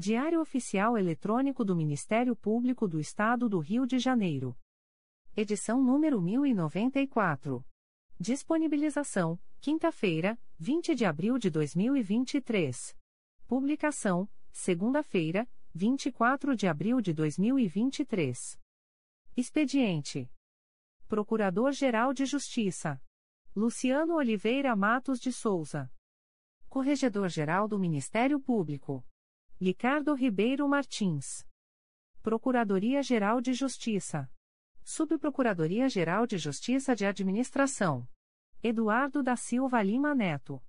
Diário Oficial Eletrônico do Ministério Público do Estado do Rio de Janeiro. Edição número 1094. Disponibilização: quinta-feira, 20 de abril de 2023. Publicação: segunda-feira, 24 de abril de 2023. Expediente: Procurador-Geral de Justiça Luciano Oliveira Matos de Souza. Corregedor-Geral do Ministério Público Ricardo Ribeiro Martins. Procuradoria-Geral de Justiça. Subprocuradoria-Geral de Justiça de Administração. Eduardo da Silva Lima Neto.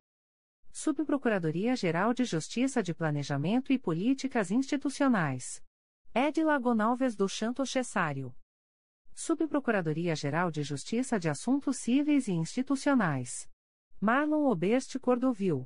Subprocuradoria-Geral de Justiça de Planejamento e Políticas Institucionais. Edila Gonalves do Chanto Cessário. Subprocuradoria-Geral de Justiça de Assuntos Cíveis e Institucionais. Marlon Oberste Cordovil.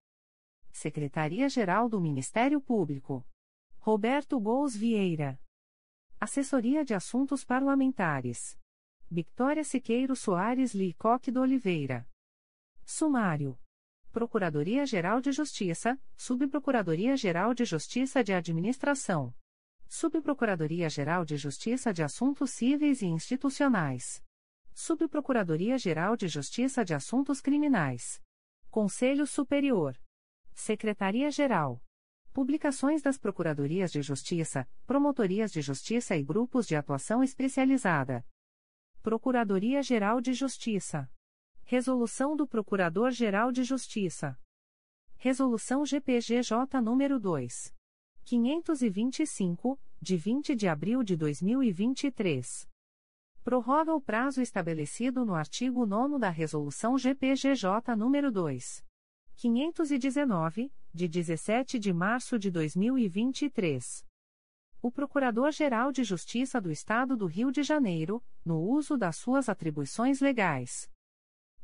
Secretaria-Geral do Ministério Público. Roberto Gous Vieira. Assessoria de Assuntos Parlamentares. Victoria Siqueiro Soares Licoque do Oliveira. Sumário. Procuradoria-Geral de Justiça, Subprocuradoria-Geral de Justiça de Administração. Subprocuradoria-Geral de Justiça de Assuntos Cíveis e Institucionais. Subprocuradoria-Geral de Justiça de Assuntos Criminais. Conselho Superior. Secretaria-Geral. Publicações das Procuradorias de Justiça, Promotorias de Justiça e Grupos de Atuação Especializada. Procuradoria-Geral de Justiça. Resolução do Procurador-Geral de Justiça. Resolução GPGJ nº 2. 525, de 20 de abril de 2023. Prorroga o prazo estabelecido no artigo 9 da Resolução GPGJ nº 2. 519, de 17 de março de 2023. O Procurador-Geral de Justiça do Estado do Rio de Janeiro, no uso das suas atribuições legais.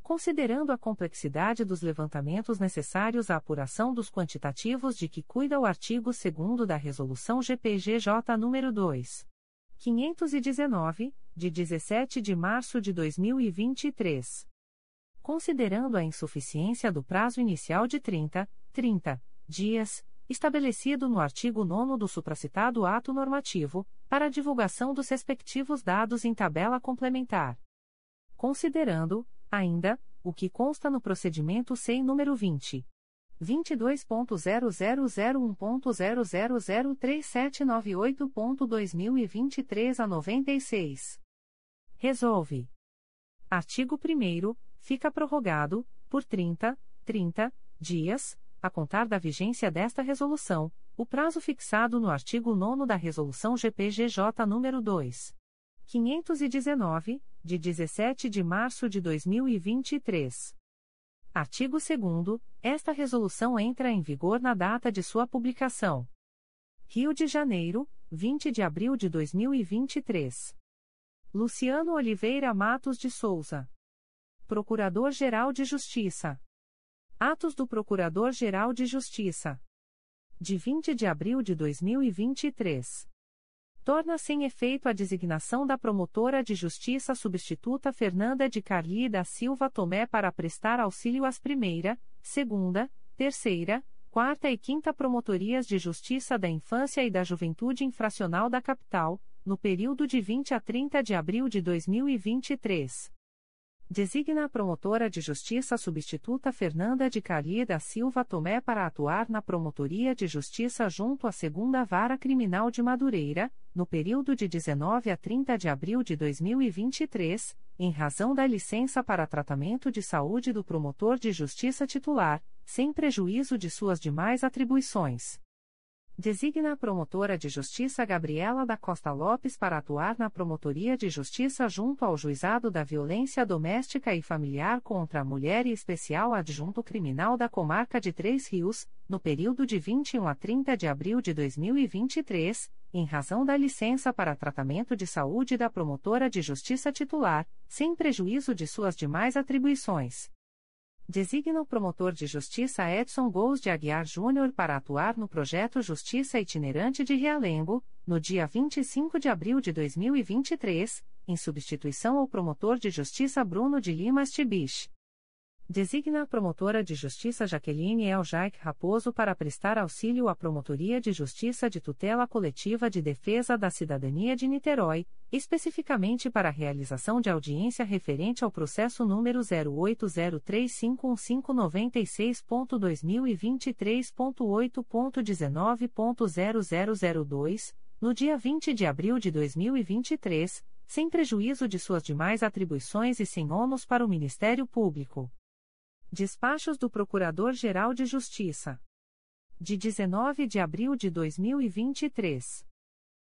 Considerando a complexidade dos levantamentos necessários à apuração dos quantitativos de que cuida o artigo 2 da Resolução GPGJ nº 2. 519, de 17 de março de 2023 considerando a insuficiência do prazo inicial de 30, 30 dias, estabelecido no artigo 9 do supracitado ato normativo, para a divulgação dos respectivos dados em tabela complementar. Considerando, ainda, o que consta no procedimento SEI número 20. 22.0001.0003798.2023 a 96. Resolve. Artigo 1 fica prorrogado, por 30, 30 dias, a contar da vigência desta resolução, o prazo fixado no artigo 9 da Resolução GPGJ nº 2. 519, de 17 de março de 2023. Artigo 2 esta resolução entra em vigor na data de sua publicação. Rio de Janeiro, 20 de abril de 2023. Luciano Oliveira Matos de Souza. Procurador-Geral de Justiça. Atos do Procurador-Geral de Justiça. De 20 de abril de 2023. Torna-se em efeito a designação da promotora de justiça substituta Fernanda de Carli da Silva Tomé para prestar auxílio às primeira, segunda, terceira, quarta e quinta promotorias de justiça da infância e da juventude infracional da capital, no período de 20 a 30 de abril de 2023 Designa a promotora de justiça substituta Fernanda de Cali da Silva Tomé para atuar na Promotoria de Justiça junto à Segunda Vara Criminal de Madureira, no período de 19 a 30 de abril de 2023, em razão da licença para tratamento de saúde do promotor de justiça titular, sem prejuízo de suas demais atribuições. Designa a promotora de justiça Gabriela da Costa Lopes para atuar na Promotoria de Justiça junto ao Juizado da Violência Doméstica e Familiar contra a Mulher e Especial Adjunto Criminal da Comarca de Três Rios, no período de 21 a 30 de abril de 2023, em razão da licença para tratamento de saúde da promotora de justiça titular, sem prejuízo de suas demais atribuições. Designa o promotor de justiça Edson Gous de Aguiar Júnior para atuar no projeto Justiça Itinerante de Realengo, no dia 25 de abril de 2023, em substituição ao promotor de justiça Bruno de Lima Stibich. Designa a promotora de justiça Jaqueline Eljaic Raposo para prestar auxílio à Promotoria de Justiça de Tutela Coletiva de Defesa da Cidadania de Niterói, especificamente para a realização de audiência referente ao processo número 08035159596.2023.8.19.0002, no dia 20 de abril de 2023, sem prejuízo de suas demais atribuições e sem ônus para o Ministério Público. Despachos do Procurador-Geral de Justiça. De 19 de abril de 2023.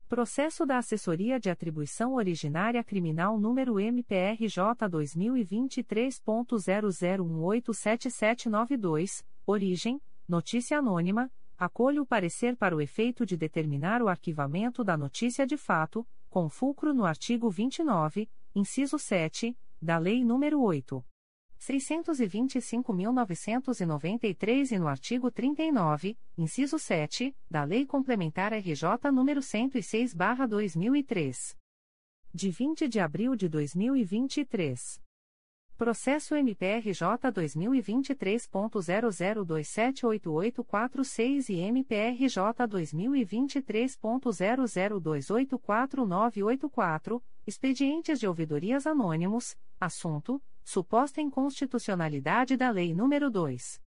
Processo da Assessoria de Atribuição Originária Criminal número MPRJ 2023.00187792, origem, notícia anônima, acolho o parecer para o efeito de determinar o arquivamento da notícia de fato, com fulcro no artigo 29, inciso 7, da Lei nº 8. 625.993 e no artigo 39, inciso 7, da Lei Complementar RJ nº 106/2003. De 20 de abril de 2023. Processo MPRJ 2023.00278846 e MPRJ 2023.00284984, expedientes de ouvidorias anônimos, assunto suposta inconstitucionalidade da Lei nº 2.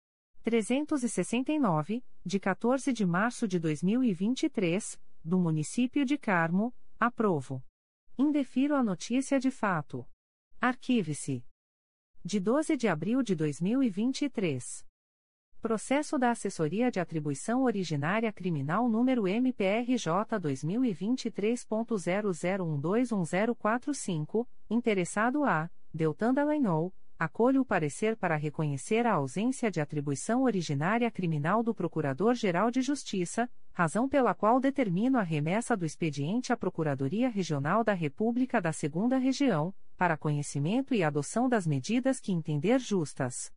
369, de 14 de março de 2023, do município de Carmo, aprovo. Indefiro a notícia de fato. Arquive-se. De 12 de abril de 2023. Processo da Assessoria de Atribuição Originária Criminal número MPRJ 2023.00121045, interessado a Deltan Dallagnol, acolho o parecer para reconhecer a ausência de atribuição originária criminal do Procurador-Geral de Justiça, razão pela qual determino a remessa do expediente à Procuradoria Regional da República da Segunda Região, para conhecimento e adoção das medidas que entender justas.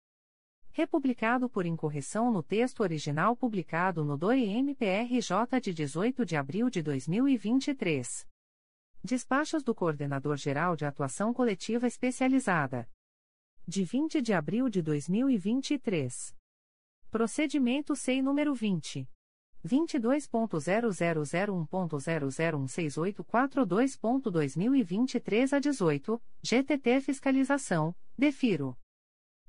Republicado por incorreção no texto original publicado no DOI-MPRJ de 18 de abril de 2023. Despachos do Coordenador-Geral de Atuação Coletiva Especializada. De 20 de abril de 2023. Procedimento SEI número 20. 22.0001.0016842.2023 a 18, GTT Fiscalização, defiro.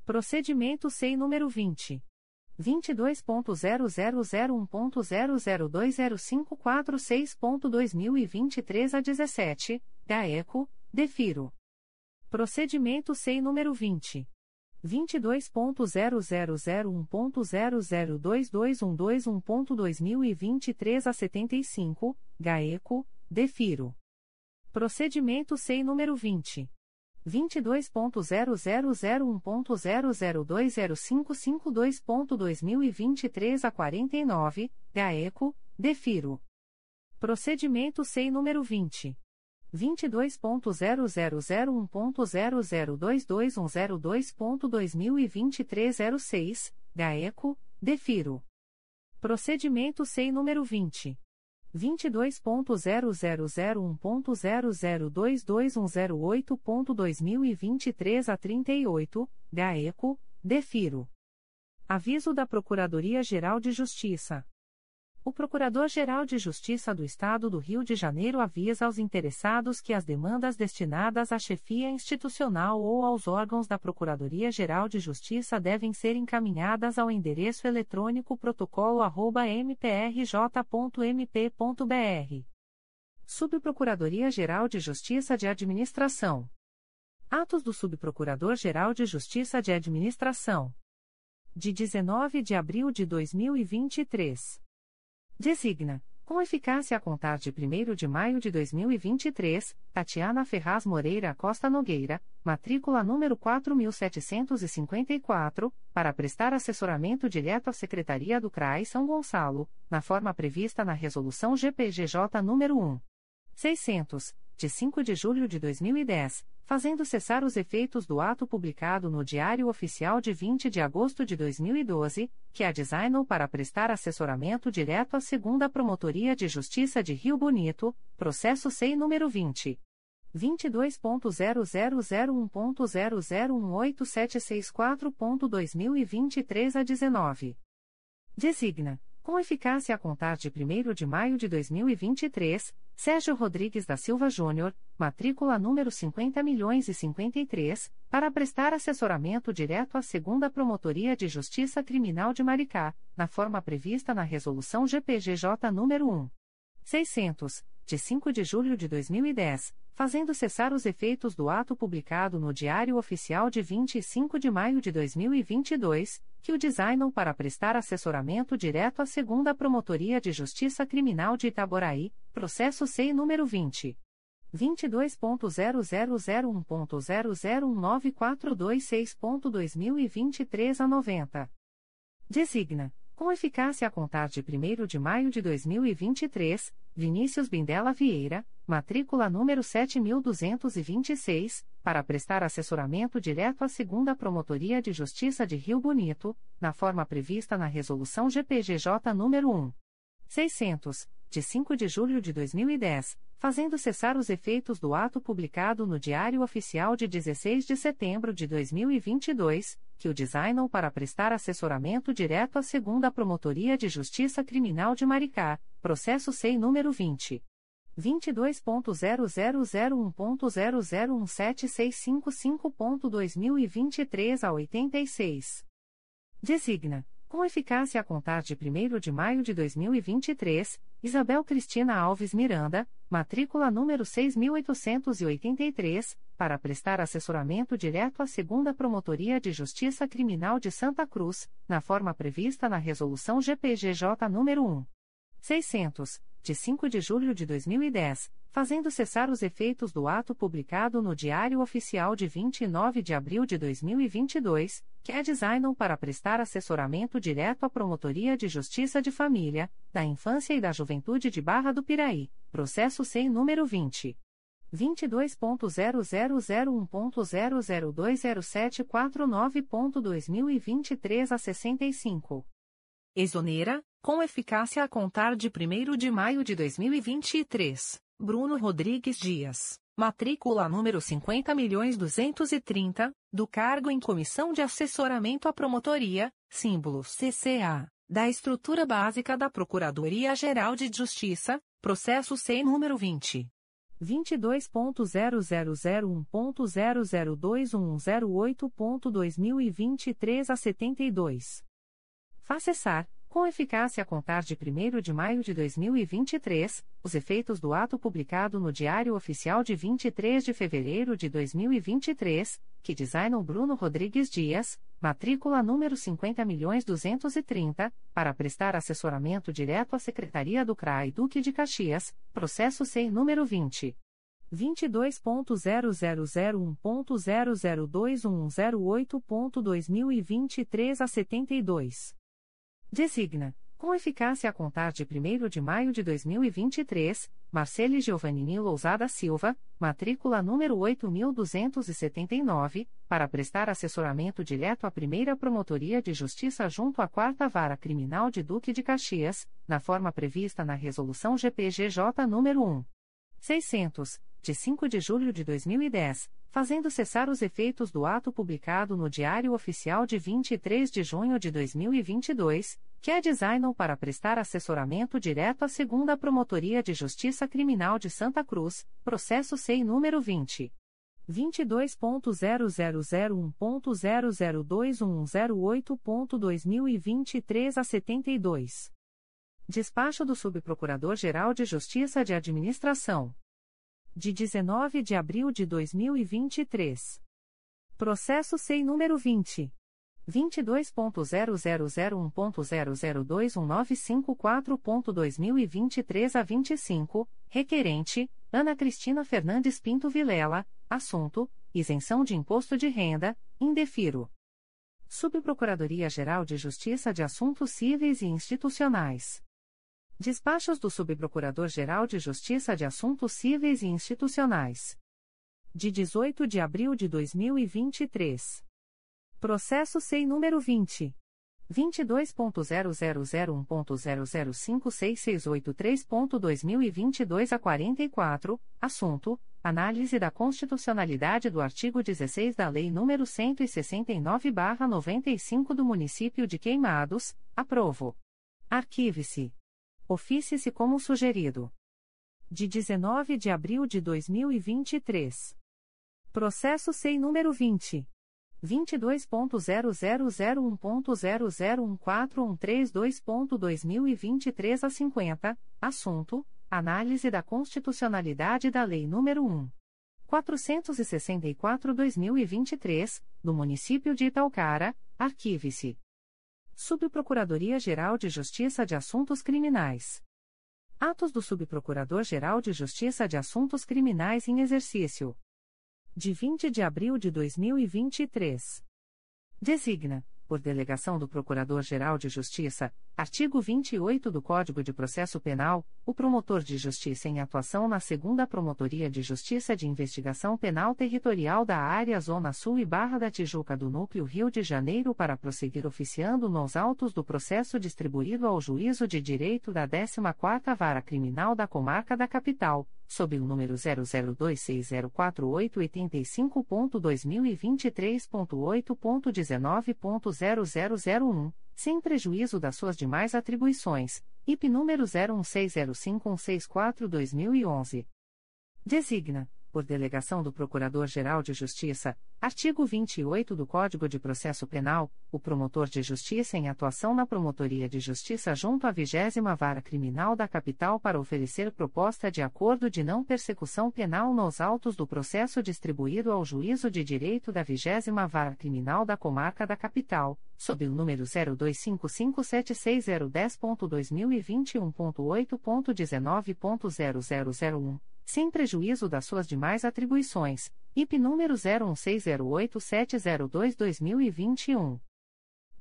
Procedimento SEI número 20. 22.0001.0020546.2023 a 17, GAECO, defiro. Procedimento SEI número 20. 22.0001.0022121.2023 a 75, GAECO, defiro. Procedimento SEI número 20. 22.0001.0020552.2023 a 49, GAECO, defiro. Procedimento SEI número 20. 22.0001.0022102.2023 a 06, GAECO, defiro. Procedimento SEI número 20. 22.0001.0022108.2023 a 38, GAECO, defiro. Aviso da Procuradoria-Geral de Justiça. O Procurador-Geral de Justiça do Estado do Rio de Janeiro avisa aos interessados que as demandas destinadas à chefia institucional ou aos órgãos da Procuradoria-Geral de Justiça devem ser encaminhadas ao endereço eletrônico protocolo@mprj.mp.br. Subprocuradoria-Geral de Justiça de Administração. Atos do Subprocurador-Geral de Justiça de Administração. De 19 de abril de 2023. Designa, com eficácia a contar de 1 de maio de 2023, Tatiana Ferraz Moreira Costa Nogueira, matrícula número 4754, para prestar assessoramento direto à Secretaria do CRAI São Gonçalo, na forma prevista na Resolução GPGJ nº 1. 600, de 5 de julho de 2010 fazendo cessar os efeitos do ato publicado no Diário Oficial de 20 de agosto de 2012, que a designou para prestar assessoramento direto à segunda Promotoria de Justiça de Rio Bonito, processo SEI número 20. 22.0001.0018764.2023 a 19. Designa com eficácia a contar de 1 de maio de 2023, Sérgio Rodrigues da Silva Júnior, matrícula número 50 milhões e 53, para prestar assessoramento direto à segunda Promotoria de Justiça Criminal de Maricá, na forma prevista na Resolução GPGJ nº 1. 600, de 5 de julho de 2010, fazendo cessar os efeitos do ato publicado no Diário Oficial de 25 de maio de 2022, que o designam para prestar assessoramento direto à segunda Promotoria de Justiça Criminal de Itaboraí, processo SEI número 20. 22.0001.0019426.2023 a 90. Designa com eficácia a contar de 1 de maio de 2023, Vinícius Bindela Vieira, matrícula número 7226, para prestar assessoramento direto à segunda Promotoria de Justiça de Rio Bonito, na forma prevista na Resolução GPGJ nº 1. 600, de 5 de julho de 2010 fazendo cessar os efeitos do ato publicado no Diário Oficial de 16 de setembro de 2022, que o designam para prestar assessoramento direto à segunda Promotoria de Justiça Criminal de Maricá, processo SEI número 20. 22.0001.0017655.2023 a 86. Designa com eficácia a contar de 1 de maio de 2023, Isabel Cristina Alves Miranda, matrícula número 6883, para prestar assessoramento direto à segunda Promotoria de Justiça Criminal de Santa Cruz, na forma prevista na Resolução GPGJ nº 1. 600, de 5 de julho de 2010, fazendo cessar os efeitos do ato publicado no Diário Oficial de 29 de abril de 2022, que é designam para prestar assessoramento direto à Promotoria de Justiça de Família, da Infância e da Juventude de Barra do Piraí, processo sem número 20. 22.0001.0020749.2023 a 65. Exonera, com eficácia a contar de 1 de maio de 2023, Bruno Rodrigues Dias, matrícula número 50.230, do cargo em Comissão de Assessoramento à Promotoria, símbolo CCA, da Estrutura Básica da Procuradoria-Geral de Justiça, processo sem número 20. 22.0001.0021108.2023 a 72. Facessar, com eficácia a contar de 1 de maio de 2023, os efeitos do ato publicado no Diário Oficial de 23 de fevereiro de 2023, que designam Bruno Rodrigues Dias, matrícula número 50.230, para prestar assessoramento direto à Secretaria do CRAI Duque de Caxias, processo SEI número 20. 22.0001.0021108.2023 a 72. Designa, com eficácia a contar de 1 de maio de 2023, Marcele Giovannini Lousada Silva, matrícula número 8279, para prestar assessoramento direto à primeira Promotoria de Justiça junto à Quarta Vara Criminal de Duque de Caxias, na forma prevista na Resolução GPGJ nº 1. 600, de 5 de julho de 2010, fazendo cessar os efeitos do ato publicado no Diário Oficial de 23 de junho de 2022, que é designou para prestar assessoramento direto à segunda Promotoria de Justiça Criminal de Santa Cruz, processo SEI número 20. 22.0001.0021108.2023 a 72. Despacho do Subprocurador-Geral de Justiça de Administração. De 19 de abril de 2023. Processo SEI número 20. 22.0001.0021954.2023 a 25, requerente, Ana Cristina Fernandes Pinto Vilela, assunto, isenção de imposto de renda, indefiro. Subprocuradoria-Geral de Justiça de Assuntos Cíveis e Institucionais. Despachos do Subprocurador-Geral de Justiça de Assuntos Cíveis e Institucionais. De 18 de abril de 2023. Processo SEI número 20. 22.0001.0056683.2022 a 44, assunto: Análise da constitucionalidade do artigo 16 da Lei nº 169-95 do Município de Queimados, aprovo. Arquive-se. Oficie-se como sugerido. De 19 de abril de 2023. Processo SEI número 20. 22.0001.0014132.2023 a 50, assunto: Análise da constitucionalidade da Lei nº 1. 464-2023, do Município de Italcara, arquive-se. Subprocuradoria-Geral de Justiça de Assuntos Criminais. Atos do Subprocurador-Geral de Justiça de Assuntos Criminais em exercício. De 20 de abril de 2023. Designa, por delegação do Procurador-Geral de Justiça, artigo 28 do Código de Processo Penal, o promotor de justiça em atuação na Segunda Promotoria de Justiça de Investigação Penal Territorial da Área Zona Sul e Barra da Tijuca do Núcleo Rio de Janeiro para prosseguir oficiando nos autos do processo distribuído ao Juízo de Direito da 14ª Vara Criminal da Comarca da Capital, sob o número 002604885.2023.8.19.0001, sem prejuízo das suas demais atribuições, IP número 01605164-2011. Designa, por delegação do Procurador-Geral de Justiça, artigo 28 do Código de Processo Penal, o promotor de justiça em atuação na Promotoria de Justiça junto à 20 Vara Criminal da Capital para oferecer proposta de acordo de não persecução penal nos autos do processo distribuído ao Juízo de Direito da 20 Vara Criminal da Comarca da Capital, sob o número 0255761010.2021.8.19.0001 sem prejuízo das suas demais atribuições, IP número 01608702-2021.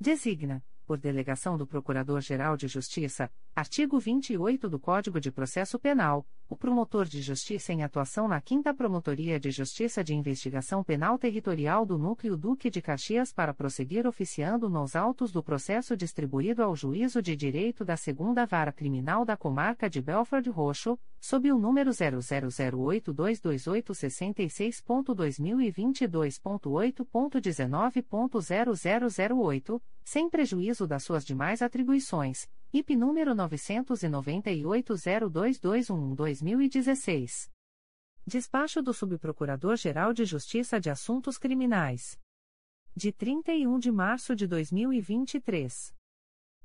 Designa, por delegação do Procurador-Geral de Justiça, artigo 28 do Código de Processo Penal, o promotor de justiça em atuação na 5 Promotoria de Justiça de Investigação Penal Territorial do Núcleo Duque de Caxias para prosseguir oficiando nos autos do processo distribuído ao Juízo de Direito da Segunda Vara Criminal da Comarca de Belford Roxo, sob o número 000822866.2022.8.19.0008, sem prejuízo das suas demais atribuições, IP número 998-02211-2016. Despacho do Subprocurador-Geral de Justiça de Assuntos Criminais. De 31 de março de 2023.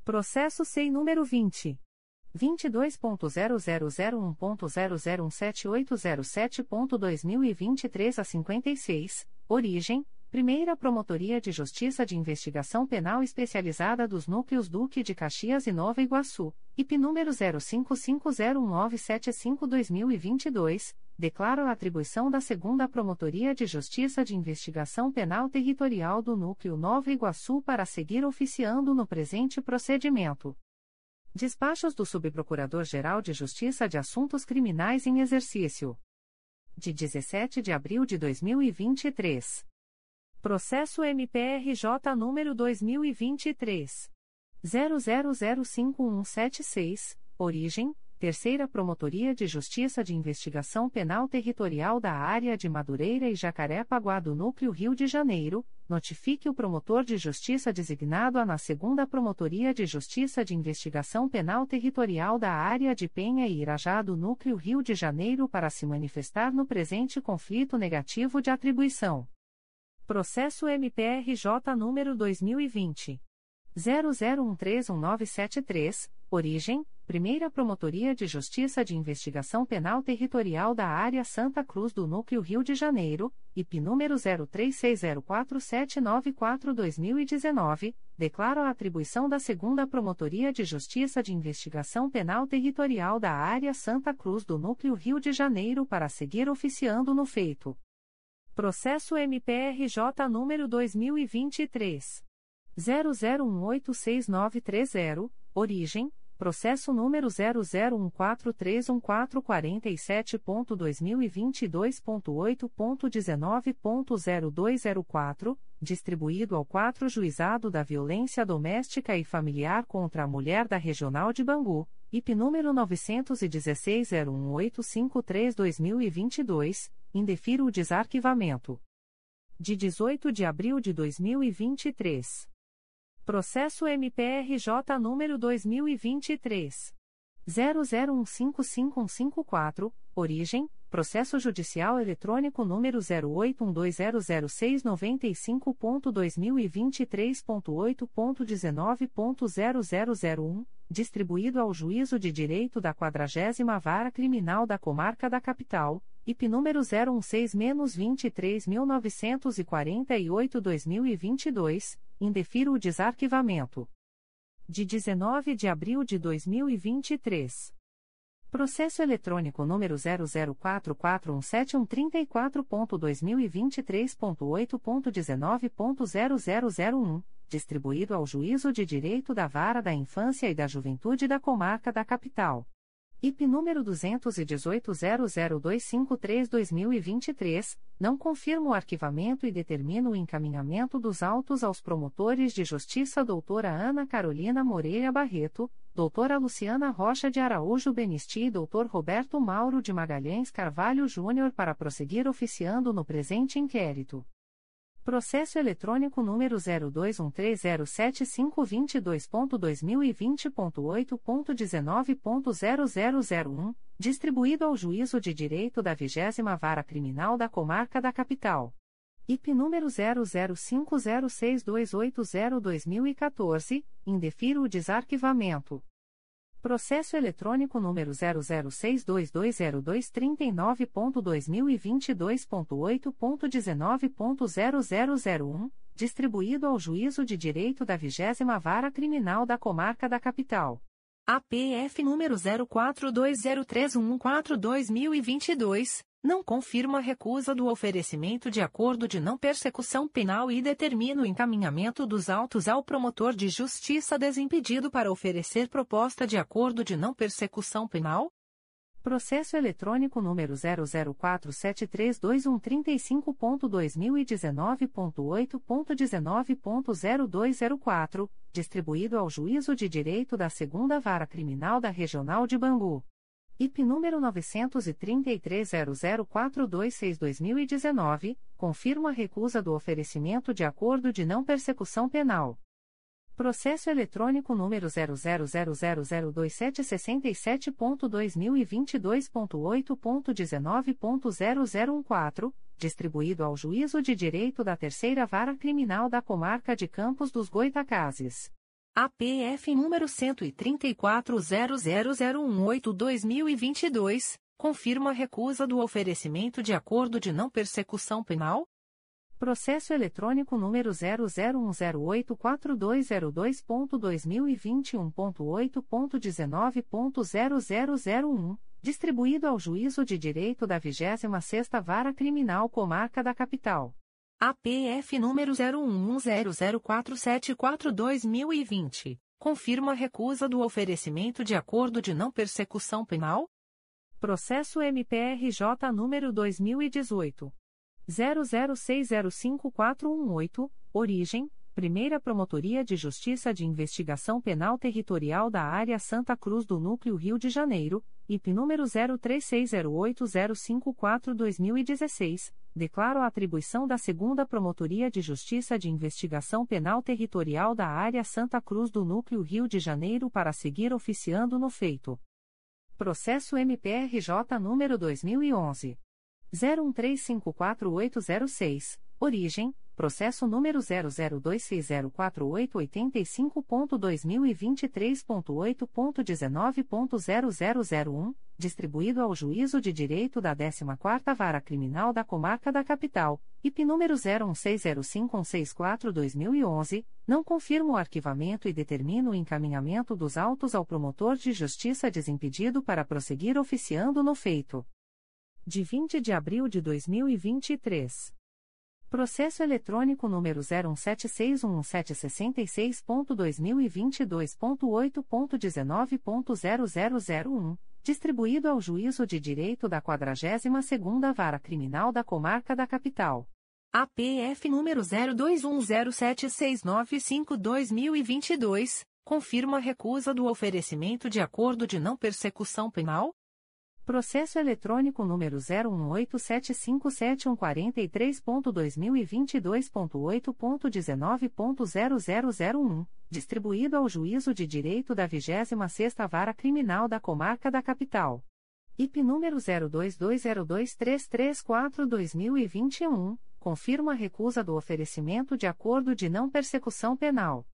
Processo SEI número 20. 22.0001.0017807.2023 a 56, origem, Primeira Promotoria de Justiça de Investigação Penal Especializada dos Núcleos Duque de Caxias e Nova Iguaçu, IP número 05501975-2022, declaro a atribuição da Segunda Promotoria de Justiça de Investigação Penal Territorial do Núcleo Nova Iguaçu para seguir oficiando no presente procedimento. Despachos do Subprocurador-Geral de Justiça de Assuntos Criminais em Exercício. De 17 de abril de 2023. Processo MPRJ número 2023. 00051176, origem Terceira Promotoria de Justiça de Investigação Penal Territorial da Área de Madureira e Jacaré-Paguá do Núcleo Rio de Janeiro, notifique o promotor de justiça designado a na Segunda Promotoria de Justiça de Investigação Penal Territorial da Área de Penha e Irajá do Núcleo Rio de Janeiro para se manifestar no presente conflito negativo de atribuição. Processo MPRJ número 2020 00131973, origem Primeira Promotoria de Justiça de Investigação Penal Territorial da Área Santa Cruz do Núcleo Rio de Janeiro, IP número 03604794-2019, declaro a atribuição da Segunda Promotoria de Justiça de Investigação Penal Territorial da Área Santa Cruz do Núcleo Rio de Janeiro para seguir oficiando no feito. Processo MPRJ número 2023 00186930, origem Processo número 001431447.2022.8.19.0204, distribuído ao 4 Juizado da Violência Doméstica e Familiar contra a Mulher da Regional de Bangu, IP número 916 01853-2022, indefiro o desarquivamento. De 18 de abril de 2023. Processo MPRJ número 2023 00155154, origem Processo Judicial Eletrônico número 081200695.2023.8.19.0001, distribuído ao Juízo de Direito da 40 Vara Criminal da Comarca da Capital, IP número 016-23948-2022 indefiro o desarquivamento. De 19 de abril de 2023. Processo eletrônico número 004417134.2023.8.19.0001, distribuído ao Juízo de Direito da Vara da Infância e da Juventude da Comarca da Capital. IP número 218.00253-2023, não confirmo o arquivamento e determino o encaminhamento dos autos aos promotores de justiça doutora Ana Carolina Moreira Barreto, doutora Luciana Rocha de Araújo Benisti e doutor Roberto Mauro de Magalhães Carvalho Júnior para prosseguir oficiando no presente inquérito. Processo eletrônico número 0213075522.2020.8.19.0001, distribuído ao Juízo de Direito da 20 Vara Criminal da Comarca da Capital. IP número 00506280-2014, indefiro o desarquivamento. Processo eletrônico número 006220239.2022.8.19.0001, distribuído ao Juízo de Direito da 20 Vara Criminal da Comarca da Capital. APF número 04203114-2022 não confirma a recusa do oferecimento de acordo de não persecução penal e determina o encaminhamento dos autos ao promotor de justiça desimpedido para oferecer proposta de acordo de não persecução penal? Processo eletrônico número 004732135.2019.8.19.0204, distribuído ao Juízo de Direito da Segunda Vara Criminal da Regional de Bangu. IP número 933.00426-2019, confirma a recusa do oferecimento de acordo de não persecução penal. Processo eletrônico número 000027767.2022.8.19.0014, distribuído ao Juízo de Direito da Terceira Vara Criminal da Comarca de Campos dos Goitacazes. APF número 13400018-2022, confirma a recusa do oferecimento de acordo de não persecução penal? Processo eletrônico número 001084202.2021.8.19.0001, distribuído ao Juízo de Direito da 26ª Vara Criminal Comarca da Capital. APF número 01100474-2020, confirma a recusa do oferecimento de acordo de não persecução penal? Processo MPRJ número 2018. 00605418, origem, Primeira Promotoria de Justiça de Investigação Penal Territorial da Área Santa Cruz do Núcleo Rio de Janeiro, IP número 03608054-2016, declaro a atribuição da Segunda Promotoria de Justiça de Investigação Penal Territorial da Área Santa Cruz do Núcleo Rio de Janeiro para seguir oficiando no feito. Processo MPRJ número 2011 01354806, origem Processo número 002604885.2023.8.19.0001, distribuído ao Juízo de Direito da 14ª Vara Criminal da Comarca da Capital, IP número 01605164-2011, não confirmo o arquivamento e determino o encaminhamento dos autos ao promotor de justiça desimpedido para prosseguir oficiando no feito. De 20 de abril de 2023. Processo eletrônico número 017611766.2022.8.19.0001, distribuído ao Juízo de Direito da 42ª Vara Criminal da Comarca da Capital. APF número 02107695-2022, confirma a recusa do oferecimento de acordo de não persecução penal? Processo eletrônico número 018757143.2022.8.19.0001, distribuído ao Juízo de Direito da 26ª Vara Criminal da Comarca da Capital. IP número 02202334-2021, confirma a recusa do oferecimento de acordo de não persecução penal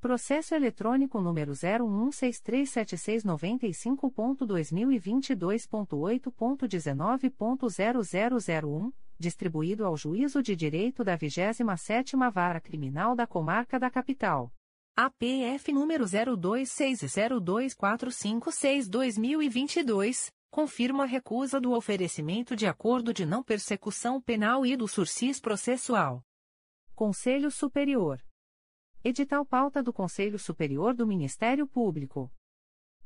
Processo eletrônico número 0163796.2022.8.19.0001, distribuído ao Juízo de Direito da 27ª Vara Criminal da Comarca da Capital. APF número 02602456-2022, confirma a recusa do oferecimento de acordo de não persecução penal e do sursis processual. Conselho Superior Edital pauta do Conselho Superior do Ministério Público.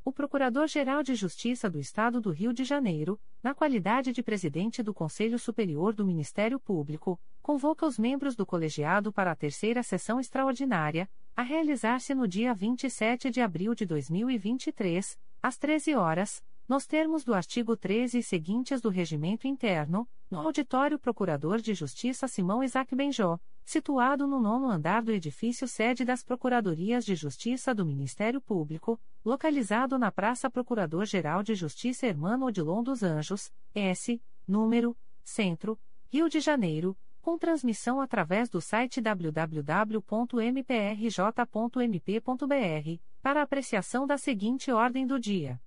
O Procurador-Geral de Justiça do Estado do Rio de Janeiro, na qualidade de presidente do Conselho Superior do Ministério Público, convoca os membros do colegiado para a terceira sessão extraordinária, a realizar-se no dia 27 de abril de 2023, às 13 horas, nos termos do artigo 13 e seguintes do Regimento Interno, no Auditório Procurador de Justiça Simão Isaac Benjó, situado no nono andar do edifício sede das Procuradorias de Justiça do Ministério Público, localizado na Praça Procurador-Geral de Justiça Hermano Odilon dos Anjos, S, número, Centro, Rio de Janeiro, com transmissão através do site www.mprj.mp.br, para apreciação da seguinte ordem do dia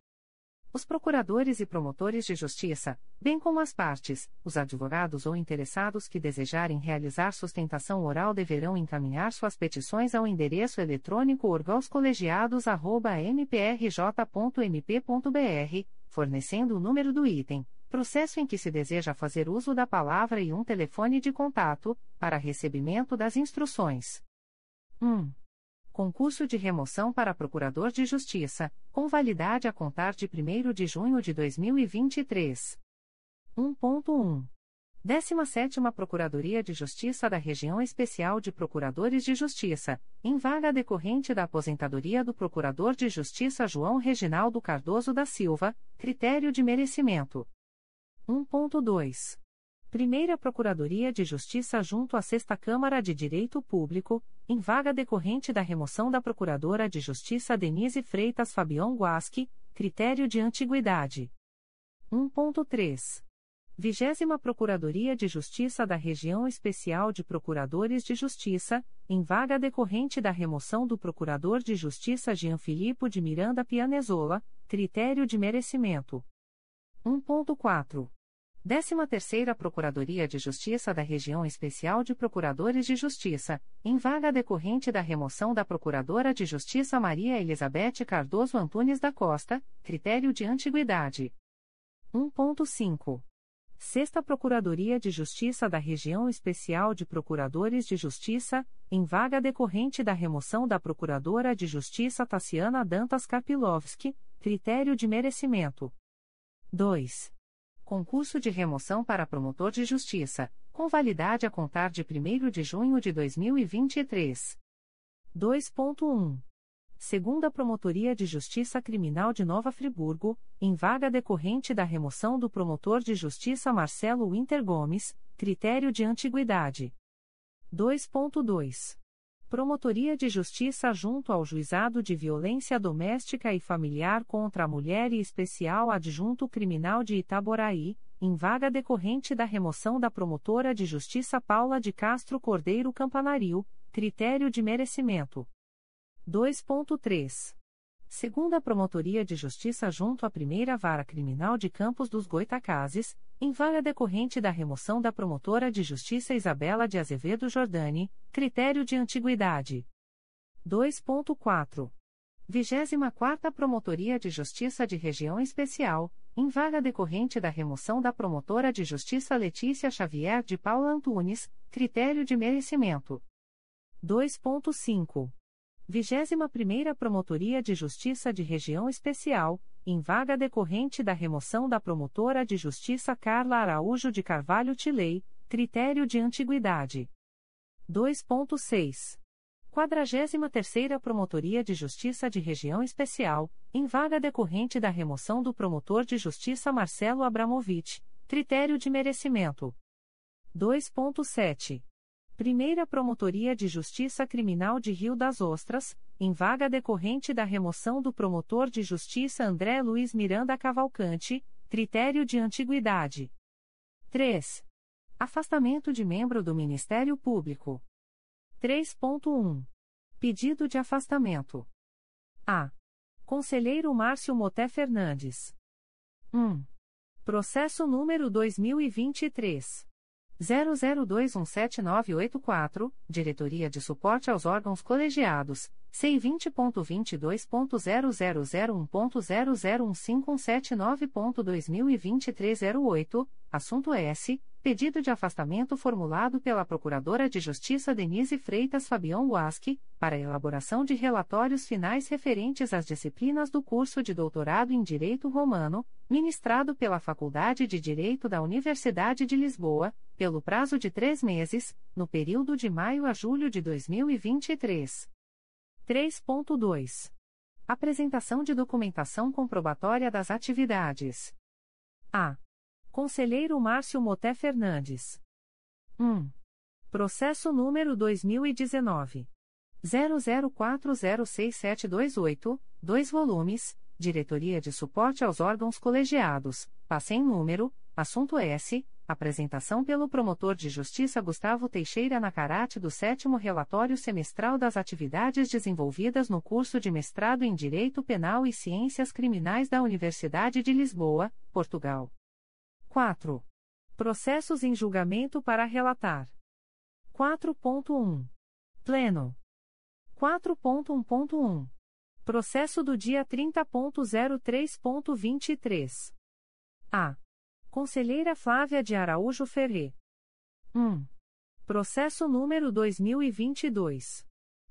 os procuradores e promotores de justiça, bem como as partes, os advogados ou interessados que desejarem realizar sustentação oral deverão encaminhar suas petições ao endereço eletrônico orgãoscolegiados@mprj.mp.br, fornecendo o número do item, processo em que se deseja fazer uso da palavra e um telefone de contato, para recebimento das instruções. 1. Concurso de remoção para Procurador de Justiça, com validade a contar de 1 de junho de 2023. 1.1. 17 Procuradoria de Justiça da Região Especial de Procuradores de Justiça, em vaga decorrente da aposentadoria do Procurador de Justiça João Reginaldo Cardoso da Silva, critério de merecimento. 1.2. Primeira Procuradoria de Justiça junto à Sexta Câmara de Direito Público, em vaga decorrente da remoção da Procuradora de Justiça Denise Freitas Fabião Guasque, critério de antiguidade. 1.3. Vigésima Procuradoria de Justiça da Região Especial de Procuradores de Justiça, em vaga decorrente da remoção do Procurador de Justiça Jean Filipe de Miranda Pianezola, critério de merecimento. 1.4. 13ª Procuradoria de Justiça da Região Especial de Procuradores de Justiça, em vaga decorrente da remoção da Procuradora de Justiça Maria Elizabeth Cardoso Antunes da Costa, critério de antiguidade. 1.5. Sexta Procuradoria de Justiça da Região Especial de Procuradores de Justiça, em vaga decorrente da remoção da Procuradora de Justiça Tassiana Dantas Karpilovski, critério de merecimento. 2. Concurso de remoção para promotor de justiça, com validade a contar de 1 de junho de 2023. 2.1. Segunda Promotoria de Justiça Criminal de Nova Friburgo, em vaga decorrente da remoção do promotor de justiça Marcelo Winter Gomes, critério de antiguidade. 2.2. Promotoria de Justiça junto ao Juizado de Violência Doméstica e Familiar contra a Mulher e Especial Adjunto Criminal de Itaboraí, em vaga decorrente da remoção da promotora de Justiça Paula de Castro Cordeiro Campanario, critério de merecimento. 2.3. Segunda Promotoria de Justiça junto à Primeira Vara Criminal de Campos dos Goitacazes, em vaga decorrente da remoção da promotora de justiça Isabela de Azevedo Jordani, critério de antiguidade. 2.4. 24 Promotoria de Justiça de Região Especial, em vaga decorrente da remoção da promotora de justiça Letícia Xavier de Paula Antunes, critério de merecimento. 2.5. 21ª Promotoria de Justiça de Região Especial, em vaga decorrente da remoção da promotora de justiça Carla Araújo de Carvalho Tilei, critério de antiguidade. 2.6. 43ª Promotoria de Justiça de Região Especial, em vaga decorrente da remoção do promotor de justiça Marcelo Abramovich, critério de merecimento. 2.7. Primeira Promotoria de Justiça Criminal de Rio das Ostras, em vaga decorrente da remoção do promotor de justiça André Luiz Miranda Cavalcante, critério de antiguidade. 3. Afastamento de membro do Ministério Público. 3.1. Pedido de afastamento. A. Conselheiro Márcio Moté Fernandes. 1. Processo número 2023 00217984, Diretoria de Suporte aos Órgãos Colegiados, C20.22.0001.0015179.2023 08, assunto S. Pedido de afastamento formulado pela Procuradora de Justiça Denise Freitas Fabião Guasque, para elaboração de relatórios finais referentes às disciplinas do curso de doutorado em Direito Romano, ministrado pela Faculdade de Direito da Universidade de Lisboa, pelo prazo de três meses, no período de maio a julho de 2023. 3.2. Apresentação de documentação comprobatória das atividades. A. Conselheiro Márcio Moté Fernandes. 1. Processo número 2019. 00406728, 2 volumes, Diretoria de Suporte aos Órgãos Colegiados, passem número, assunto S, apresentação pelo promotor de justiça Gustavo Teixeira Nacarate do sétimo relatório semestral das atividades desenvolvidas no curso de mestrado em Direito Penal e Ciências Criminais da Universidade de Lisboa, Portugal. 4. Processos em julgamento para relatar. 4.1. Pleno. 4.1.1. Processo do dia 30.03.23. A. Conselheira Flávia de Araújo Ferre. 1. Processo número 2022.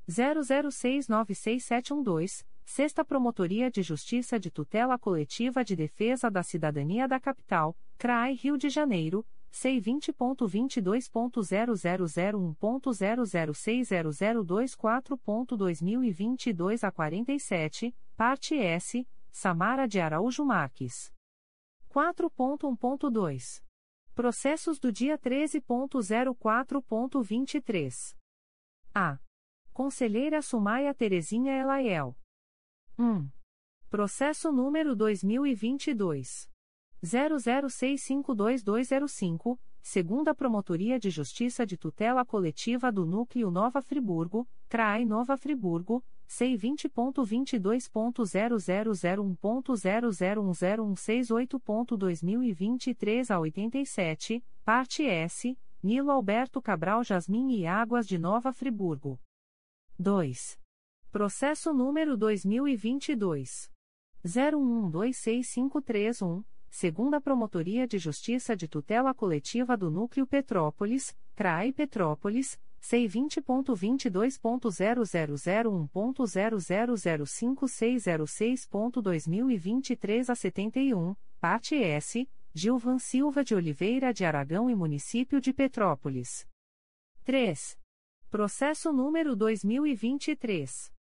00696712, Sexta Promotoria de Justiça de Tutela Coletiva de Defesa da Cidadania da Capital, CRAI Rio de Janeiro, C20.22.0001.0060024.2022 a 47, parte S, Samara de Araújo Marques. 4.1.2. Processos do dia 13.04.23. A. Conselheira Sumaia Terezinha Elaiel. 1. Processo número 2022. 00652205, segunda Promotoria de Justiça de Tutela Coletiva do Núcleo Nova Friburgo, CRAI Nova Friburgo, C20.22.0001.0010168.2023 a 87, parte S, Nilo Alberto Cabral Jasmin e Águas de Nova Friburgo. 2. Processo número 2022. 01126531, segunda Promotoria de Justiça de Tutela Coletiva do Núcleo Petrópolis, CRAI Petrópolis, C20.22.0001.0005606.2023 a 71, parte S, Gilvan Silva de Oliveira de Aragão e Município de Petrópolis. 3. Processo número 2023.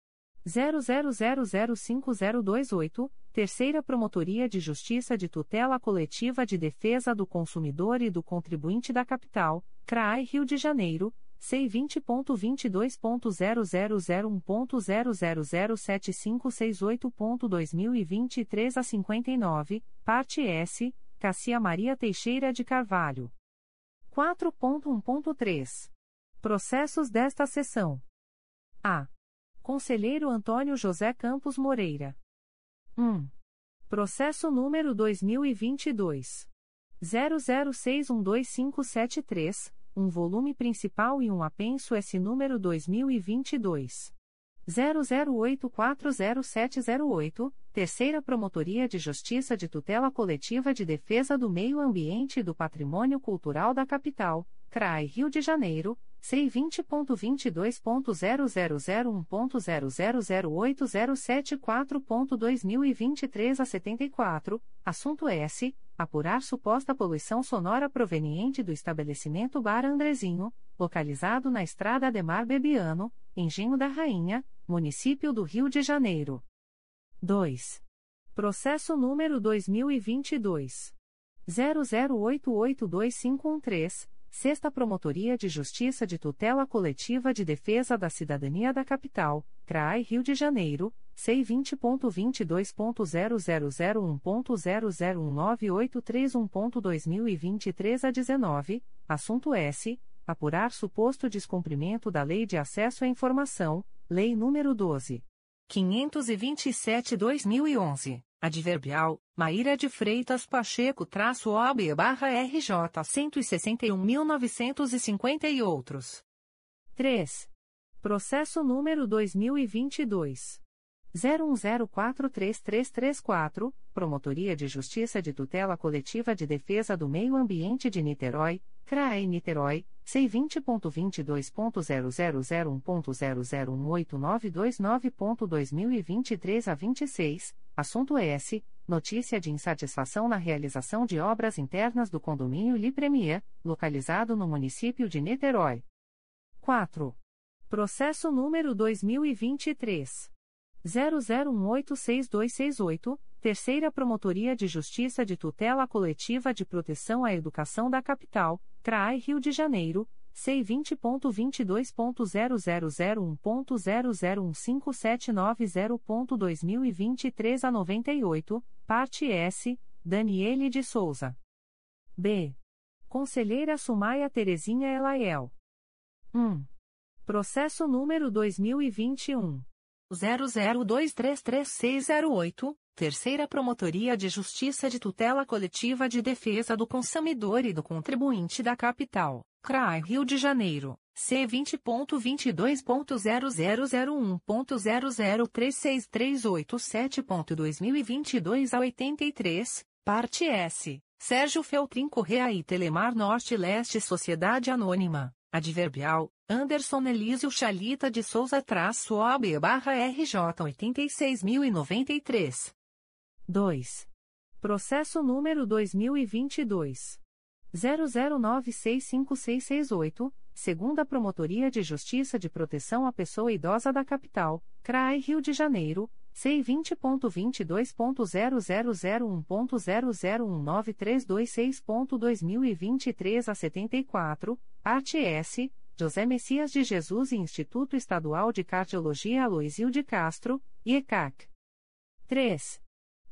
00005028, Terceira Promotoria de Justiça de Tutela Coletiva de Defesa do Consumidor e do Contribuinte da Capital, CRAI Rio de Janeiro, C20.22.0001.0007568.2023 a 59, parte S, Cassia Maria Teixeira de Carvalho. 4.1.3. Processos desta sessão. A. Conselheiro Antônio José Campos Moreira. 1. Processo número 2022. 00612573, um volume principal e um apenso S número 2022. 00840708, Terceira Promotoria de Justiça de Tutela Coletiva de Defesa do Meio Ambiente e do Patrimônio Cultural da Capital, CRAI Rio de Janeiro, C20.22.0001.0008074.2023 a 74, assunto S. Apurar suposta poluição sonora proveniente do estabelecimento Bar Andrezinho, localizado na Estrada Ademar Bebiano, Engenho da Rainha, Município do Rio de Janeiro. 2. Processo número 2022. 00882513, Sexta Promotoria de Justiça de Tutela Coletiva de Defesa da Cidadania da Capital, CRAI Rio de Janeiro, C20.22.0001.0019831.2023 a 19, assunto S. Apurar suposto descumprimento da Lei de Acesso à Informação, Lei nº 12. 527-2011, Adverbial, Maíra de Freitas Pacheco-OB barra RJ 161.950 e outros. 3. Processo número 2022. 01043334, Promotoria de Justiça de Tutela Coletiva de Defesa do Meio Ambiente de Niterói, CRAE Niterói, C20.22.0001.0018929.2023 a 26, assunto S. Notícia de insatisfação na realização de obras internas do condomínio Li Premier, localizado no município de Niterói. 4. Processo número 2023. 00186268, Terceira Promotoria de Justiça de Tutela Coletiva de Proteção à Educação da Capital, CRAI Rio de Janeiro, C20.22.0001.0015790.2023 a 98, parte S, Daniele de Souza. B. Conselheira Sumaia Terezinha Elaiel. 1. Processo número 2021. 00233608, Terceira Promotoria de Justiça de Tutela Coletiva de Defesa do Consumidor e do Contribuinte da Capital, CRAI Rio de Janeiro, C20.22.0001.0036387.2022 a 83, parte S, Sérgio Feltrin Correa e Telemar Norte Leste Sociedade Anônima, Adverbial, Anderson Elísio Chalita de Souza traço OB barra RJ 86.093. 2. Processo número 2022. 00965668, segunda Promotoria de Justiça de Proteção à Pessoa Idosa da Capital, CRAI Rio de Janeiro, C20.22.0001.0019326.2023 a 74, parte S, José Messias de Jesus e Instituto Estadual de Cardiologia Aloysio de Castro, IECAC. 3.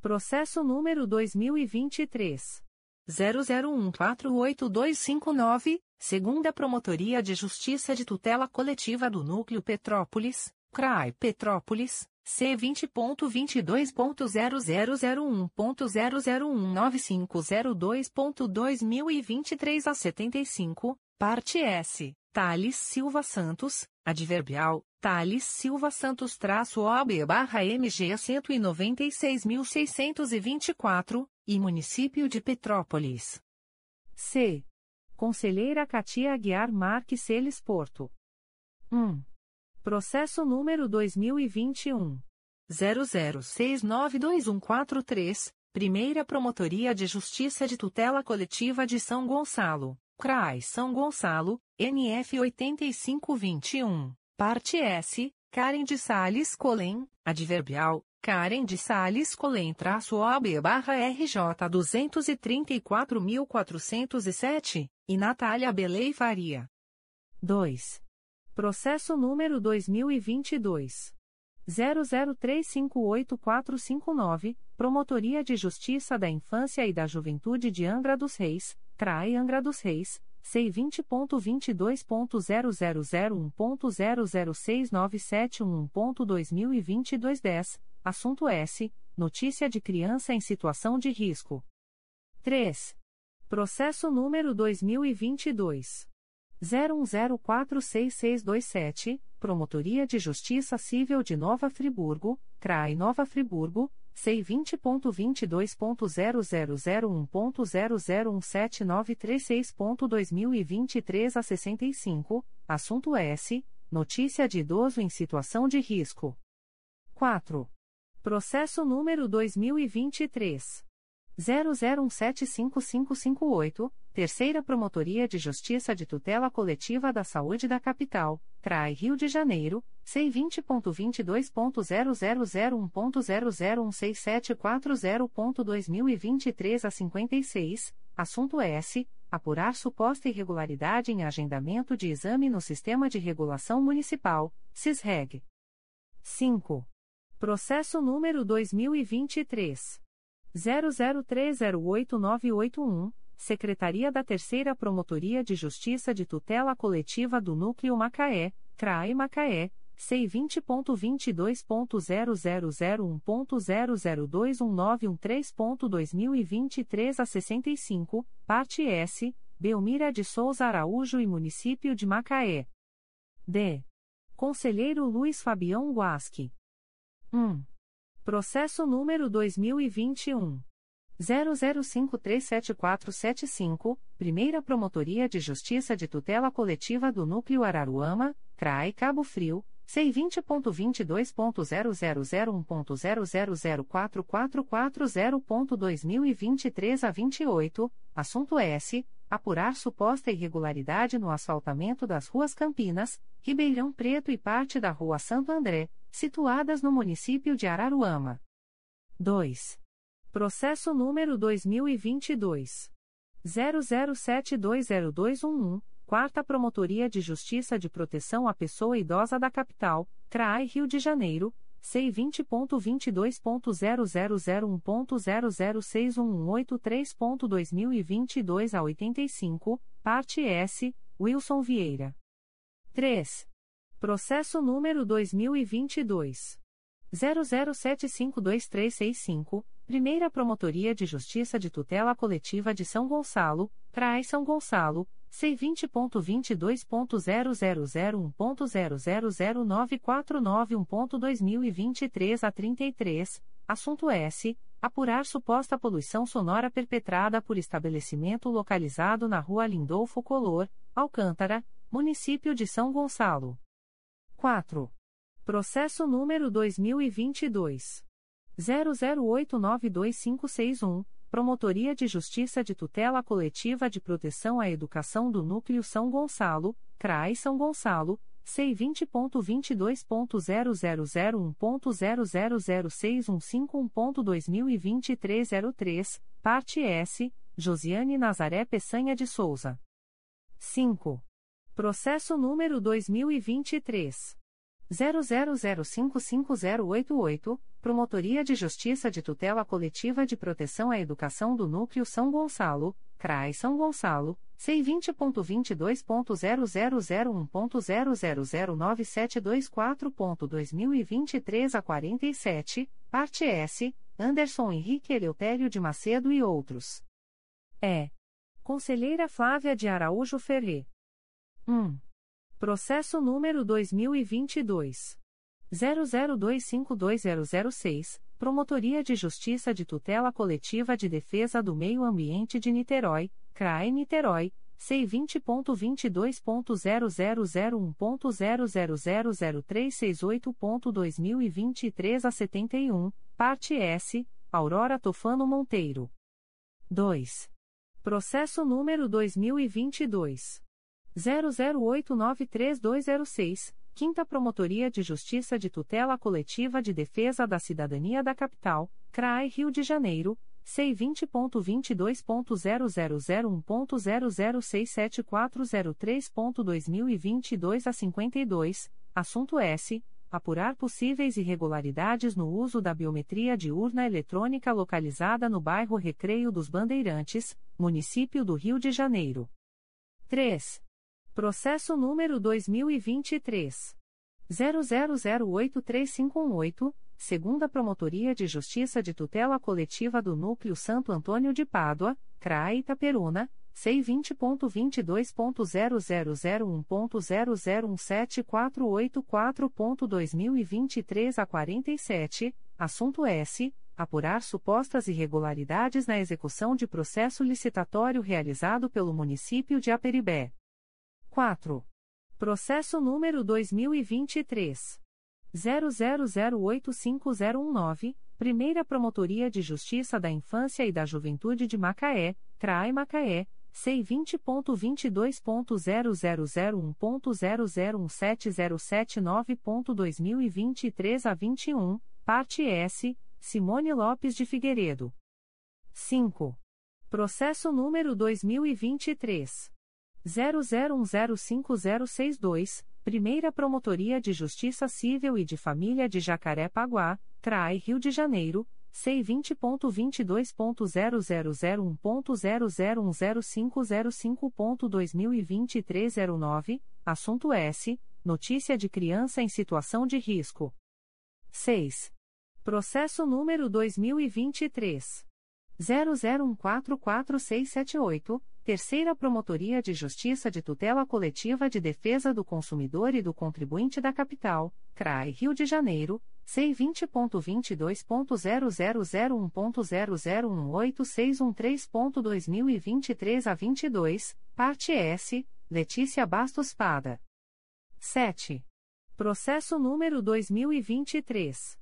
Processo número 2023. 00148259, segunda Promotoria de Justiça de Tutela Coletiva do Núcleo Petrópolis, CRAI Petrópolis, C20.22.0001.0019502.2023 a 75, parte S. Thales Silva Santos, adverbial, Thales Silva Santos traço OB barra MG 196.624, e Município de Petrópolis. C. Conselheira Katia Aguiar Marques Celes Porto. 1. Processo número 2021. 00692143, Primeira Promotoria de Justiça de Tutela Coletiva de São Gonçalo, CRAI São Gonçalo, NF 8521, Parte S, Karen de Sales Colem, Adverbial, Karen de Sales Colem traço OB barra RJ 234.407, e Natália Belei Faria. 2. Processo número 2022. 00358459, Promotoria de Justiça da Infância e da Juventude de Angra dos Reis, CRAE Angra dos Reis, C20.22.0001.0069711.2022 10, assunto S. Notícia de criança em situação de risco. 3. Processo número 2022. 01046627, Promotoria de Justiça Civil de Nova Friburgo, CRAI Nova Friburgo, C20.22.0001.0017936.2023 a 65, assunto S. Notícia de idoso em situação de risco. 4. Processo número 2023. 00175558, Terceira Promotoria de Justiça de Tutela Coletiva da Saúde da Capital, CRAI Rio de Janeiro, C20.22.0001.0016740.2023 a 56, assunto S. Apurar suposta irregularidade em agendamento de exame no Sistema de Regulação Municipal, SISREG. 5. Processo número 2023. 00308981, Secretaria da Terceira Promotoria de Justiça de Tutela Coletiva do Núcleo Macaé, CRAE Macaé, C20.22.0001.0021913.2023 a 65, parte S, Belmira de Souza Araújo e Município de Macaé. D. Conselheiro Luiz Fabião Guasque. 1. Processo número 2021. 00537475, Primeira Promotoria de Justiça de Tutela Coletiva do Núcleo Araruama, CRAI Cabo Frio, C20.22.0001.0004440.2023 a 28, assunto S. Apurar suposta irregularidade no asfaltamento das ruas Campinas, Ribeirão Preto e parte da Rua Santo André, situadas no município de Araruama. 2. Processo número 2022. 00720211, Quarta Promotoria de Justiça de Proteção à Pessoa Idosa da Capital, CRAI Rio de Janeiro, C20.22.0001.0061183.2022 a 85, parte S, Wilson Vieira. 3. Processo número 2022. 00752365, Primeira Promotoria de Justiça de Tutela Coletiva de São Gonçalo, CRAI São Gonçalo, C20.22.0001.0009491.2023 a 33, assunto S. Apurar suposta poluição sonora perpetrada por estabelecimento localizado na Rua Lindolfo Color, Alcântara, Município de São Gonçalo. 4. Processo número 2022. 00892561, Promotoria de Justiça de Tutela Coletiva de Proteção à Educação do Núcleo São Gonçalo, CRAI São Gonçalo, C20.22.0001.0006151.2023 03, parte S, Josiane Nazaré Peçanha de Souza. 5. Processo número 2023. 00055088, Promotoria de Justiça de Tutela Coletiva de Proteção à Educação do Núcleo São Gonçalo, CRAI São Gonçalo, C20.22.0001.0009724.2023 a 47, parte S, Anderson Henrique Eleutério de Macedo e outros. É. Conselheira Flávia de Araújo Ferre. 1. Processo número 2022. 00252006, Promotoria de Justiça de Tutela Coletiva de Defesa do Meio Ambiente de Niterói, CRAE Niterói, C20.22.0001.0000368.2023 a 71, parte S, Aurora Tofano Monteiro. 2. Processo número 2022. 00893206, Quinta Promotoria de Justiça de Tutela Coletiva de Defesa da Cidadania da Capital, CRAI Rio de Janeiro, C20.22.0001.0067403.2022 a 52, assunto S apurar possíveis irregularidades no uso da biometria de urna eletrônica localizada no bairro Recreio dos Bandeirantes, município do Rio de Janeiro. 3. Processo número 2023 00083518, segunda Promotoria de Justiça de Tutela Coletiva do Núcleo Santo Antônio de Pádua, CRAE Itaperuna, C20.22.0001.0017484.2023 a 47, assunto S. Apurar supostas irregularidades na execução de processo licitatório realizado pelo município de Aperibé. 4. Processo número 2023. 00085019, Primeira Promotoria de Justiça da Infância e da Juventude de Macaé, CRAI Macaé, C20.22.0001.0017079.2023 a 21, parte S, Simone Lopes de Figueiredo. 5. Processo número 2023. 00105062, Primeira Promotoria de Justiça Civil e de Família de Jacaré-Paguá, CRAI Rio de Janeiro, C20.22.0001.0010505.2023 09, assunto S. Notícia de criança em situação de risco. 6. Processo número 2023. 00144678, Terceira Promotoria de Justiça de Tutela Coletiva de Defesa do Consumidor e do Contribuinte da Capital, CRAI Rio de Janeiro, C20.22.0001.0018613.2023 a 22, parte S, Letícia Bastos Pada. 7. Processo número 2023.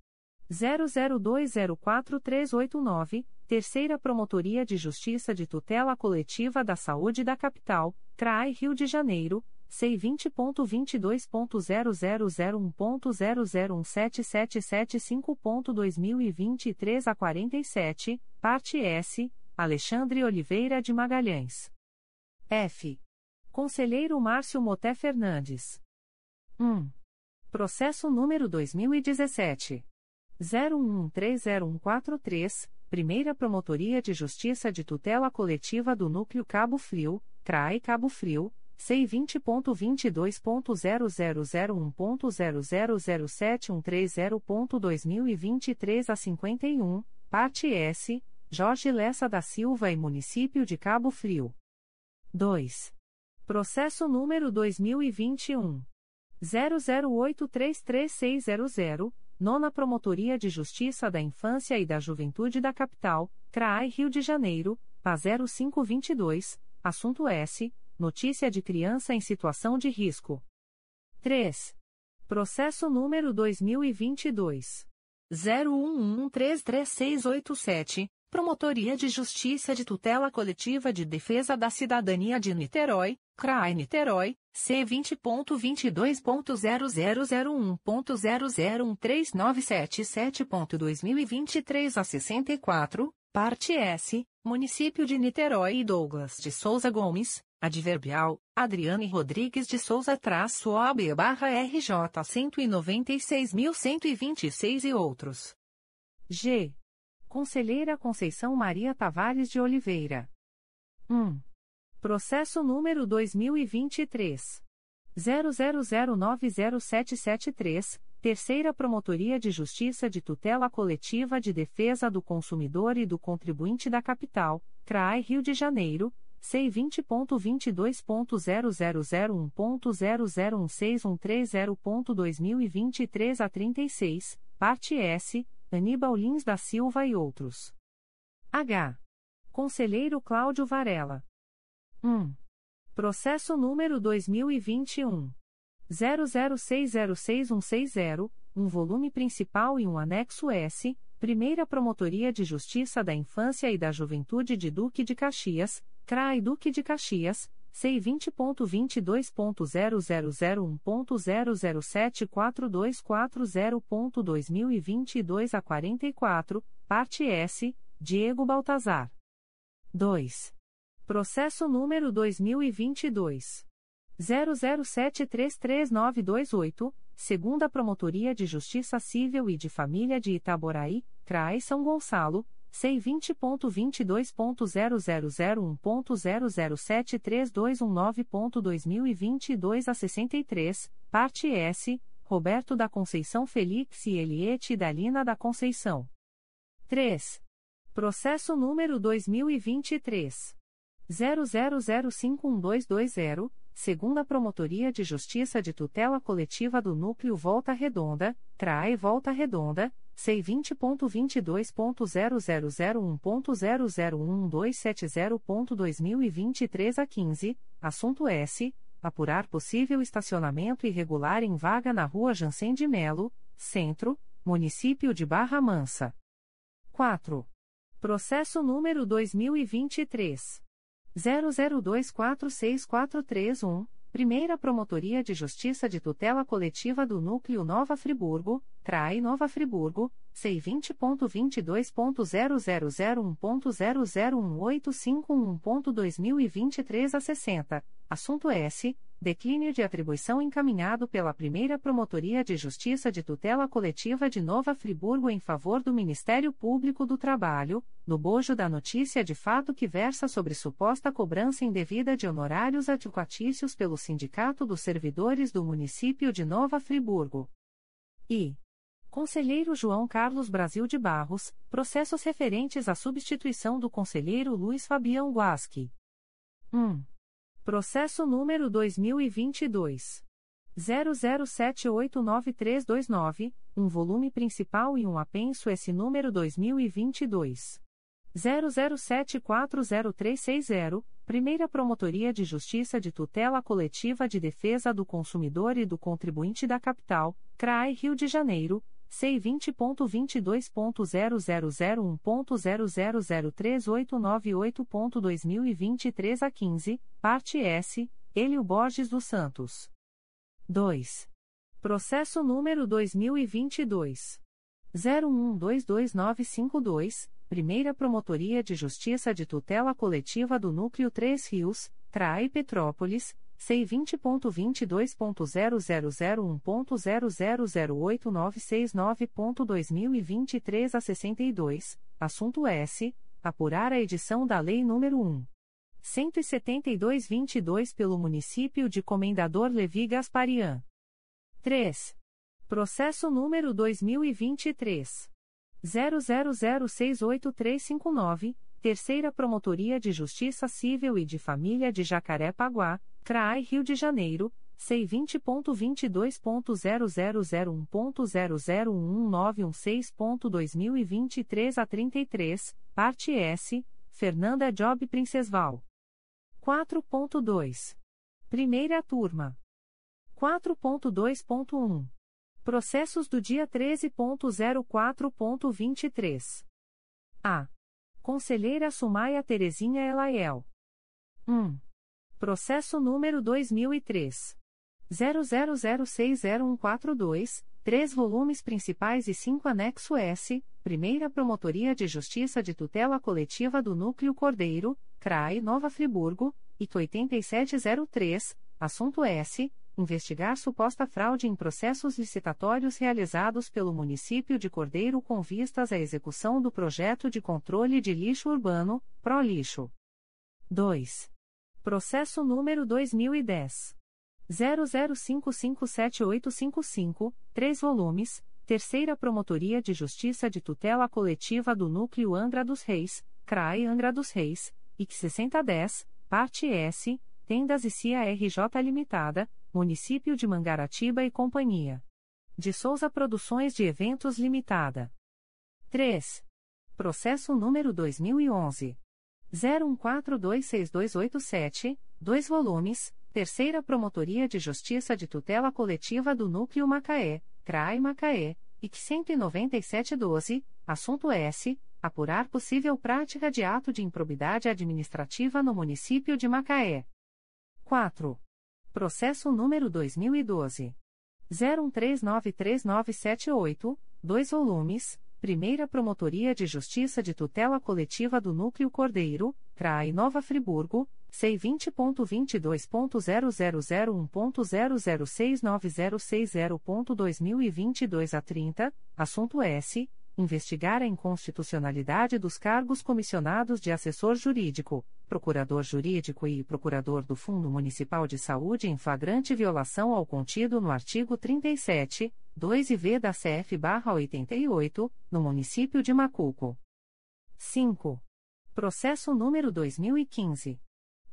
00204389, Terceira Promotoria de Justiça de Tutela Coletiva da Saúde da Capital, CRAI Rio de Janeiro, C20.22.0001.0017775.2023 a 47, parte S, Alexandre Oliveira de Magalhães. F. Conselheiro Márcio Moté Fernandes. 1. Processo número 2017. 01130143, Primeira Promotoria de Justiça de Tutela Coletiva do Núcleo Cabo Frio, CRAE Cabo Frio, C20.22.0001.0007130.2023 a 51, parte S, Jorge Lessa da Silva e Município de Cabo Frio. 2. Processo número 2021. 00833600, Nona Promotoria de Justiça da Infância e da Juventude da Capital, CRAI Rio de Janeiro, PA 0522, assunto S Notícia de criança em situação de risco. 3. Processo número 2022. 01133687, Promotoria de Justiça de Tutela Coletiva de Defesa da Cidadania de Niterói, CRAI Niterói, C20.22.0001.0013977.2023 a 64, parte S, Município de Niterói e Douglas de Souza Gomes, Adverbial, Adriane Rodrigues de Souza traço OAB barra RJ 196.126 e outros. G. Conselheira Conceição Maria Tavares de Oliveira. 1. Processo número 2023. 00090773, Terceira Promotoria de Justiça de Tutela Coletiva de Defesa do Consumidor e do Contribuinte da Capital, CRAI Rio de Janeiro, C20.22.0001.0016130.2023 a 36, parte S, Aníbal Lins da Silva e outros. H. Conselheiro Cláudio Varela. 1. Processo número 2021. 00606160, um volume principal e um anexo S, Primeira Promotoria de Justiça da Infância e da Juventude de Duque de Caxias, CRAI Duque de Caxias, C20.22.0001.0074240.2022 a 44, parte S, Diego Baltazar. 2. Processo número 2022. 00733928, segunda Promotoria de Justiça Civil e de Família de Itaboraí, CRAI São Gonçalo, C20.22.0001.0073219.2022 a 63, parte S, Roberto da Conceição Felix e Eliette Dalina da Conceição. 3. Processo número 2023. 00051220, segunda Promotoria de Justiça de Tutela Coletiva do Núcleo Volta Redonda, CRAE Volta Redonda, C20.22.0001.0011270.2023 a 15, assunto S. Apurar possível estacionamento irregular em vaga na rua Jansen de Melo, Centro, Município de Barra Mansa. 4. Processo número 2023. 00246431, Primeira Promotoria de Justiça de Tutela Coletiva do Núcleo Nova Friburgo, CRAI Nova Friburgo, C20.22.0001.0018551.2023 a 60, assunto S. Declínio de atribuição encaminhado pela Primeira Promotoria de Justiça de Tutela Coletiva de Nova Friburgo em favor do Ministério Público do Trabalho, no bojo da notícia de fato que versa sobre suposta cobrança indevida de honorários adquatícios pelo Sindicato dos Servidores do Município de Nova Friburgo. E. Conselheiro João Carlos Brasil de Barros, processos referentes à substituição do Conselheiro Luiz Fabião Guasque. 1. Processo número 2022. 00789329, um volume principal e um apenso esse número 2022. 00740360, Primeira Promotoria de Justiça de Tutela Coletiva de Defesa do Consumidor e do Contribuinte da Capital, CRAI Rio de Janeiro, C20.22.0001.0003898.2023 a 15, parte S, Elio Borges dos Santos. 2. Processo número 2022. 01122952, Primeira Promotoria de Justiça de Tutela Coletiva do Núcleo 3 Rios, CRAI Petrópolis, C20.22.0001.0008969.2023 a 62, assunto S. Apurar a edição da Lei nº 1. 172-22 pelo município de Comendador Levi Gasparian. 3. Processo número 2023. 00068359, Terceira Promotoria de Justiça Civil e de Família de Jacaré-Paguá, CRAI Rio de Janeiro, C20.22.0001.0011916.2023 a 33, parte S, Fernanda Job Princesval. 4.2. Primeira turma. 4.2.1. Processos do dia 13.04.23. A. Conselheira Sumaia Terezinha Elaiel. 1. Processo número 2003. 00060142, 3 volumes principais e 5 anexo S, Primeira Promotoria de Justiça de Tutela Coletiva do Núcleo Cordeiro, CRAI Nova Friburgo, IC 8703, assunto S. Investigar suposta fraude em processos licitatórios realizados pelo município de Cordeiro com vistas à execução do projeto de controle de lixo urbano, ProLixo. 2. Processo número 2010. 00557855, 3 volumes, Terceira Promotoria de Justiça de Tutela Coletiva do Núcleo Angra dos Reis, CRAI Angra dos Reis, IC 6010, Parte S, Tendas e CIA RJ Limitada, Município de Mangaratiba e Companhia. De Souza Produções de Eventos Limitada. 3. Processo número 2011. 01426287, 2 volumes, Terceira Promotoria de Justiça de Tutela Coletiva do Núcleo Macaé, CRAI Macaé, IC 19712, assunto S. Apurar possível prática de ato de improbidade administrativa no município de Macaé. 4. Processo número 2012. 01393978, 2 volumes, Primeira Promotoria de Justiça de Tutela Coletiva do Núcleo Cordeiro, CRAI Nova Friburgo, C20.22.0001.0069060.2022 a 30, assunto S. Investigar a inconstitucionalidade dos cargos comissionados de assessor jurídico, procurador jurídico e procurador do Fundo Municipal de Saúde em flagrante violação ao contido no artigo 37, 2 e V da CF-88, no município de Macuco. 5. Processo número 2015.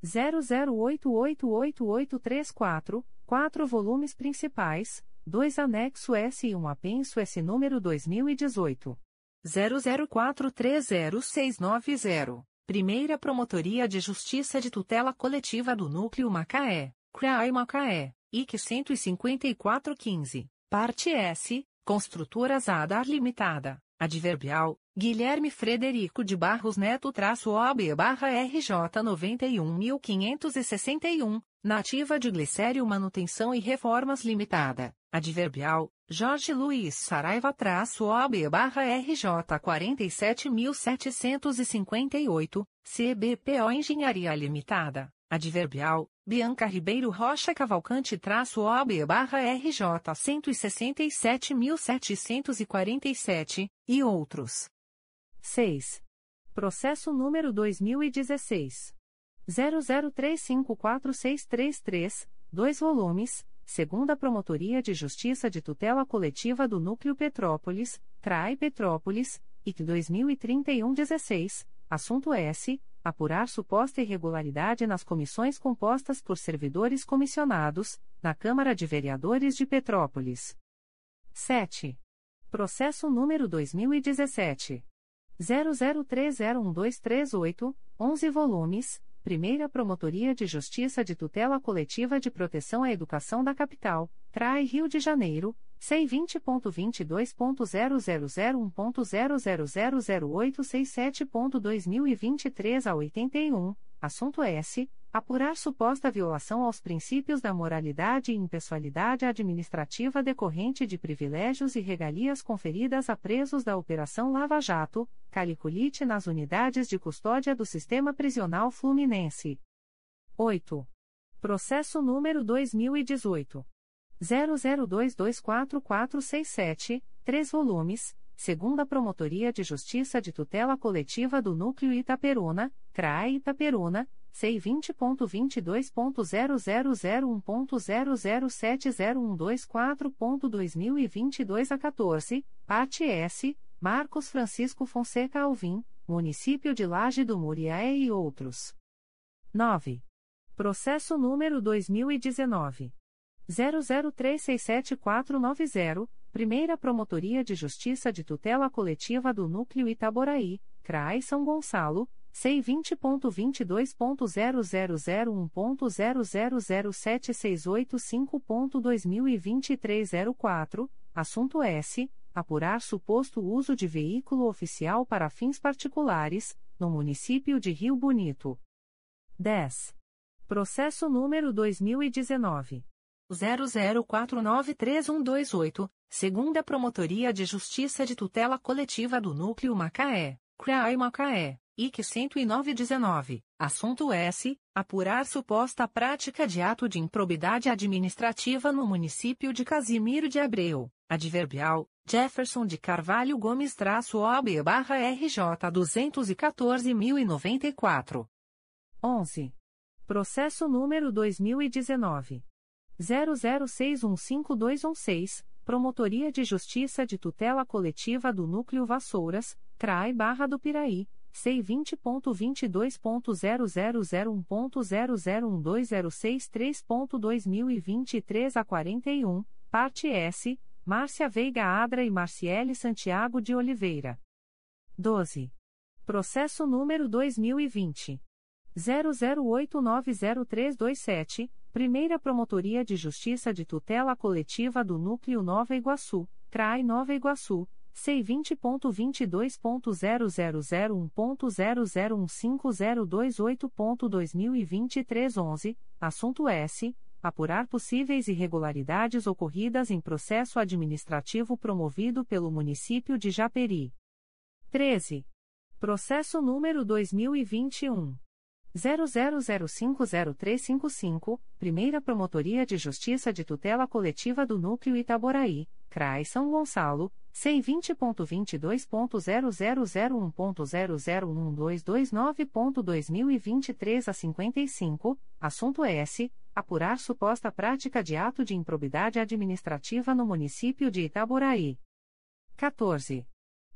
00888834, 4 volumes principais, 2 anexo S e 1 apenso S número 2018. 00430690, Primeira Promotoria de Justiça de Tutela Coletiva do Núcleo Macaé, CRAI Macaé, IC 15415, Parte S, Construtora Zadar Limitada, Adverbial, Guilherme Frederico de Barros Neto traço OB barra RJ 91.561, Nativa de Glicério Manutenção e Reformas Limitada, Adverbial, Jorge Luiz Saraiva traço OB barra RJ 47.758, CBPO Engenharia Limitada, Adverbial, Bianca Ribeiro Rocha Cavalcante traço OB barra RJ 167.747, e outros. 6. Processo número 2016. 00354633, 2 volumes, segunda Promotoria de Justiça de Tutela Coletiva do Núcleo Petrópolis, CRAI Petrópolis, IC 2031-16, assunto S. Apurar suposta irregularidade nas comissões compostas por servidores comissionados, na Câmara de Vereadores de Petrópolis. 7. Processo número 2017. 00301238, 11 volumes, Primeira Promotoria de Justiça de Tutela Coletiva de Proteção à Educação da Capital, CRAI Rio de Janeiro, C20.22.0001.0000867.2023 a 81, assunto S. Apurar suposta violação aos princípios da moralidade e impessoalidade administrativa decorrente de privilégios e regalias conferidas a presos da Operação Lava Jato, Caliculite nas unidades de custódia do Sistema Prisional Fluminense. 8. Processo número 2018. 00224467, 3 volumes, segunda Promotoria de Justiça de Tutela Coletiva do Núcleo Itaperuna, CRAE Itaperuna, C20.22.0001.0070124.2022 a 14, parte S, Marcos Francisco Fonseca Alvim, Município de Laje do Muriaé e outros. 9. Processo número 2019. 00367490, Primeira Promotoria de Justiça de Tutela Coletiva do Núcleo Itaboraí, CRAI São Gonçalo, C20.22.0001.0007685.2023 04, assunto S. Apurar suposto uso de veículo oficial para fins particulares, no município de Rio Bonito. 10. Processo número 2019. 00493128, segunda Promotoria de Justiça de Tutela Coletiva do Núcleo Macaé, CRAI Macaé. IC 10919, assunto S. Apurar suposta prática de ato de improbidade administrativa no município de Casimiro de Abreu, adverbial, Jefferson de Carvalho Gomes traço OB barra RJ 214.094. 11. Processo número 2019. 00615216, Promotoria de Justiça de Tutela Coletiva do Núcleo Vassouras, CRAI Barra do Piraí, C20.22.0001.0012063.2023 a 41, parte S, Márcia Veiga Adra e Marciele Santiago de Oliveira. 12. Processo número 2020. 00890327, Primeira Promotoria de Justiça de Tutela Coletiva do Núcleo Nova Iguaçu, CRAI Nova Iguaçu, C20.22.0001.0015028.2023 11, assunto S. Apurar possíveis irregularidades ocorridas em processo administrativo promovido pelo município de Japeri. 13. Processo número 2021. 00050355, Primeira Promotoria de Justiça de Tutela Coletiva do Núcleo Itaboraí, CRAI São Gonçalo, C20.22.0001.0012229.2023 a 55, assunto S. Apurar suposta prática de ato de improbidade administrativa no município de Itaboraí. 14.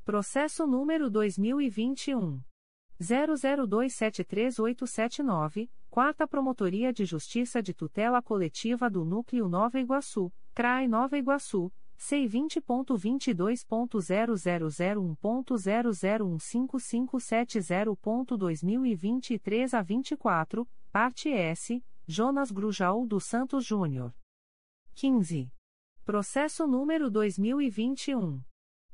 Processo número 2021. 00273879, Quarta Promotoria de Justiça de Tutela Coletiva do Núcleo Nova Iguaçu, CRAI Nova Iguaçu, C20.22.0001.0015570.2023 a 24, parte S, Jonas Grujaú dos Santos Júnior. 15. Processo número 2021.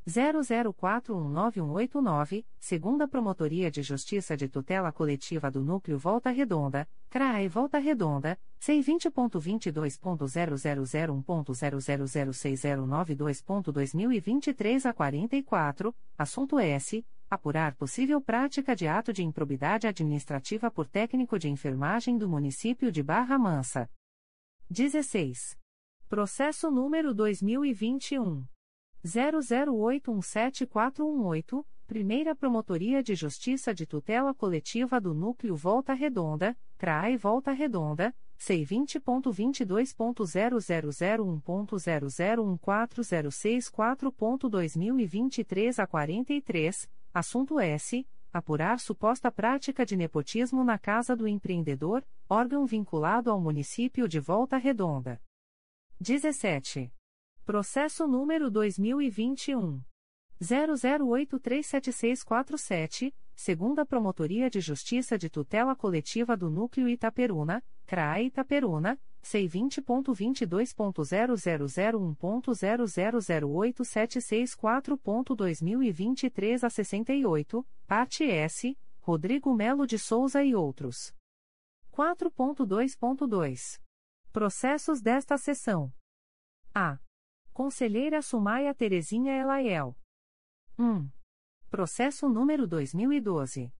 00419189, segunda Promotoria de Justiça de Tutela Coletiva do Núcleo Volta Redonda, CRAE Volta Redonda, C20.22.0001.0006092.2023 a 44, assunto S. Apurar possível prática de ato de improbidade administrativa por técnico de enfermagem do município de Barra Mansa. 16. Processo número 2021. 00817418, Primeira Promotoria de Justiça de Tutela Coletiva do Núcleo Volta Redonda, CRAE Volta Redonda, C20.22.0001.0014064.2023 a 43, assunto S. Apurar suposta prática de nepotismo na Casa do Empreendedor, órgão vinculado ao município de Volta Redonda. 17. Processo número 2021. 00837647, segunda Promotoria de Justiça de Tutela Coletiva do Núcleo Itaperuna, CRAE Itaperuna, C20.22.0001.0008764.2023 a 68, parte S, Rodrigo Melo de Souza e outros. 4.2.2. Processos desta sessão. A. Conselheira Sumaia Terezinha Elaiel. 1. Processo número 2012.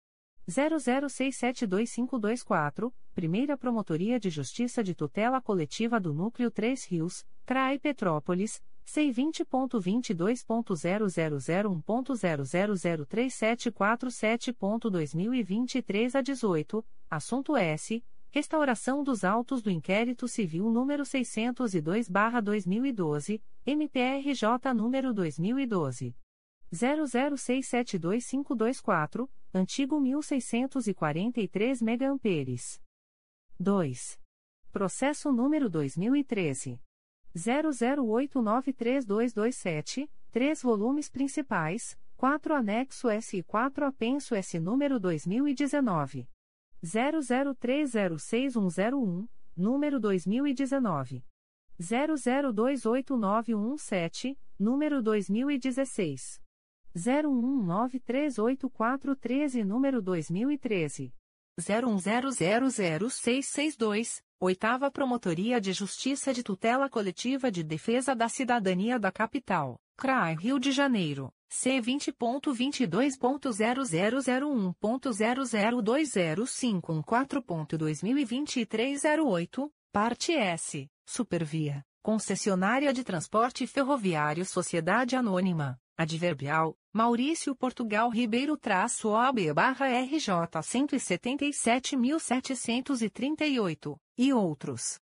00672524, Primeira Promotoria de Justiça de Tutela Coletiva do Núcleo 3 Rios, CRAI Petrópolis, C20.22.0001.0003747.2023 a 18, assunto S. Restauração dos autos do inquérito civil número 602/2012, MPRJ número 2012 00672524, antigo 1643 megaamperes. 2. Processo número 2013 00893227, 3 volumes principais, 4 anexo S e 4 apenso S número 2019 00306101, número 2019. 00289117, número 2016. 01193843 número 2013. 01000662, Oitava Promotoria de Justiça de Tutela Coletiva de Defesa da Cidadania da Capital, CRAI Rio de Janeiro. C20.22.0001.0020514.2023 a 08, parte S, Supervia, Concessionária de Transporte Ferroviário Sociedade Anônima, Adverbial, Maurício Portugal Ribeiro traço OAB barra RJ 177.738, e outros.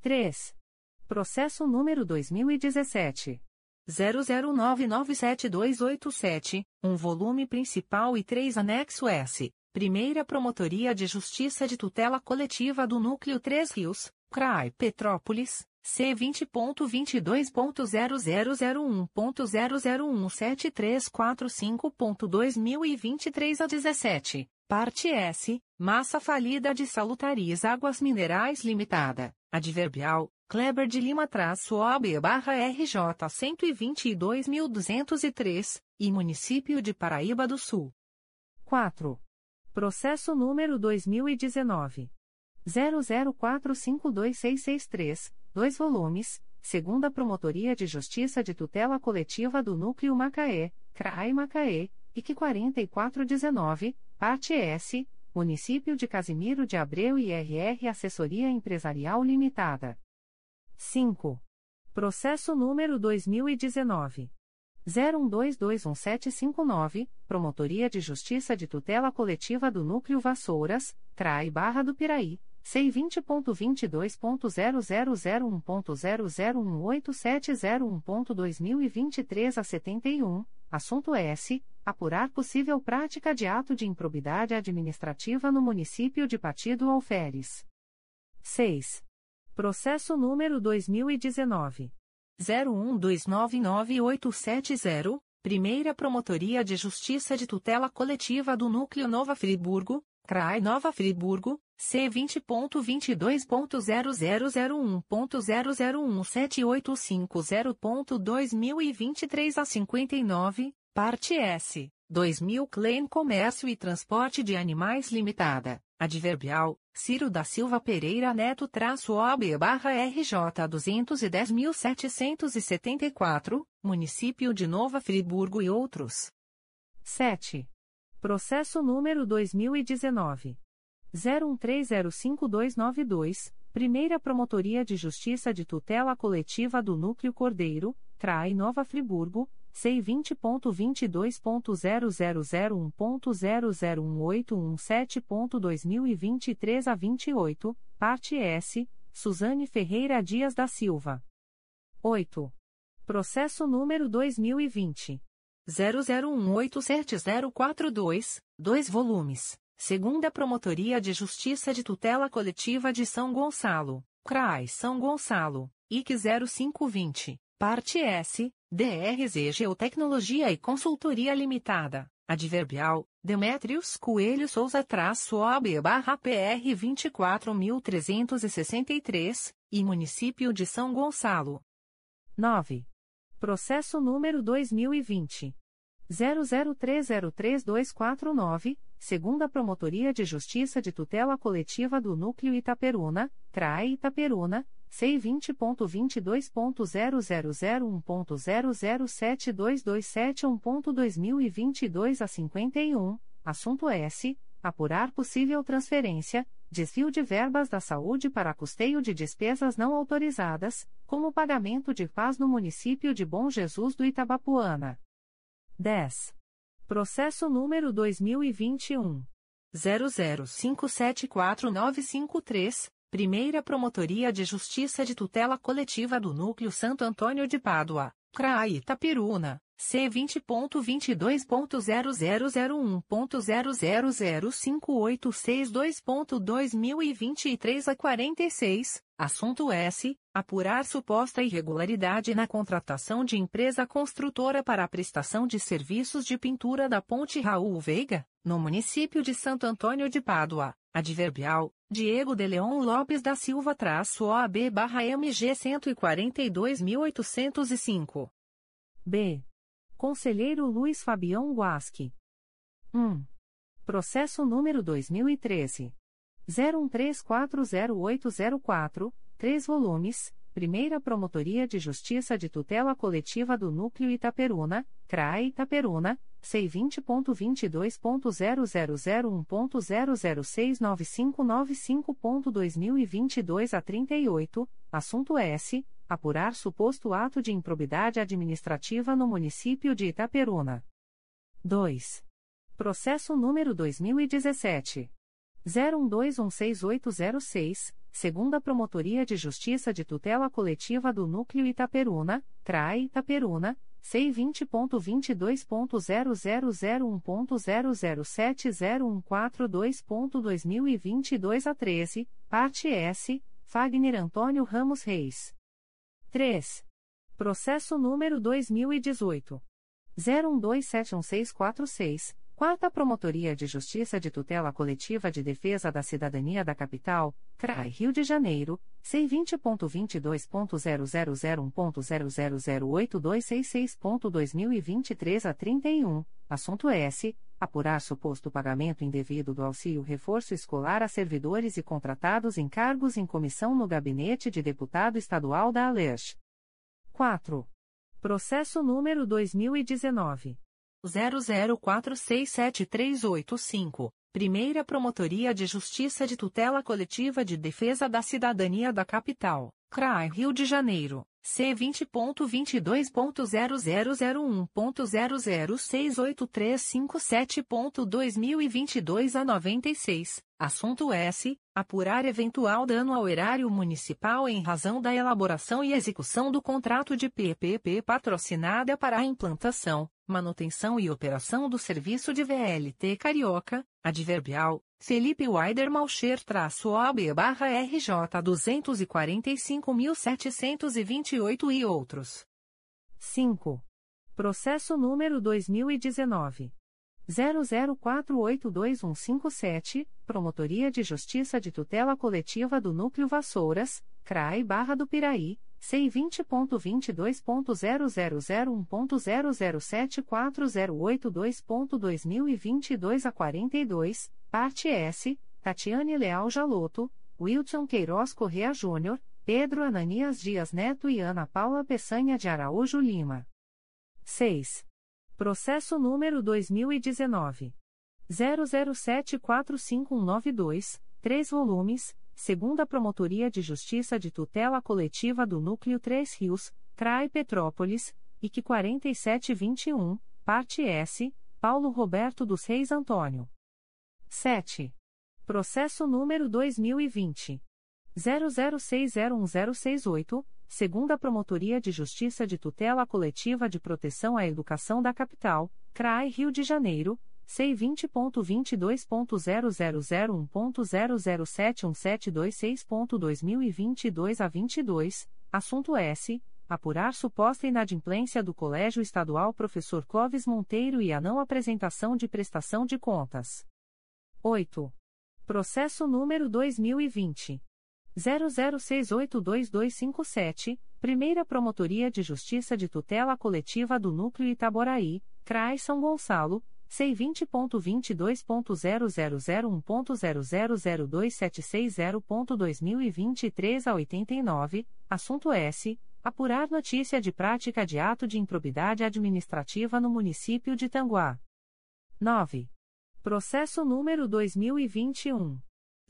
3. Processo número 2017. 00997287, um volume principal e três anexo S. Primeira Promotoria de Justiça de Tutela Coletiva do Núcleo 3 Rios, CRAI Petrópolis, C20.22.0001.0017345.2023 a 17, parte S, Massa Falida de Salutaris Águas Minerais Limitada, Adverbial, Kleber de Lima traço OB barra RJ 122.203, e Município de Paraíba do Sul. 4. Processo número 2019. 00452663, 2 volumes, segunda Promotoria de Justiça de Tutela Coletiva do Núcleo Macaé, CRAI Macaé, IC 4419, parte S, Município de Casimiro de Abreu e RR Assessoria Empresarial Limitada. 5. Processo número 2019. 01221759, Promotoria de Justiça de Tutela Coletiva do Núcleo Vassouras, CRAI Barra do Piraí, C20.22.0001.0018701.2023 a 71, assunto S. Apurar possível prática de ato de improbidade administrativa no município de Partido Alferes. 6. Processo número 2019. 01299870, Primeira Promotoria de Justiça de Tutela Coletiva do Núcleo Nova Friburgo, CRAI Nova Friburgo, C20.22.0001.0017850.2023 a 59, parte S. 2000 Claim Comércio e Transporte de Animais Limitada, Adverbial, Ciro da Silva Pereira Neto traço OB barra RJ 210.774, Município de Nova Friburgo e outros. 7. Processo número 2019. 01305292, Primeira Promotoria de Justiça de Tutela Coletiva do Núcleo Cordeiro, CRAI Nova Friburgo, C20.22.0001.0018117.2023 a 28, parte S, Suzane Ferreira Dias da Silva. 8. Processo número 2020. 00187042, 2 volumes. Segunda Promotoria de Justiça de Tutela Coletiva de São Gonçalo, CRAI São Gonçalo, IC 0520, parte S, DRZ Geotecnologia e Consultoria Limitada, Adverbial, Demetrios Coelho Souza traço OB barra PR 24363, e Município de São Gonçalo. 9. Processo número 2020. 00303249, segunda Promotoria de Justiça de Tutela Coletiva do Núcleo Itaperuna, CRAE Itaperuna, C20.22.0001.0072271.2022 a 51, assunto S. Apurar possível transferência, desvio de verbas da saúde para custeio de despesas não autorizadas, como pagamento de paz no município de Bom Jesus do Itabapuana. 10. Processo número 2021. 00574953. Primeira Promotoria de Justiça de Tutela Coletiva do Núcleo Santo Antônio de Pádua, CRAI Itapiruna, C20.22.0001.0005862.2023 a 46, assunto S. Apurar suposta irregularidade na contratação de empresa construtora para a prestação de serviços de pintura da Ponte Raul Veiga, no município de Santo Antônio de Pádua. Adverbial, Diego de Leon Lopes da Silva traço OAB barra MG 142.805. B. Conselheiro Luiz Fabião Guasque. 1. Processo número 2013. 01340804, 3 volumes, Primeira Promotoria de Justiça de Tutela Coletiva do Núcleo Itaperuna, CRAE Itaperuna, C20.22.0001.0069595.2022 a 38, assunto S. Apurar suposto ato de improbidade administrativa no município de Itaperuna. 2. Processo número 2017. 01216806, segunda Promotoria de Justiça de Tutela Coletiva do Núcleo Itaperuna, CRAE Itaperuna, C20.22.0001.0070142.2022 a 13, parte S, Fagner Antônio Ramos Reis. 3. Processo número 2018. 01271646 Quarta Promotoria de Justiça de Tutela Coletiva de Defesa da Cidadania da Capital, CRAI Rio de Janeiro, C20.22.0001.0008266.2023 a 31, assunto S. Apurar suposto pagamento indevido do auxílio reforço escolar a servidores e contratados em cargos em comissão no Gabinete de Deputado Estadual da ALERJ. 4. Processo número 2019. 00467385, Primeira Promotoria de Justiça de Tutela Coletiva de Defesa da Cidadania da Capital, CRAI Rio de Janeiro, C20.22.0001.0068357.2022 a 96, assunto S. Apurar eventual dano ao erário municipal em razão da elaboração e execução do contrato de PPP patrocinada para a implantação, manutenção e operação do serviço de VLT Carioca, adverbial, Felipe Weider Malcher-OB-RJ 245.728 e outros. 5. Processo número 2019. 00482157, Promotoria de Justiça de Tutela Coletiva do Núcleo Vassouras, CRAI Barra do Piraí, C20.22.0001.0074082.2022 a 42, parte S, Tatiane Leal Jaloto, Wilton Queiroz Correa Júnior, Pedro Ananias Dias Neto e Ana Paula Peçanha de Araújo Lima. 6. Processo número 2019. 00745192, 3 volumes segunda Promotoria de Justiça de Tutela Coletiva do Núcleo 3 Rios, CRAI Petrópolis, IC 4721, parte S, Paulo Roberto dos Reis Antônio. 7. Processo número 2020. 00601068, segunda Promotoria de Justiça de Tutela Coletiva de Proteção à Educação da Capital, CRAI Rio de Janeiro, C20.22.0001.0071726.2022 a 22, assunto S. Apurar suposta inadimplência do Colégio Estadual Professor Clóvis Monteiro e a não apresentação de prestação de contas. 8. Processo número 2020. 00682257, Primeira Promotoria de Justiça de Tutela Coletiva do Núcleo Itaboraí, CRAI São Gonçalo, C20.22.0001.0002760.2023 a 89, assunto S. Apurar notícia de prática de ato de improbidade administrativa no município de Tanguá. 9. Processo número 2021.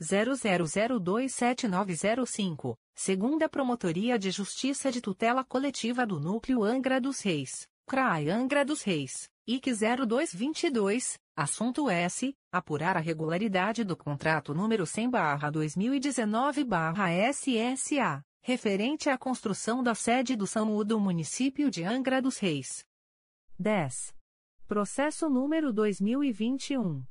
00027905, segunda Promotoria de Justiça de Tutela Coletiva do Núcleo Angra dos Reis, CRAI Angra dos Reis. IC 0222, assunto S. Apurar a regularidade do contrato número 100-2019-SSA, referente à construção da sede do SAMU do município de Angra dos Reis. 10. Processo número 2021.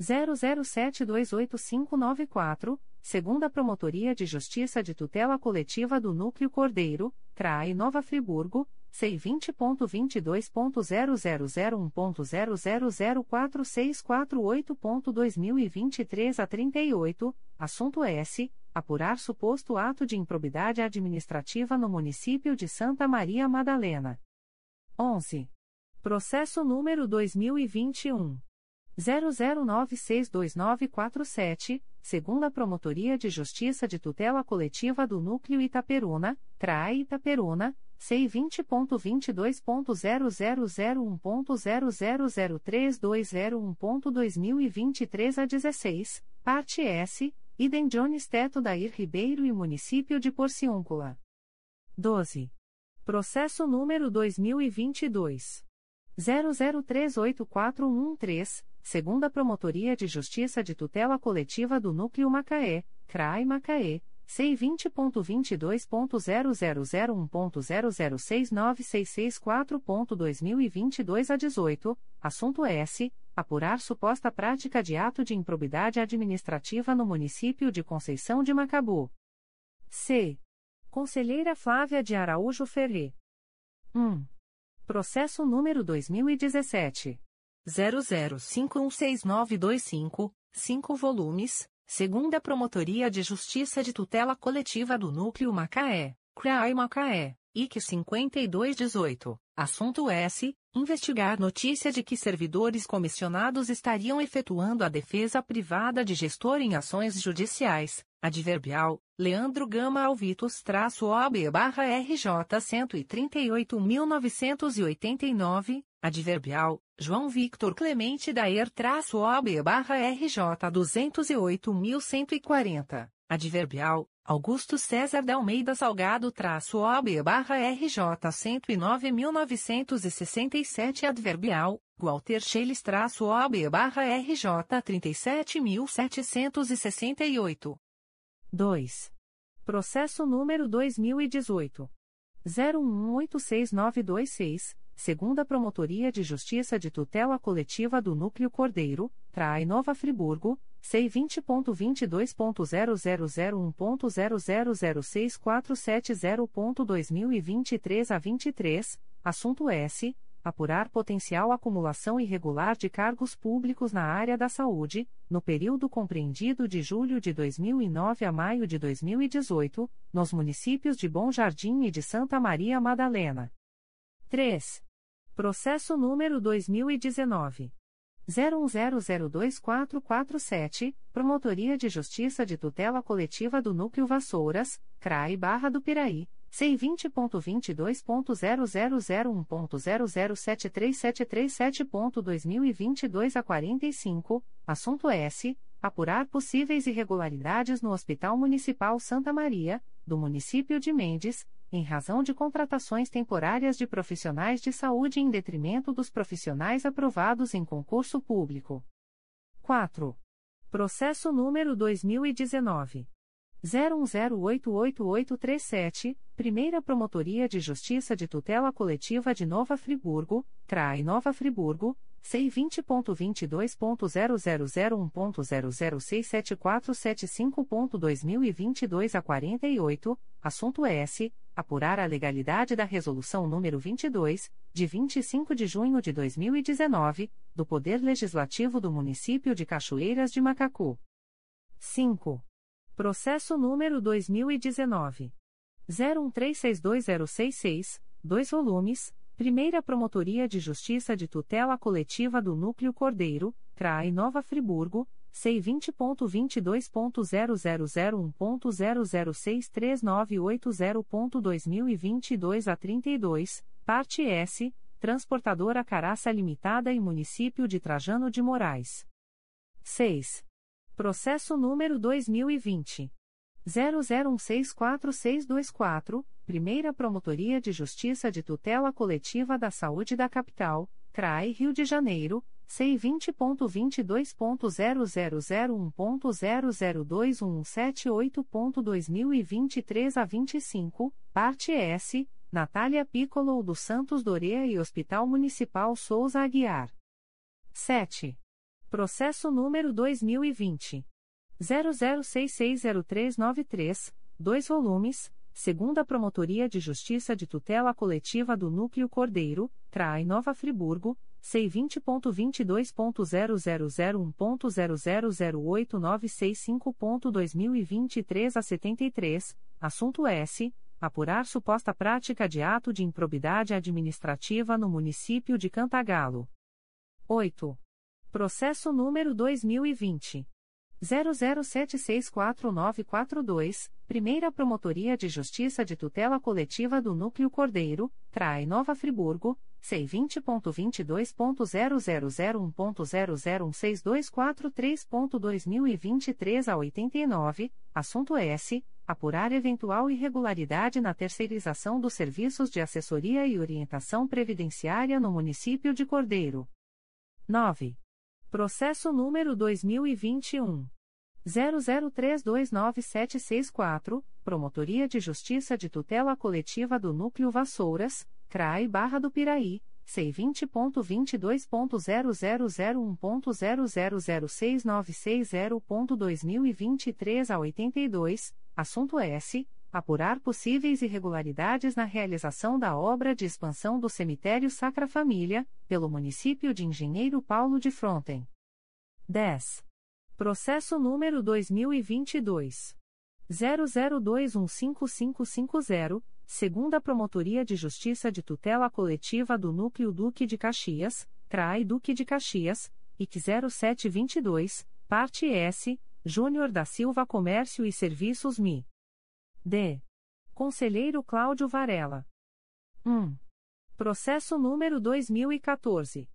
00728594, segunda Promotoria de Justiça de Tutela Coletiva do Núcleo Cordeiro, CRAI Nova Friburgo, C20.22.0001.0004648.2023 a 38, assunto S. Apurar suposto ato de improbidade administrativa no município de Santa Maria Madalena. 11. Processo número 2021. 00962947, segunda Promotoria de Justiça de Tutela Coletiva do Núcleo Itaperuna, CRAE Itaperuna, C20.22.0001.0003201.2023 a 16, parte S, Idem Jones Teto Dair Ribeiro e Município de Porciúncula. 12. Processo número 2022. 00384113, segunda Promotoria de Justiça de Tutela Coletiva do Núcleo Macaé, CRAI Macaé, C20.22.0001.0069664.2022 a 18, assunto S. Apurar suposta prática de ato de improbidade administrativa no município de Conceição de Macabu. C. Conselheira Flávia de Araújo Ferre. 1. Processo número 2017. 00516925, 5 volumes, segunda Promotoria de Justiça de Tutela Coletiva do Núcleo Macaé, CRAI Macaé, IC 5218, assunto S. Investigar notícia de que servidores comissionados estariam efetuando a defesa privada de gestor em ações judiciais, adverbial, Leandro Gama Alvitos-OB-RJ 138.989, adverbial, João Victor Clemente Daer-OB-RJ 208.140, adverbial, Augusto César da Almeida Salgado-OB-RJ 109.967 adverbial, Walter Scheles-OB-RJ 37.768. 2. Processo número 2018. 01186926, segunda Promotoria de Justiça de Tutela Coletiva do Núcleo Cordeiro, Trai Nova Friburgo, C20.22.0001.0006470.2023 a 23, assunto S. Apurar potencial acumulação irregular de cargos públicos na área da saúde, no período compreendido de julho de 2009 a maio de 2018, nos municípios de Bom Jardim e de Santa Maria Madalena. 3. Processo número 2019. 01002447, Promotoria de Justiça de Tutela Coletiva do Núcleo Vassouras, CRAI Barra do Piraí, C20.22.0001.0073737.2022 a 45, assunto S. Apurar possíveis irregularidades no Hospital Municipal Santa Maria, do município de Mendes, em razão de contratações temporárias de profissionais de saúde em detrimento dos profissionais aprovados em concurso público. 4. Processo número 2019 01088837, Primeira Promotoria de Justiça de Tutela Coletiva de Nova Friburgo, CRAI Nova Friburgo, C20.22.0001.0067475.2022 a 48, assunto S. Apurar a legalidade da Resolução nº 22, de 25 de junho de 2019, do Poder Legislativo do Município de Cachoeiras de Macacu. 5. Processo número 2019. 01362066, 2 volumes Primeira Promotoria de Justiça de Tutela Coletiva do Núcleo Cordeiro, CRAI Nova Friburgo, C20.22.0001.0063980.2022 a 32, parte S, Transportadora Caraça Limitada e Município de Trajano de Moraes. 6. Processo número 2020. 00164624, Primeira Promotoria de Justiça de Tutela Coletiva da Saúde da Capital, CRAI Rio de Janeiro, C20.22.0001.0021788.2023 a 25, parte S, Natália Piccolo dos Santos Dorea e Hospital Municipal Souza Aguiar. 7. Processo número 2020. 00660393, 2 volumes, segunda Promotoria de Justiça de Tutela Coletiva do Núcleo Cordeiro, CRAI Nova Friburgo, C20.22.0001.0008965.2023 a 73, assunto S. Apurar suposta prática de ato de improbidade administrativa no município de Cantagalo. 8. Processo número 2020. 00764942, Primeira Promotoria de Justiça de Tutela Coletiva do Núcleo Cordeiro, CRAI Nova Friburgo, C20.22.0001.0016243.2023 a 89, assunto S. Apurar eventual irregularidade na terceirização dos serviços de assessoria e orientação previdenciária no município de Cordeiro. 9. Processo número 2021. 00329764, Promotoria de Justiça de Tutela Coletiva do Núcleo Vassouras, CRAI Barra do Piraí, C20.22.0001.0006960.2023 a 82, assunto S. apurar possíveis irregularidades na realização da obra de expansão do cemitério Sacra Família, pelo município de Engenheiro Paulo de Fronten. 10. Processo número 2022 00215550, segunda Promotoria de Justiça de Tutela Coletiva do Núcleo Duque de Caxias, CRAI Duque de Caxias, IC 0722, parte S, Júnior da Silva Comércio e Serviços MI. D. Conselheiro Cláudio Varela. 1. Processo número 2014.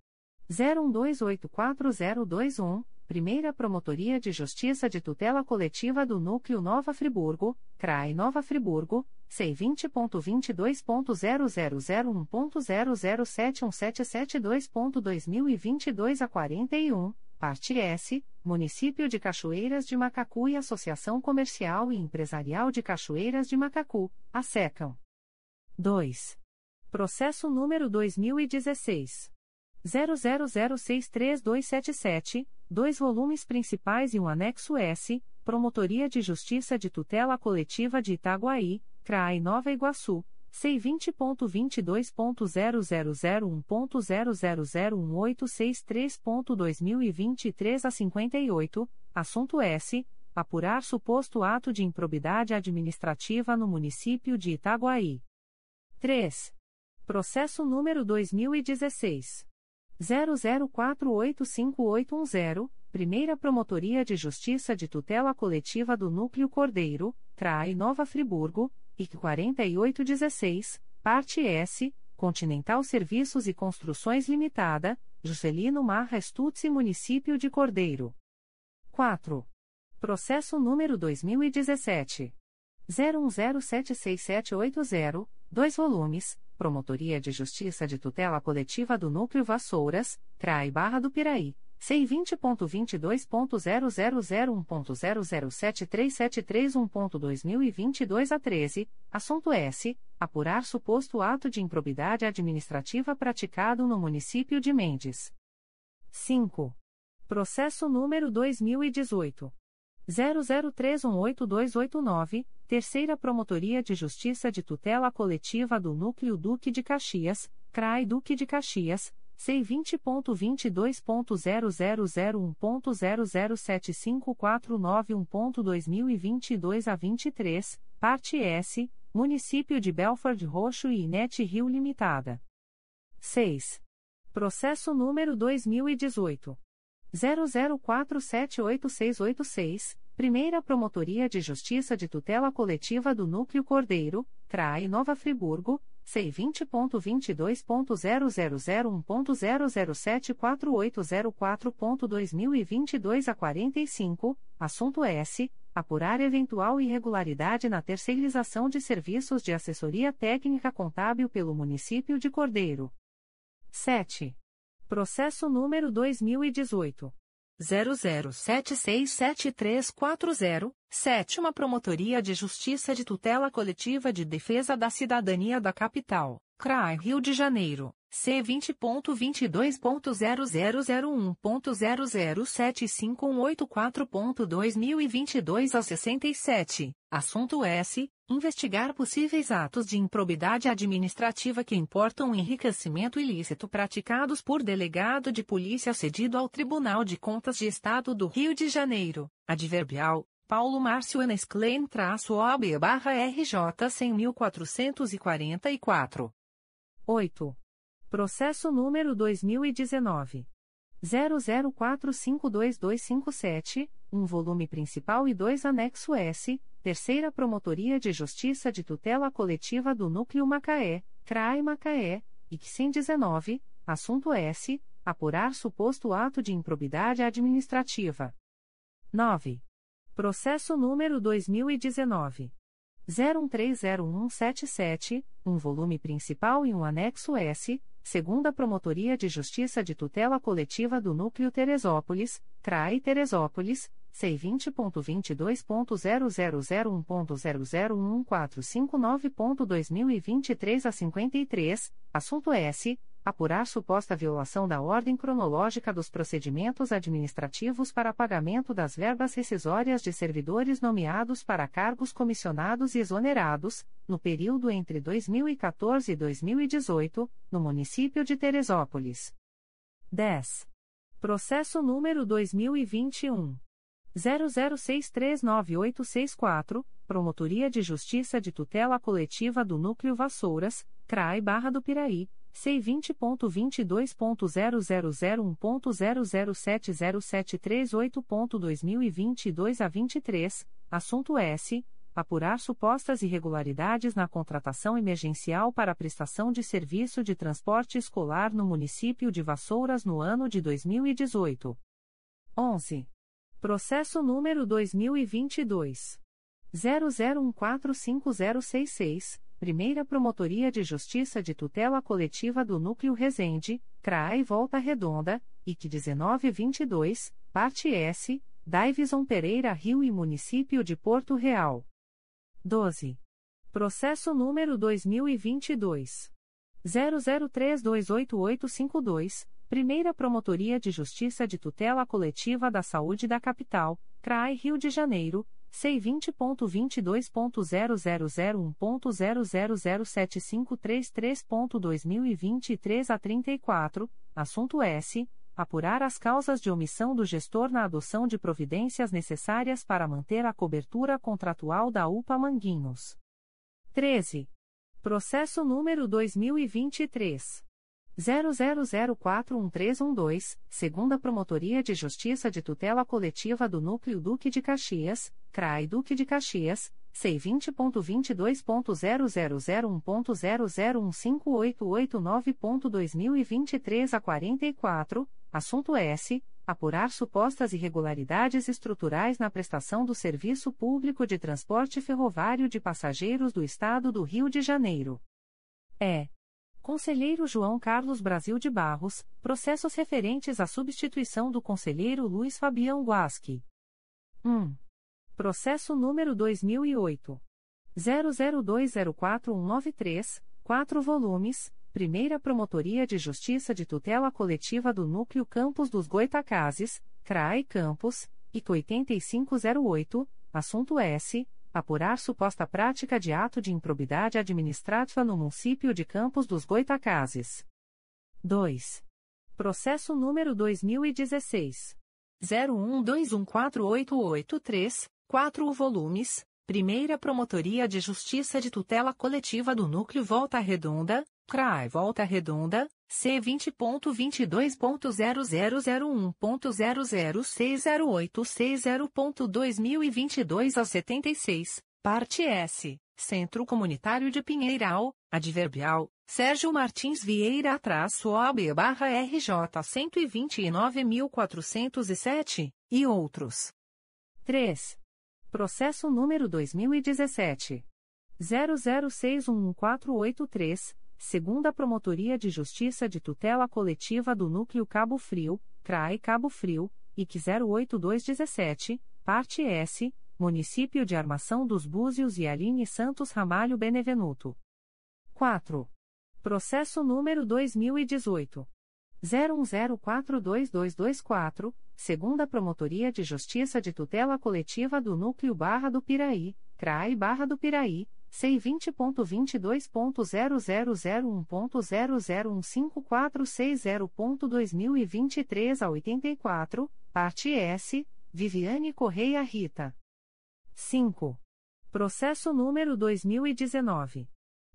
01284021, Primeira Promotoria de Justiça de Tutela Coletiva do Núcleo Nova Friburgo, CRAI Nova Friburgo, C20.22.0001.0071772.2022 a 41, parte S, Município de Cachoeiras de Macacu e Associação Comercial e Empresarial de Cachoeiras de Macacu, a SECAM. 2. Processo número 2016. 00063277, dois volumes principais e um anexo S, Promotoria de Justiça de Tutela Coletiva de Itaguaí, CRAI Nova Iguaçu, C20.22.0001.0001863.2023 a 58, assunto S. Apurar suposto ato de improbidade administrativa no município de Itaguaí. 3. Processo número 2016. 00485810, Primeira Promotoria de Justiça de Tutela Coletiva do Núcleo Cordeiro, CRAI Nova Friburgo, IC 4816, parte S, Continental Serviços e Construções Limitada, Juscelino Marra Stutz Município de Cordeiro. 4. Processo número 2017. 01076780, 2 volumes, Promotoria de Justiça de Tutela Coletiva do Núcleo Vassouras, CRAI Barra do Piraí, C20.22.0001.0073731.2022 a 13, assunto S. Apurar suposto ato de improbidade administrativa praticado no município de Mendes. 5. Processo número 2018. 00318289, Terceira Promotoria de Justiça de Tutela Coletiva do Núcleo Duque de Caxias, CRAI Duque de Caxias, C20.22.0001.0075491.2022 a 23, parte S, Município de Belford Roxo e Inet Rio Limitada. 6. Processo número 2018. 00478686, Primeira Promotoria de Justiça de Tutela Coletiva do Núcleo Cordeiro, CRAI Nova Friburgo, C20.22.0001.0074804.2022 a 45, assunto S. Apurar eventual irregularidade na terceirização de serviços de assessoria técnica contábil pelo município de Cordeiro. 7. Processo número 2018. 00767340, Sétima Promotoria de Justiça de Tutela Coletiva de Defesa da Cidadania da Capital, CRAI Rio de Janeiro, C20.22.0001.0075184.2022 a 67, assunto S. Investigar possíveis atos de improbidade administrativa que importam enriquecimento ilícito praticados por delegado de polícia cedido ao Tribunal de Contas de Estado do Rio de Janeiro, adverbial, Paulo Márcio Enesclaim-OB-RJ 100.444. 8. Processo número 2019. 00452257, um volume principal e dois anexo S, Terceira Promotoria de Justiça de Tutela Coletiva do Núcleo Macaé, CRAE Macaé, IC 119, assunto S. Apurar suposto ato de improbidade administrativa. 9. Processo número 2019. 01301177, um volume principal e um anexo S, segunda Promotoria de Justiça de Tutela Coletiva do Núcleo Teresópolis, CRAE Teresópolis, C20.22.0001.0011459.2023 a 53, assunto S. apurar suposta violação da ordem cronológica dos procedimentos administrativos para pagamento das verbas rescisórias de servidores nomeados para cargos comissionados e exonerados, no período entre 2014 e 2018, no município de Teresópolis. 10. Processo número 2021. 00639864, Promotoria de Justiça de Tutela Coletiva do Núcleo Vassouras, CRAI Barra do Piraí, C20.22.0001.0070738.2022 a 23, assunto S. Apurar supostas irregularidades na contratação emergencial para a prestação de serviço de transporte escolar no município de Vassouras no ano de 2018. 11. Processo número 2022. 00145066. Primeira Promotoria de Justiça de Tutela Coletiva do Núcleo Resende, CRAE Volta Redonda, IC 1922, Parte S, Daivison Pereira Rio e Município de Porto Real. 12. Processo número 2022. 00328852, Primeira Promotoria de Justiça de Tutela Coletiva da Saúde da Capital, CRAE Rio de Janeiro, C20.22.0001.0007533.2023 a 34, assunto S. Apurar as causas de omissão do gestor na adoção de providências necessárias para manter a cobertura contratual da UPA Manguinhos. 13. Processo número 2023. 00041312, segunda Promotoria de Justiça de Tutela Coletiva do Núcleo Duque de Caxias, CRAI Duque de Caxias, C20.22.0001.0015889.2023 a 44, assunto S. Apurar supostas irregularidades estruturais na prestação do serviço público de transporte ferroviário de passageiros do Estado do Rio de Janeiro. É. Conselheiro João Carlos Brasil de Barros, processos referentes à substituição do Conselheiro Luiz Fabião Guasque. 1. Processo número 2008. 00204193, 4 volumes, Primeira Promotoria de Justiça de Tutela Coletiva do Núcleo Campos dos Goitacazes, CRAE Campos, IC 8508, assunto S apurar suposta prática de ato de improbidade administrativa no município de Campos dos Goitacazes. 2. Processo número 2016 01214883, 4 volumes. Primeira Promotoria de Justiça de Tutela Coletiva do Núcleo Volta Redonda, CRAI Volta Redonda, C20.22.0001.0060860.2022 a 76, parte S, Centro Comunitário de Pinheiral, Adverbial, Sérgio Martins Vieira traço OAB barra RJ 129.407, e outros. 3. Processo número 2017. 00611483, segunda Promotoria de Justiça de Tutela Coletiva do Núcleo Cabo Frio, CRAE Cabo Frio, IC 08217, parte S, Município de Armação dos Búzios e Aline Santos Ramalho Benevenuto. 4. Processo número 2018. 01042224, segunda Promotoria de Justiça de Tutela Coletiva do Núcleo Barra do Piraí, CRAE Barra do Piraí, C20.22.0001.0015460.2023 a 84, parte S, Viviane Correia Rita. 5. Processo número 2019.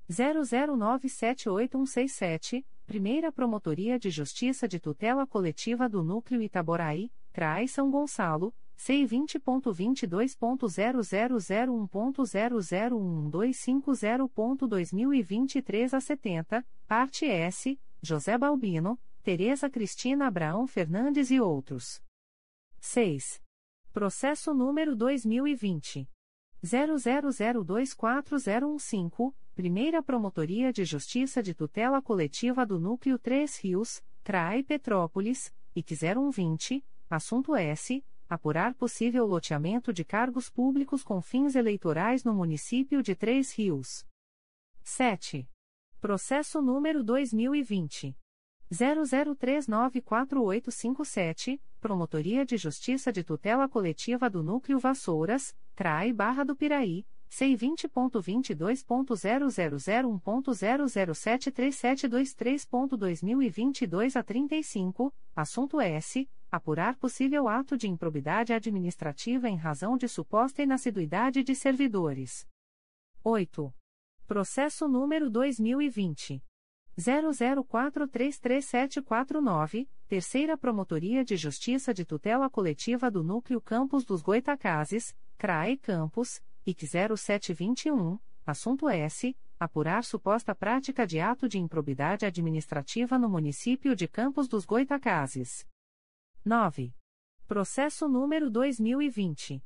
00978167, Primeira Promotoria de Justiça de Tutela Coletiva do Núcleo Itaboraí, CRAI São Gonçalo, C20.22.0001.0011250.2023 a 70, parte S, José Balbino, Tereza Cristina Abraão Fernandes e outros. 6. Processo número 2020. 00024015, Primeira Promotoria de Justiça de Tutela Coletiva do Núcleo 3 Rios, CRAI Petrópolis, IC 0120, assunto S. Apurar possível loteamento de cargos públicos com fins eleitorais no município de Três Rios. 7. Processo número 2020. 00394857, Promotoria de Justiça de Tutela Coletiva do Núcleo Vassouras, CRAI Barra do Piraí, C20.22.0001.0073723.2022 a 35, assunto S. Apurar possível ato de improbidade administrativa em razão de suposta inassiduidade de servidores. 8. Processo número 2020. 00433749, Terceira Promotoria de Justiça de Tutela Coletiva do Núcleo Campos dos Goitacazes, CRAE Campos, IC 0721, assunto S. Apurar suposta prática de ato de improbidade administrativa no município de Campos dos Goitacazes. 9. Processo número 2020.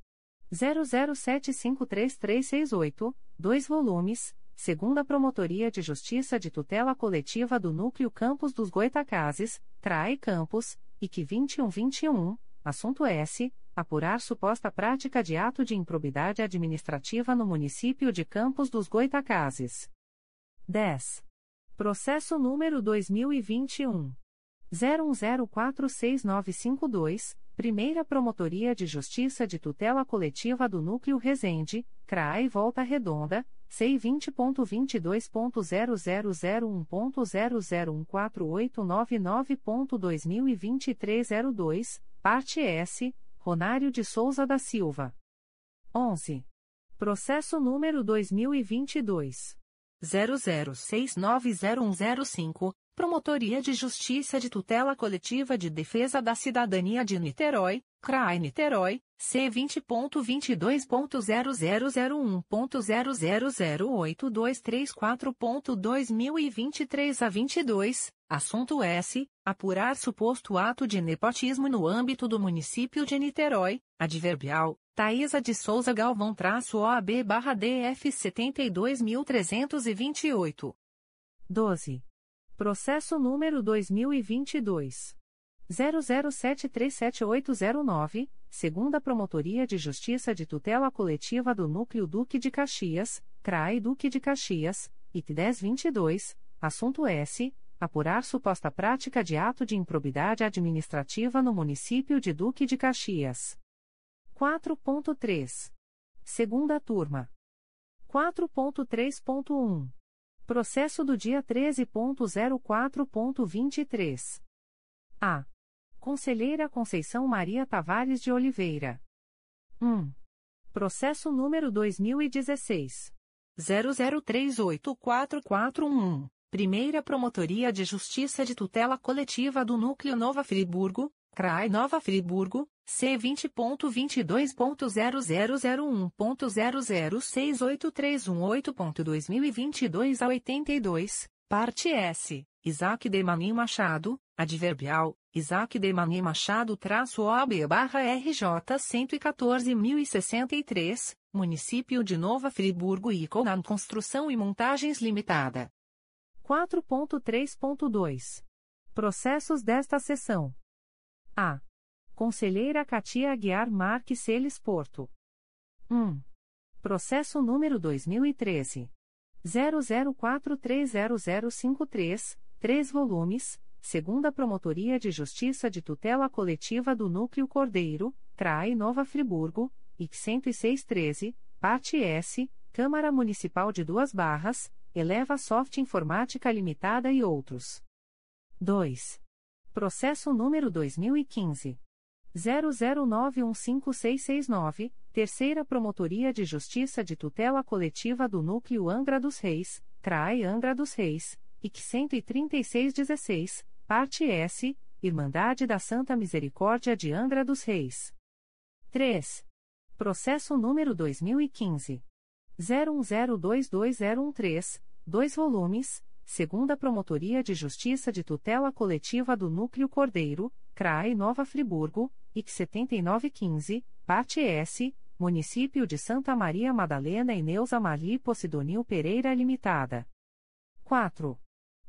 00753368, 2 volumes segunda Promotoria de Justiça de Tutela Coletiva do Núcleo Campos dos Goitacazes, CRAE Campos, IC 2121, assunto S. Apurar suposta prática de ato de improbidade administrativa no município de Campos dos Goitacazes. 10. Processo número 2021. 01046952, Primeira Promotoria de Justiça de Tutela Coletiva do Núcleo Resende, CRAE Volta Redonda, C20.22.0001.0014899.2023 02, parte S, Ronário de Souza da Silva. 11. Processo número 2022. 00690105, Promotoria de Justiça de Tutela Coletiva de Defesa da Cidadania de Niterói, CRAI Niterói, C20.22.0001.0008234.2023 a 22, assunto S. Apurar suposto ato de nepotismo no âmbito do município de Niterói, adverbial, Taísa de Souza Galvão traço OAB barra DF 72.328. 12. Processo número 2022. 00737809, segunda Promotoria de Justiça de Tutela Coletiva do Núcleo Duque de Caxias, CRAI Duque de Caxias, IT 1022, assunto S. Apurar suposta prática de ato de improbidade administrativa no município de Duque de Caxias. 4.3. Segunda turma. 4.3.1. Processo do dia 13.04.23. A. Conselheira Conceição Maria Tavares de Oliveira. 1. Processo número 2016. 00384411. Primeira Promotoria de Justiça de Tutela Coletiva do Núcleo Nova Friburgo, CRAI Nova Friburgo, C20.22.0001.0068318.2022 a 82, parte S. Isaac de Manim Machado, adverbial, Isaac de Manim Machado traço OAB barra RJ 114.063, município de Nova Friburgo e Conan Construção e Montagens Limitada. 4.3.2. Processos desta sessão. A. Conselheira Katia Aguiar Marques Celes Porto. 1. Processo número 2013. 00430053, 3 volumes, segunda Promotoria de Justiça de Tutela Coletiva do Núcleo Cordeiro, CRAE Nova Friburgo, IC 10613, parte S, Câmara Municipal de Duas Barras, Eleva Soft Informática Limitada e outros. 2. Processo número 2015. 00915669, Terceira Promotoria de Justiça de Tutela Coletiva do Núcleo Angra dos Reis, CRAE Angra dos Reis, IC 13616, Parte S, Irmandade da Santa Misericórdia de Angra dos Reis. 3. Processo número 2015. 01022013, 2 volumes, segunda Promotoria de Justiça de Tutela Coletiva do Núcleo Cordeiro, CRAE Nova Friburgo, IC 7915, Parte S, Município de Santa Maria Madalena e Neuza Marli Posidonil Pereira Limitada. 4.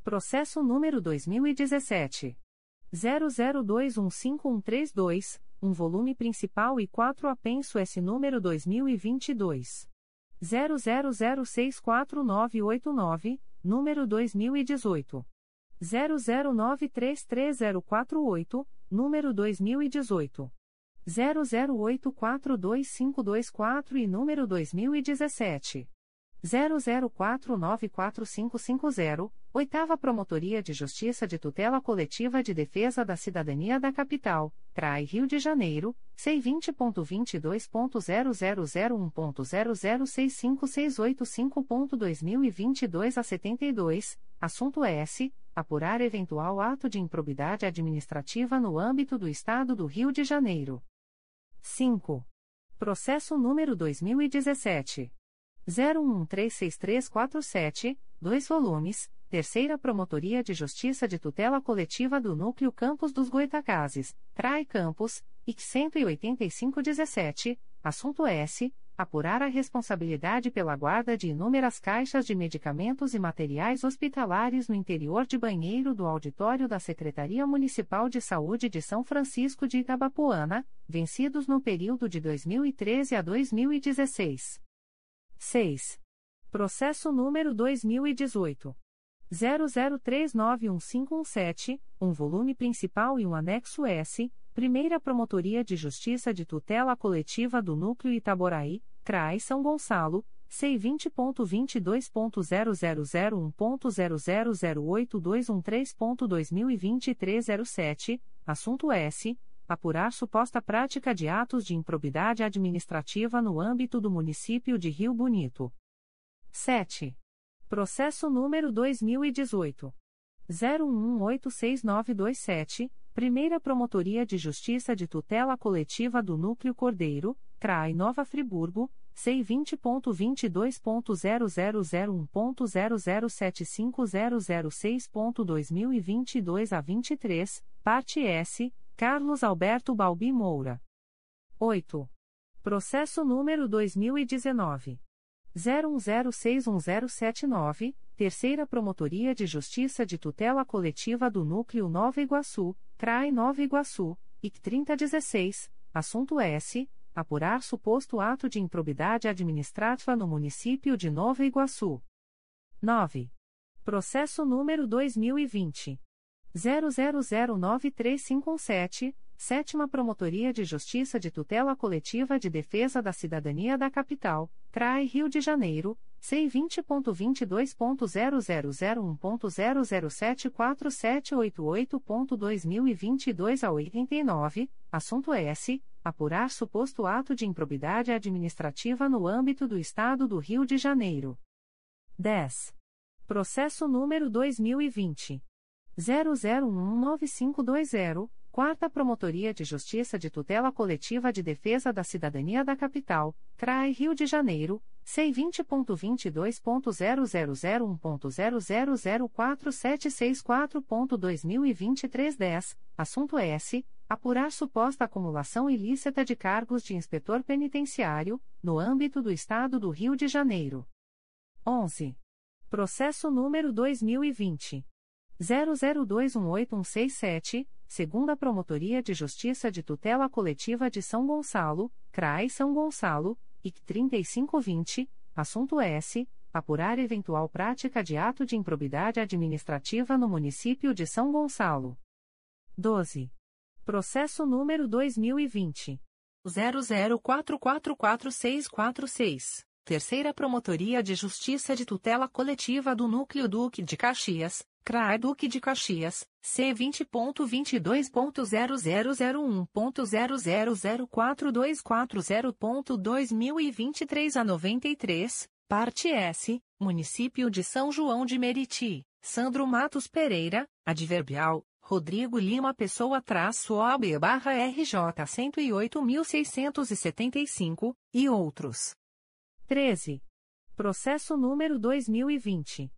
Processo número 2017. 00215132, um volume principal e 4 apenso S número 2022. 00064989, número 2018. 00933048, número 2018. 00842524 e número 2017. 00494550, Oitava Promotoria de Justiça de Tutela Coletiva de Defesa da Cidadania da Capital, CRAI Rio de Janeiro, C20.22.0001.0065685.2022 a 72, assunto S. Apurar eventual ato de improbidade administrativa no âmbito do Estado do Rio de Janeiro. 5. Processo número 2017. 01136347, 2 volumes, Terceira Promotoria de Justiça de Tutela Coletiva do Núcleo Campos dos Goitacazes, CRAE Campos, IC 18517, assunto S. Apurar a responsabilidade pela guarda de inúmeras caixas de medicamentos e materiais hospitalares no interior de banheiro do auditório da Secretaria Municipal de Saúde de São Francisco de Itabapoana, vencidos no período de 2013 a 2016. 6. Processo número 2018. 00391517, um volume principal e um anexo S, Primeira Promotoria de Justiça de Tutela Coletiva do Núcleo Itaboraí, CRAI São Gonçalo, C20.22.0001.0008213.2023 07, assunto S apurar suposta prática de atos de improbidade administrativa no âmbito do município de Rio Bonito. 7. Processo número 2018 01186927, Primeira Promotoria de Justiça de Tutela Coletiva do Núcleo Cordeiro, CRAI Nova Friburgo, C20.22.0001.0075006.2022 a 23, parte S Carlos Alberto Balbi Moura. 8. Processo número 2019. 01061079, Terceira Promotoria de Justiça de Tutela Coletiva do Núcleo Nova Iguaçu, CRAI Nova Iguaçu, IC 3016, assunto S. Apurar suposto ato de improbidade administrativa no município de Nova Iguaçu. 9. Processo número 2020. 00093517, Sétima Promotoria de Justiça de Tutela Coletiva de Defesa da Cidadania da Capital, CRAI Rio de Janeiro, C20.22.0001.0074788.2022 a 89, assunto S. Apurar suposto ato de improbidade administrativa no âmbito do Estado do Rio de Janeiro. 10. Processo número 2020. 00195520, Quarta Promotoria de Justiça de Tutela Coletiva de Defesa da Cidadania da Capital, CRAI Rio de Janeiro, C20.22.0001.0004764.2023 10, assunto S. Apurar suposta acumulação ilícita de cargos de inspetor penitenciário, no âmbito do Estado do Rio de Janeiro. 11. Processo número 2020. 00218167, segunda Promotoria de Justiça de Tutela Coletiva de São Gonçalo, CRAI São Gonçalo, IC 3520, assunto S. Apurar eventual prática de ato de improbidade administrativa no município de São Gonçalo. 12. Processo número 2020. 00444646. Terceira Promotoria de Justiça de Tutela Coletiva do Núcleo Duque de Caxias, CRAE Duque de Caxias, C20.22.0001.0004240.2023 a 93, parte S, Município de São João de Meriti, Sandro Matos Pereira, adverbial, Rodrigo Lima Pessoa traço OB barra RJ 108.675, e outros. 13. Processo número 2020.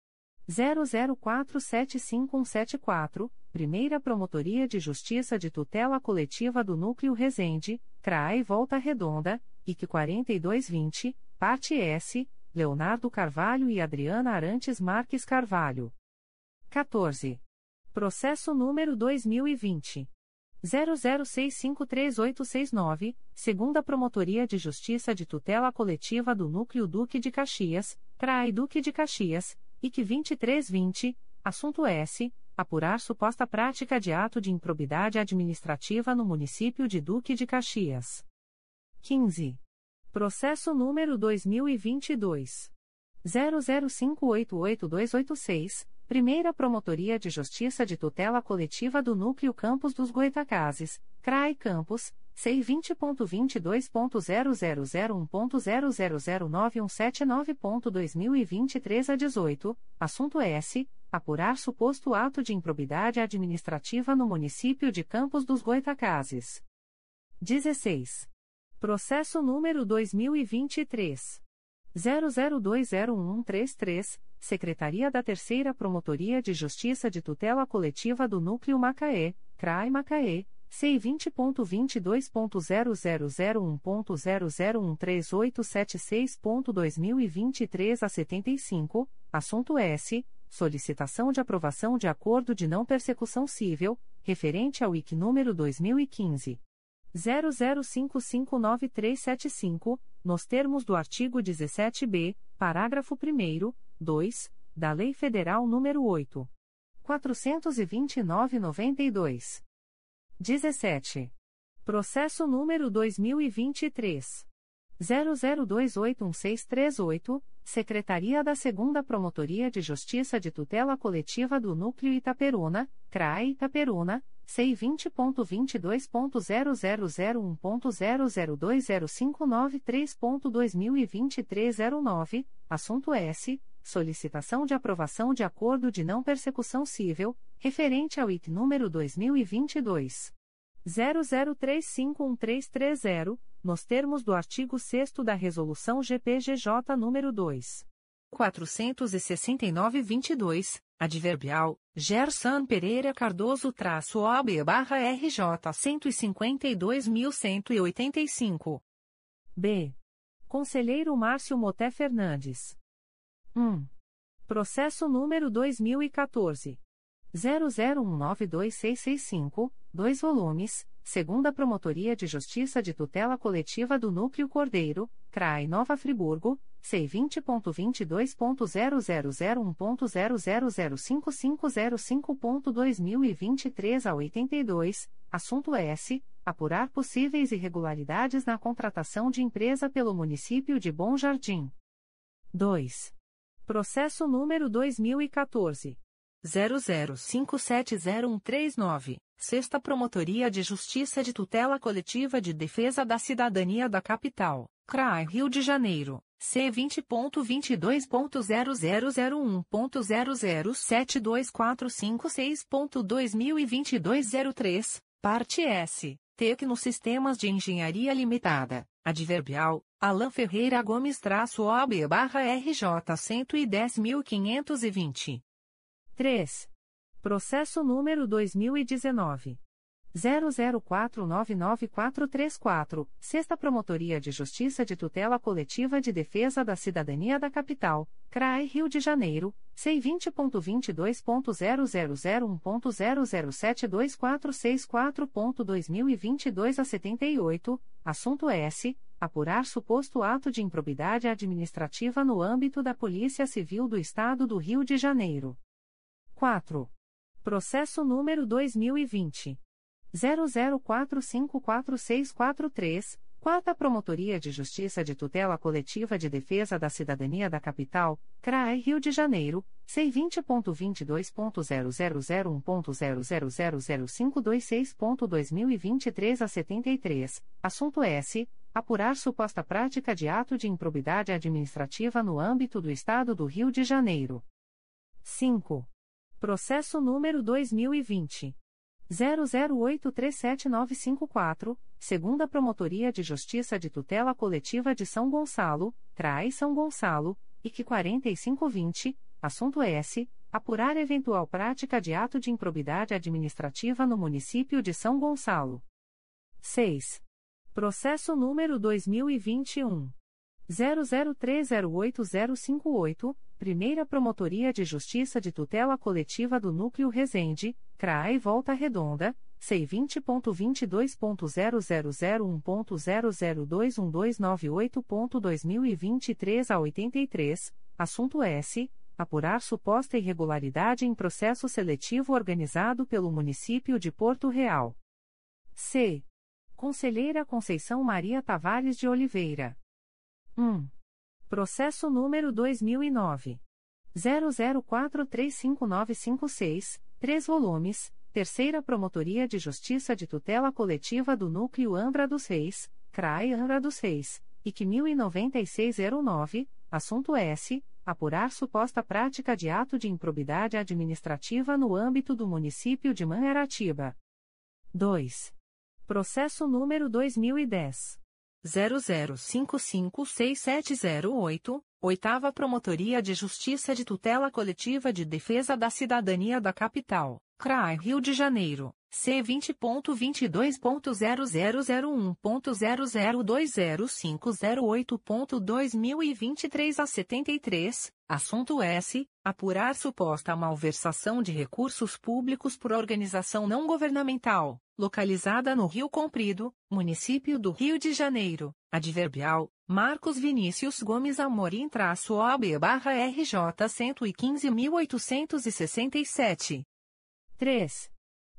00475174, Primeira Promotoria de Justiça de Tutela Coletiva do Núcleo Resende, CRAE Volta Redonda, IC 4220, Parte S, Leonardo Carvalho e Adriana Arantes Marques Carvalho. 14. Processo número 2020. 00653869, Segunda Promotoria de Justiça de Tutela Coletiva do Núcleo Duque de Caxias, CRAE Duque de Caxias, IC 2320, assunto S. apurar suposta prática de ato de improbidade administrativa no município de Duque de Caxias. 15. Processo número 2022 00588286, Primeira Promotoria de Justiça de Tutela Coletiva do Núcleo Campos dos Goitacazes, CRAI Campos, C20.22.0001.0009179.2023 a 18, assunto S. Apurar suposto ato de improbidade administrativa no município de Campos dos Goitacazes. 16. Processo número 2023. 00201133, Secretaria da Terceira Promotoria de Justiça de Tutela Coletiva do Núcleo Macaé, CRAI Macaé, C20.22.0001.0013876.2023 a 75, assunto S. Solicitação de aprovação de acordo de não persecução civil, referente ao IC número 2015. 00559375, nos termos do artigo 17b, parágrafo 1 2, da Lei Federal nº 8. 429-92. 17. Processo número 2023. 00281638, Secretaria da 2 Promotoria de Justiça de Tutela Coletiva do Núcleo Itaperuna, CRAE Itaperuna, C20.22.0001.0020593.2023 09, assunto S. Solicitação de aprovação de acordo de não persecução civil, referente ao IT número 2022. 00351330, nos termos do artigo 6 da Resolução GPGJ nº 2. 469-22, adverbial, Gerson Pereira Cardoso traço OB barra RJ 152.185. B. Conselheiro Márcio Moté Fernandes. 1. Processo número 2014. 00192665, 2 volumes, segunda Promotoria de Justiça de Tutela Coletiva do Núcleo Cordeiro, CRAI Nova Friburgo, C20.22.0001.0005505.2023 a 82, assunto S. Apurar possíveis irregularidades na contratação de empresa pelo município de Bom Jardim. 2. Processo número 2014. 00570139, Sexta Promotoria de Justiça de Tutela Coletiva de Defesa da Cidadania da Capital, CRAI Rio de Janeiro, C20.22.0001.0072456.2022 03, parte S, Tecnosistemas de Engenharia Limitada, Adverbial, Alain Ferreira Gomes traço OB barra RJ 110.520. 3. Processo número 2019. 00499434, Sexta Promotoria de Justiça de Tutela Coletiva de Defesa da Cidadania da Capital, CRAE Rio de Janeiro, C20.22.0001.0072464.2022 a 78, assunto S. Apurar suposto ato de improbidade administrativa no âmbito da Polícia Civil do Estado do Rio de Janeiro. 4. Processo número 2020. 00454643, Quarta Promotoria de Justiça de Tutela Coletiva de Defesa da Cidadania da Capital, CRAE Rio de Janeiro, C20.22.0001.0000526.2023 a 73, assunto S. Apurar suposta prática de ato de improbidade administrativa no âmbito do Estado do Rio de Janeiro. 5. Processo número 2020. 00837954, segunda Promotoria de Justiça de Tutela Coletiva de São Gonçalo, CRAI São Gonçalo, IC 4520, assunto S. Apurar eventual prática de ato de improbidade administrativa no município de São Gonçalo. 6. Processo número 2021. 00308058, Primeira Promotoria de Justiça de Tutela Coletiva do Núcleo Resende, CRAE Volta Redonda, C20.22.0001.0021298.2023 a 83, assunto S. apurar suposta irregularidade em processo seletivo organizado pelo município de Porto Real. C. Conselheira Conceição Maria Tavares de Oliveira. 1. Processo número 2009. 00435956, 3 volumes, Terceira Promotoria de Justiça de Tutela Coletiva do Núcleo Angra dos Reis, CRAE Angra dos Reis, IC 109609, assunto S. Apurar suposta prática de ato de improbidade administrativa no âmbito do município de Mangaratiba. 2. Processo número 2010. 00556708, Oitava Promotoria de Justiça de Tutela Coletiva de Defesa da Cidadania da Capital, CRAI Rio de Janeiro, C20.22.0001.0020508.2023 a 73, assunto S. Apurar suposta malversação de recursos públicos por organização não governamental, localizada no Rio Comprido, município do Rio de Janeiro, adverbial, Marcos Vinícius Gomes Amorim-OB-RJ 115.867. 3.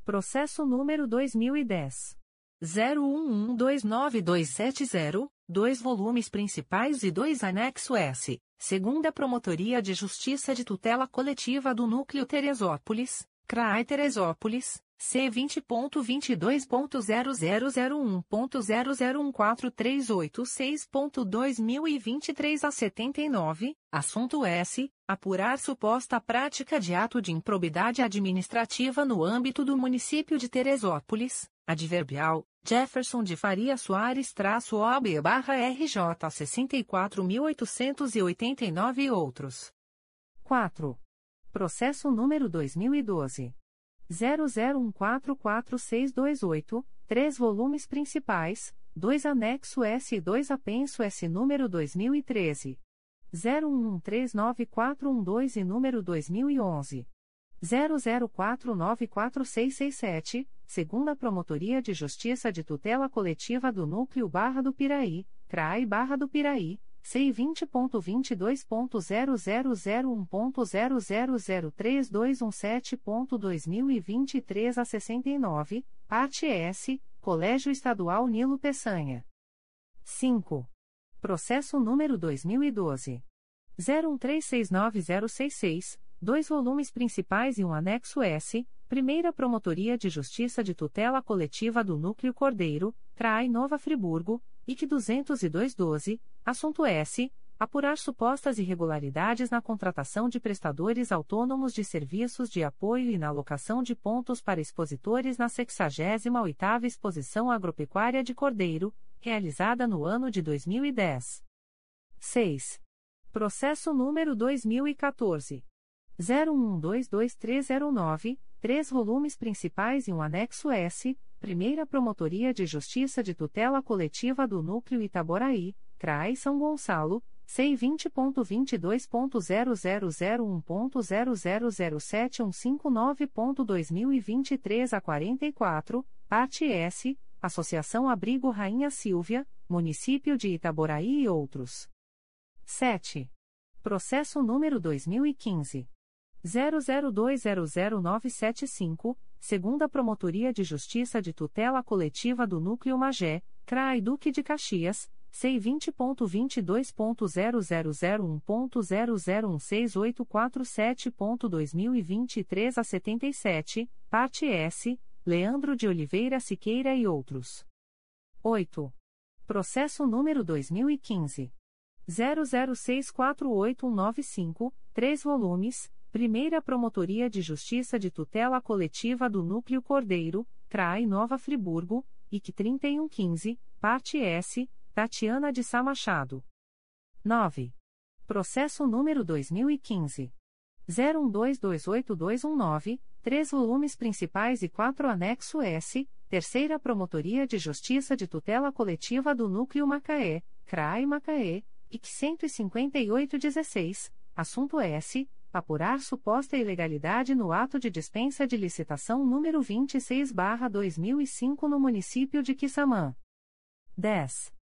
Processo número 2010. 01129270, dois volumes principais e dois anexo S, segunda Promotoria de Justiça de Tutela Coletiva do Núcleo Teresópolis, CRAI Teresópolis, C20.22.0001.0014386.2023 a 79, assunto S. Apurar suposta prática de ato de improbidade administrativa no âmbito do município de Teresópolis, adverbial, Jefferson de Faria Soares traço OB barra RJ 64.889 e outros. 4. Processo número 2012. 00144628, três volumes principais, 2 anexo S e 2 apenso S número 2013. 01139412 e número 2011. 00494667, segunda Promotoria de Justiça de Tutela Coletiva do Núcleo Barra do Piraí, CRAI Barra do Piraí, C20.22.0001.0003217.2023 a 69, parte S, Colégio Estadual Nilo Peçanha. 5. Processo número 2012. 01369066, dois volumes principais e um anexo S, Primeira Promotoria de Justiça de Tutela Coletiva do Núcleo Cordeiro, CRAI Nova Friburgo, IC 20212, assunto S. Apurar supostas irregularidades na contratação de prestadores autônomos de serviços de apoio e na alocação de pontos para expositores na 68ª Exposição Agropecuária de Cordeiro, realizada no ano de 2010. 6. Processo número 2014. 01122309, três volumes principais e um anexo S, Primeira Promotoria de Justiça de Tutela Coletiva do Núcleo Itaboraí, CRAI São Gonçalo, C20.22.0001.0007159.2023 a 44, parte S, Associação Abrigo Rainha Silvia, Município de Itaboraí e outros. 7. Processo número 2015. 00200975, segunda Promotoria de Justiça de Tutela Coletiva do Núcleo Magé, CRAI Duque de Caxias, C20.22.0001.0016847.2023 a 77, parte S, Leandro de Oliveira Siqueira e outros. 8. Processo número 2015. 00648195, 3 volumes, Primeira Promotoria de Justiça de Tutela Coletiva do Núcleo Cordeiro, CRAI Nova Friburgo, IC 3115, parte S, Tatiana de Sá Machado. 9. Processo número 2015. 01228219, três volumes principais e quatro anexo S, Terceira Promotoria de Justiça de Tutela Coletiva do Núcleo Macaé, CRAI Macaé, IC 15816, assunto S apurar suposta ilegalidade no ato de dispensa de licitação número 26/2005 no município de Quissamã. 10.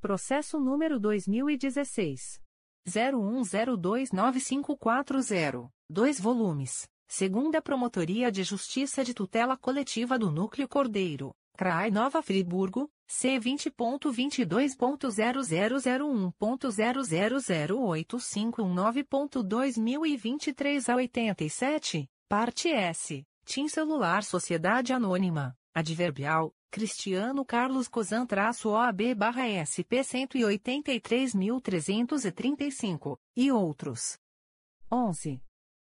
Processo número 2016 01029540, 2 volumes, segunda Promotoria de Justiça de Tutela Coletiva do Núcleo Cordeiro, CRAI Nova Friburgo, C20.22.0001.0008519.2023 a 87, parte S, TIM Celular Sociedade Anônima, Adverbial, Cristiano Carlos Cozan OAB barra SP 183.335, e outros. 11.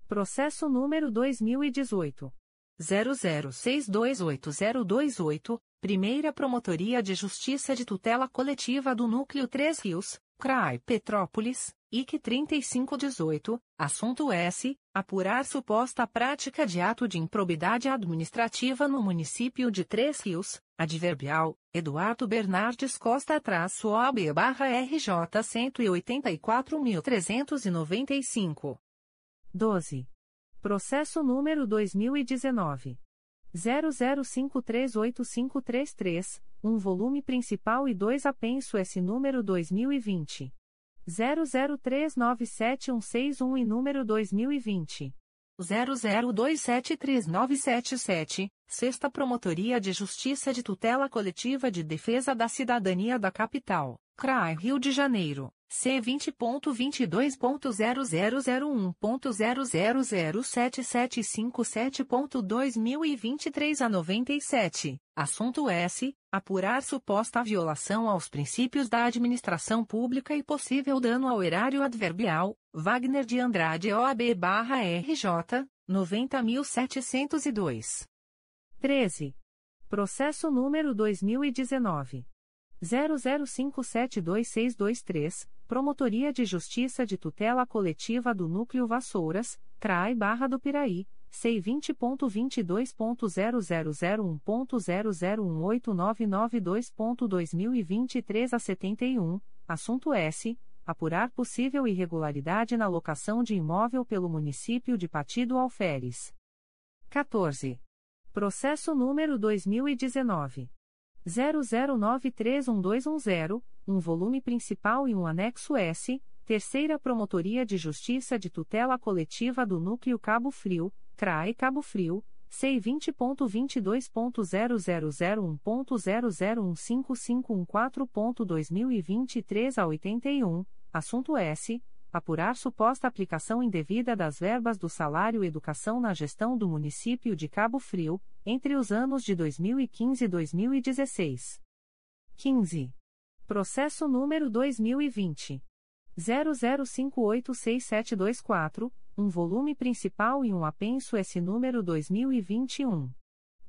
Processo número 2018. 00628028, Primeira Promotoria de Justiça de Tutela Coletiva do Núcleo 3 Rios, CRAI Petrópolis, IC 3518, assunto S. Apurar suposta prática de ato de improbidade administrativa no município de Três Rios, adverbial, Eduardo Bernardes Costa traço OAB barra RJ 184.395. 12. Processo número 2019. 00538533, um volume principal e dois apenso S número 2020. 00397161 e número 2020. 00273977, Sexta Promotoria de Justiça de Tutela Coletiva de Defesa da Cidadania da Capital, CRAI Rio de Janeiro, C20.22.0001.0007757.2023 a 97, assunto S. Apurar suposta violação aos princípios da administração pública e possível dano ao erário adverbial, Wagner de Andrade OAB-RJ, 90.702. 13. Processo número 2019. 00572623, Promotoria de Justiça de Tutela Coletiva do Núcleo Vassouras, CRAI Barra do Piraí, C20.22.0001.0018992.2023 a 71, assunto S. Apurar possível irregularidade na locação de imóvel pelo município de Partido Alferes. 14. Processo número 2019. 00931210, um volume principal e um anexo S, Terceira Promotoria de Justiça de Tutela Coletiva do Núcleo Cabo Frio, CRAE Cabo Frio, C20.22.0001.0015514.2023 a 81, assunto S. Apurar suposta aplicação indevida das verbas do salário educação na gestão do município de Cabo Frio, entre os anos de 2015 e 2016. 15. Processo número 2020. 00586724, um volume principal e um apenso S número 2021.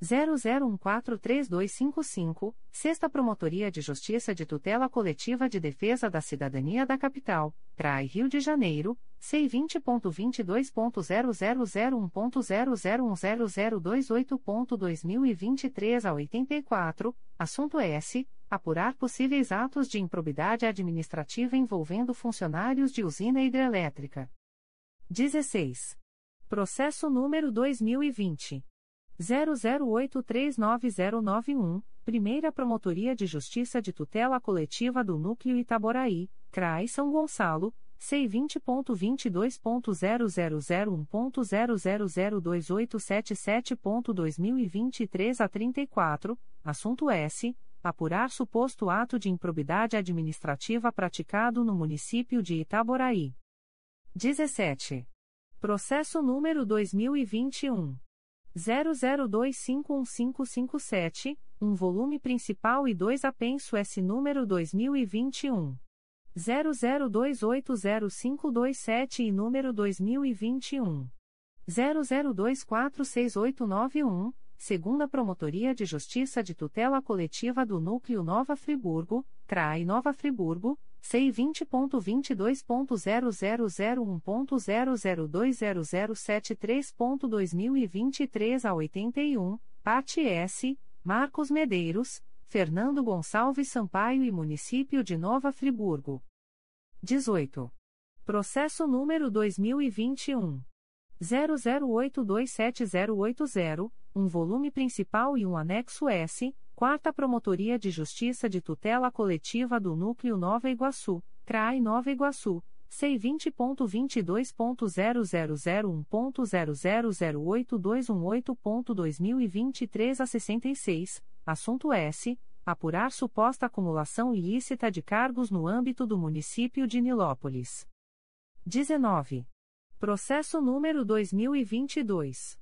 00143255, Sexta Promotoria de Justiça de Tutela Coletiva de Defesa da Cidadania da Capital, CRAI Rio de Janeiro, C20.22.0001.0010028.2023 a 84, assunto S. Apurar possíveis atos de improbidade administrativa envolvendo funcionários de usina hidrelétrica. 16. Processo número 2020. 00839091, Primeira Promotoria de Justiça de Tutela Coletiva do Núcleo Itaboraí, CRAI São Gonçalo, C20.22.0001.0002877.2023 a 34, assunto S. Apurar suposto ato de improbidade administrativa praticado no município de Itaboraí. 17. Processo número 2021. 00251557, um volume principal e dois apenso S número 2021. 00280527 e número 2021. 00246891, segunda Promotoria de Justiça de Tutela Coletiva do Núcleo Nova Friburgo, CRAI Nova Friburgo, C20.22.0001.0020073.2023 a 81, parte S, Marcos Medeiros, Fernando Gonçalves Sampaio e Município de Nova Friburgo. 18. Processo número 2021. 00827080, um volume principal e um anexo S, Quarta Promotoria de Justiça de Tutela Coletiva do Núcleo Nova Iguaçu, CRAI Nova Iguaçu, C20.22.0001.0008218.2023 a 66, assunto S. Apurar suposta acumulação ilícita de cargos no âmbito do município de Nilópolis. 19. Processo número 2022.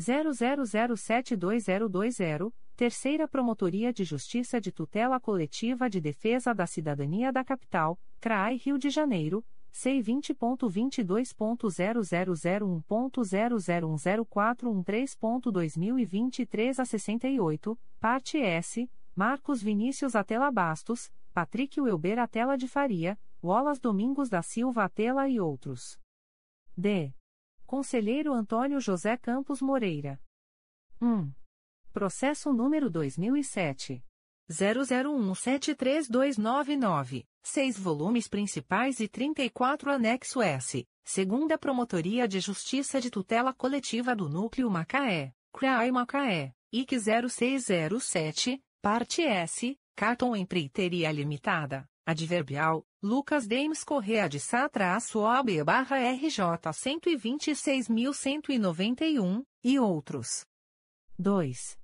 00072020, Terceira Promotoria de Justiça de Tutela Coletiva de Defesa da Cidadania da Capital, CRAI Rio de Janeiro, C20.22.0001.0010413.2023 a 68, parte S, Marcos Vinícius Atela Bastos, Patrick Welber Atela de Faria, Wallace Domingos da Silva Atela e outros. D. Conselheiro Antônio José Campos Moreira. 1. Processo número 2007. 00173299, 6 volumes principais e 34 anexo S, segunda Promotoria de Justiça de Tutela Coletiva do Núcleo Macaé, CRAI Macaé, IC 0607, parte S, Carton Empreiteria Limitada, Adverbial, Lucas Demes Correa de Sá-OAB barra RJ 126.191, e outros. 2.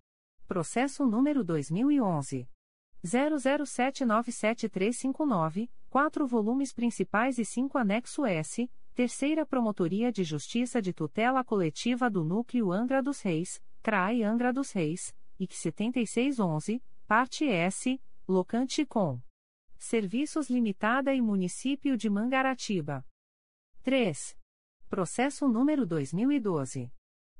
Processo número 2011. 00797359, 4 volumes principais e 5 anexo S, Terceira Promotoria de Justiça de Tutela Coletiva do Núcleo Angra dos Reis, CRAI Angra dos Reis, IC 7611, parte S, locante com Serviços Limitada e Município de Mangaratiba. 3. Processo número 2012.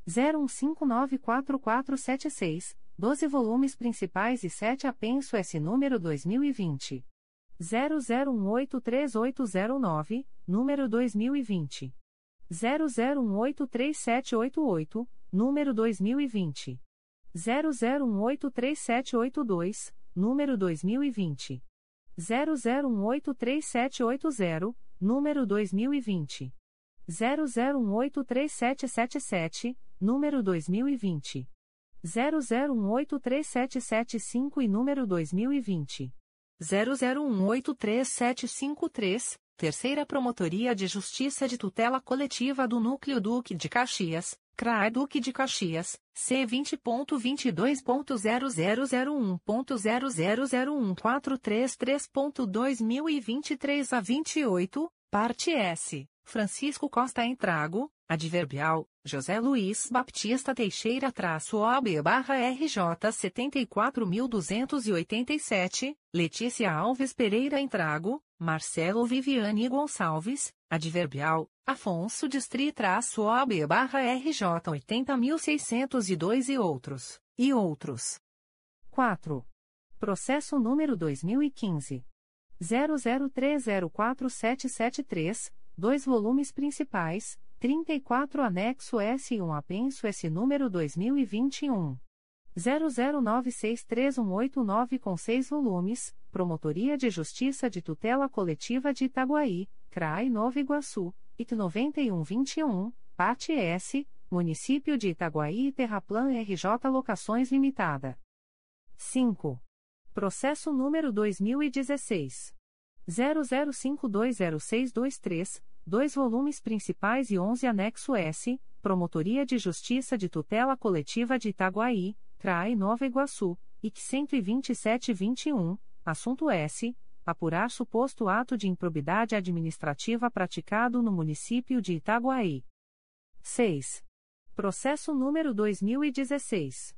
01594476, 12 volumes principais e 7 apenso S número 2020. 00183809, número 2020. 00183788, número 2020. 00183782, número 2020. 00183780, número 2020. 00183777, número 2020. 00183775 e número 2020. 00183753, Terceira Promotoria de Justiça de Tutela Coletiva do Núcleo Duque de Caxias, CRAE Duque de Caxias, C20.22.0001.0001433.2023 a 28, parte S, Francisco Costa Entrago, Adverbial, José Luiz Baptista Teixeira-OAB barra RJ 74.287, Letícia Alves Pereira Entrago, Marcelo Viviane Gonçalves, Adverbial, Afonso Distri-OAB barra RJ 80.602 e outros, e outros. 4. Processo número 2015. 00304773, dois volumes principais, 34 anexo S e 1 apenso S número 2021. 00963189 com 6 volumes, Promotoria de Justiça de Tutela Coletiva de Itaguaí, CRAI Nova Iguaçu, IT 9121, parte S, Município de Itaguaí e Terraplan RJ Locações Limitada. 5. Processo número 2016. 00520623, dois volumes principais e 11 anexo S, Promotoria de Justiça de Tutela Coletiva de Itaguaí, CRAI Nova Iguaçu, IC 12721, assunto S. Apurar suposto ato de improbidade administrativa praticado no município de Itaguaí. 6. Processo número 2016.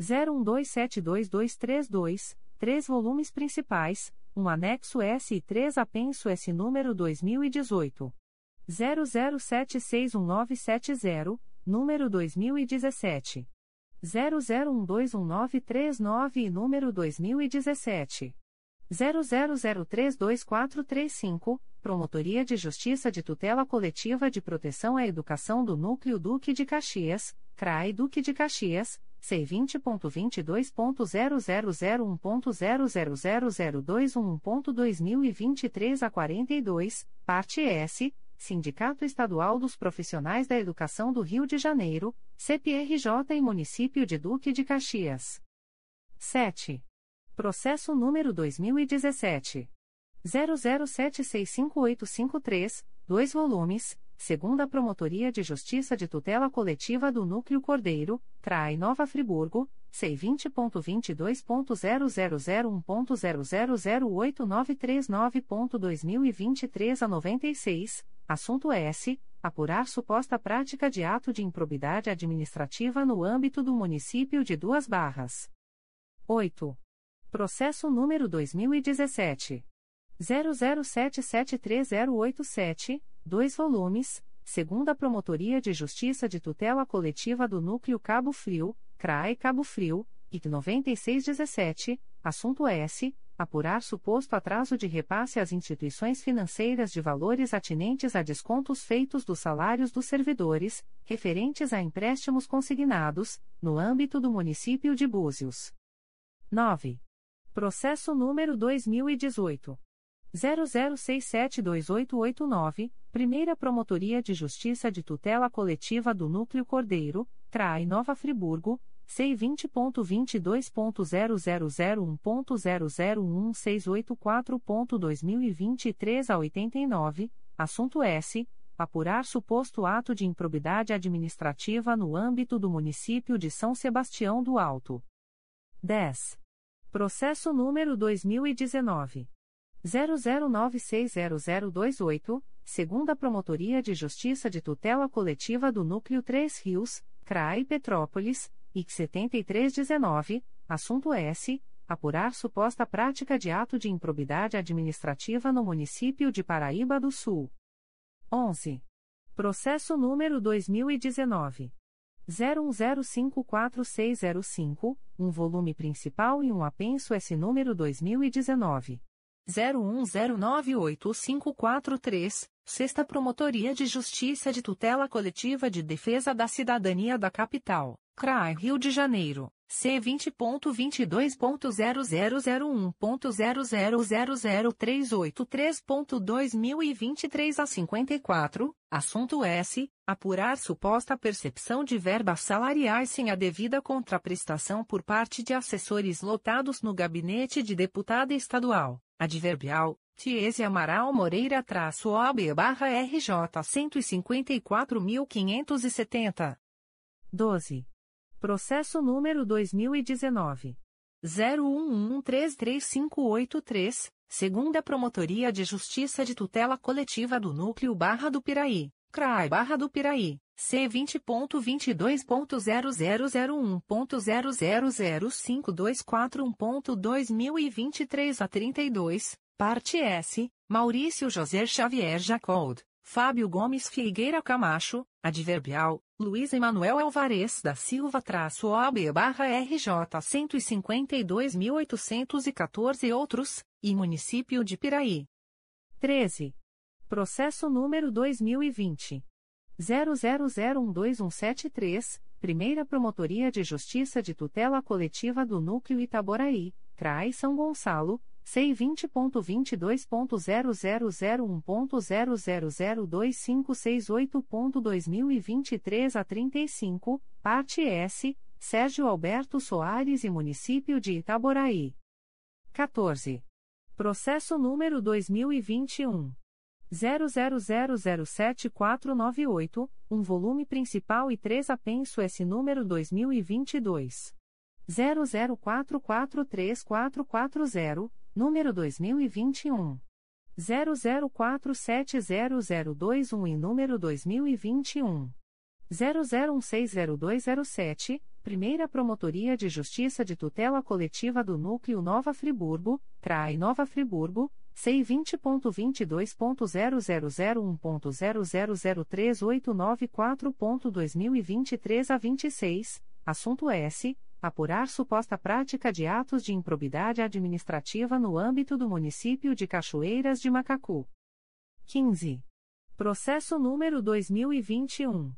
01272232, três volumes principais, um anexo S e três apenso S número 2018. 00761970, número 2017. 00121939 e número 2017. 00032435, Promotoria de Justiça de Tutela Coletiva de Proteção à Educação do Núcleo Duque de Caxias, CRAI Duque de Caxias, C20.22.0001.0000211.2023 a 42, parte S, Sindicato Estadual dos Profissionais da Educação do Rio de Janeiro, CPRJ e Município de Duque de Caxias. 7. Processo número 2017. 00765853, 2 volumes, segunda Promotoria de Justiça de Tutela Coletiva do Núcleo Cordeiro, CRAI Nova Friburgo, C20.22.0001.0008939.2023 a 96, assunto S. Apurar suposta prática de ato de improbidade administrativa no âmbito do município de Duas Barras. 8. Processo número 2017. 00773087, 2 volumes, segunda Promotoria de Justiça de Tutela Coletiva do Núcleo Cabo Frio, CRAE Cabo Frio, IC 9617, assunto S. Apurar suposto atraso de repasse às instituições financeiras de valores atinentes a descontos feitos dos salários dos servidores, referentes a empréstimos consignados, no âmbito do município de Búzios. 9. Processo número 2018. 00672889, Primeira Promotoria de Justiça de Tutela Coletiva do Núcleo Cordeiro, CRAI Nova Friburgo, C20.22.0001.0011684.2023 a 89, assunto S. Apurar suposto ato de improbidade administrativa no âmbito do município de São Sebastião do Alto. 10. Processo número 2019. 00960028, segunda Promotoria de Justiça de Tutela Coletiva do Núcleo 3 Rios, CRAI Petrópolis, IC 7319, assunto S. Apurar suposta prática de ato de improbidade administrativa no município de Paraíba do Sul. 11. Processo número 2019. 01054605, um volume principal e um apenso S número 2019. 01098543, Sexta Promotoria de Justiça de Tutela Coletiva de Defesa da Cidadania da Capital, CRAI Rio de Janeiro, C20.22.0001.0000383.2023 a 54, assunto S. Apurar suposta percepção de verbas salariais sem a devida contraprestação por parte de assessores lotados no gabinete de deputada estadual Adverbial, Tiese Amaral Moreira traço OB barra RJ 154.570. 12. Processo número 2019. 01133583, segunda Promotoria de Justiça de Tutela Coletiva do Núcleo Barra do Piraí, CRAI Barra do Piraí, C20.22.0001.0005241.2023 a 32, parte S, Maurício José Xavier Jacold, Fábio Gomes Figueira Camacho, adverbial, Luiz Emanuel Alvarez da Silva traço OB barra RJ 152.814 e outros, e Município de Piraí. 13. Processo número 2020. 00012173, Primeira Promotoria de Justiça de Tutela Coletiva do Núcleo Itaboraí, CRAI São Gonçalo, C20.22.0001.0002568.2023 a 35, parte S, Sérgio Alberto Soares e Município de Itaboraí. 14. Processo número 2021. 00007498, um volume principal e três apenso S número 2022. 00443440, número 2021. 00470021 e número 2021. 00160207, Primeira Promotoria de Justiça de Tutela Coletiva do Núcleo Nova Friburgo, CRAI Nova Friburgo, C20.22.0001.0003894.2023 a 26, assunto S. Apurar suposta prática de atos de improbidade administrativa no âmbito do município de Cachoeiras de Macacu. 15. Processo número 2021.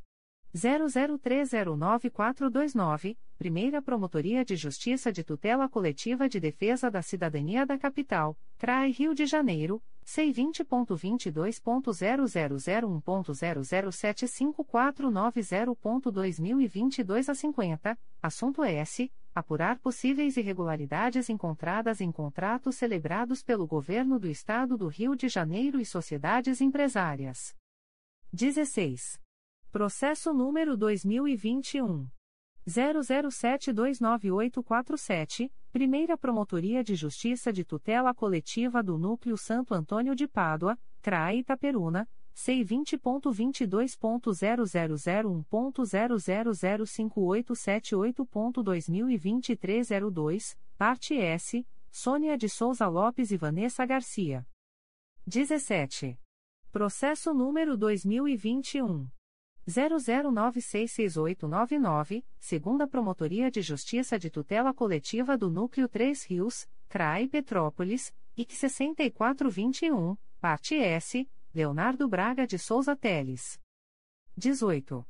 00309429, Primeira Promotoria de Justiça de Tutela Coletiva de Defesa da Cidadania da Capital, CRAI Rio de Janeiro, C20.22.0001.0075490.2022 a 50, assunto S. apurar possíveis irregularidades encontradas em contratos celebrados pelo Governo do Estado do Rio de Janeiro e sociedades empresárias. 16. Processo número 2021. 00729847, Primeira Promotoria de Justiça de Tutela Coletiva do Núcleo Santo Antônio de Pádua, CRA Itaperuna, C20.22.0001.0005878.2023 02, parte S, Sônia de Souza Lopes e Vanessa Garcia. 17. Processo número 2021. 00966899, segunda Promotoria de Justiça de Tutela Coletiva do Núcleo 3 Rios, CRAI Petrópolis, IC 6421, parte S, Leonardo Braga de Souza Teles. 18.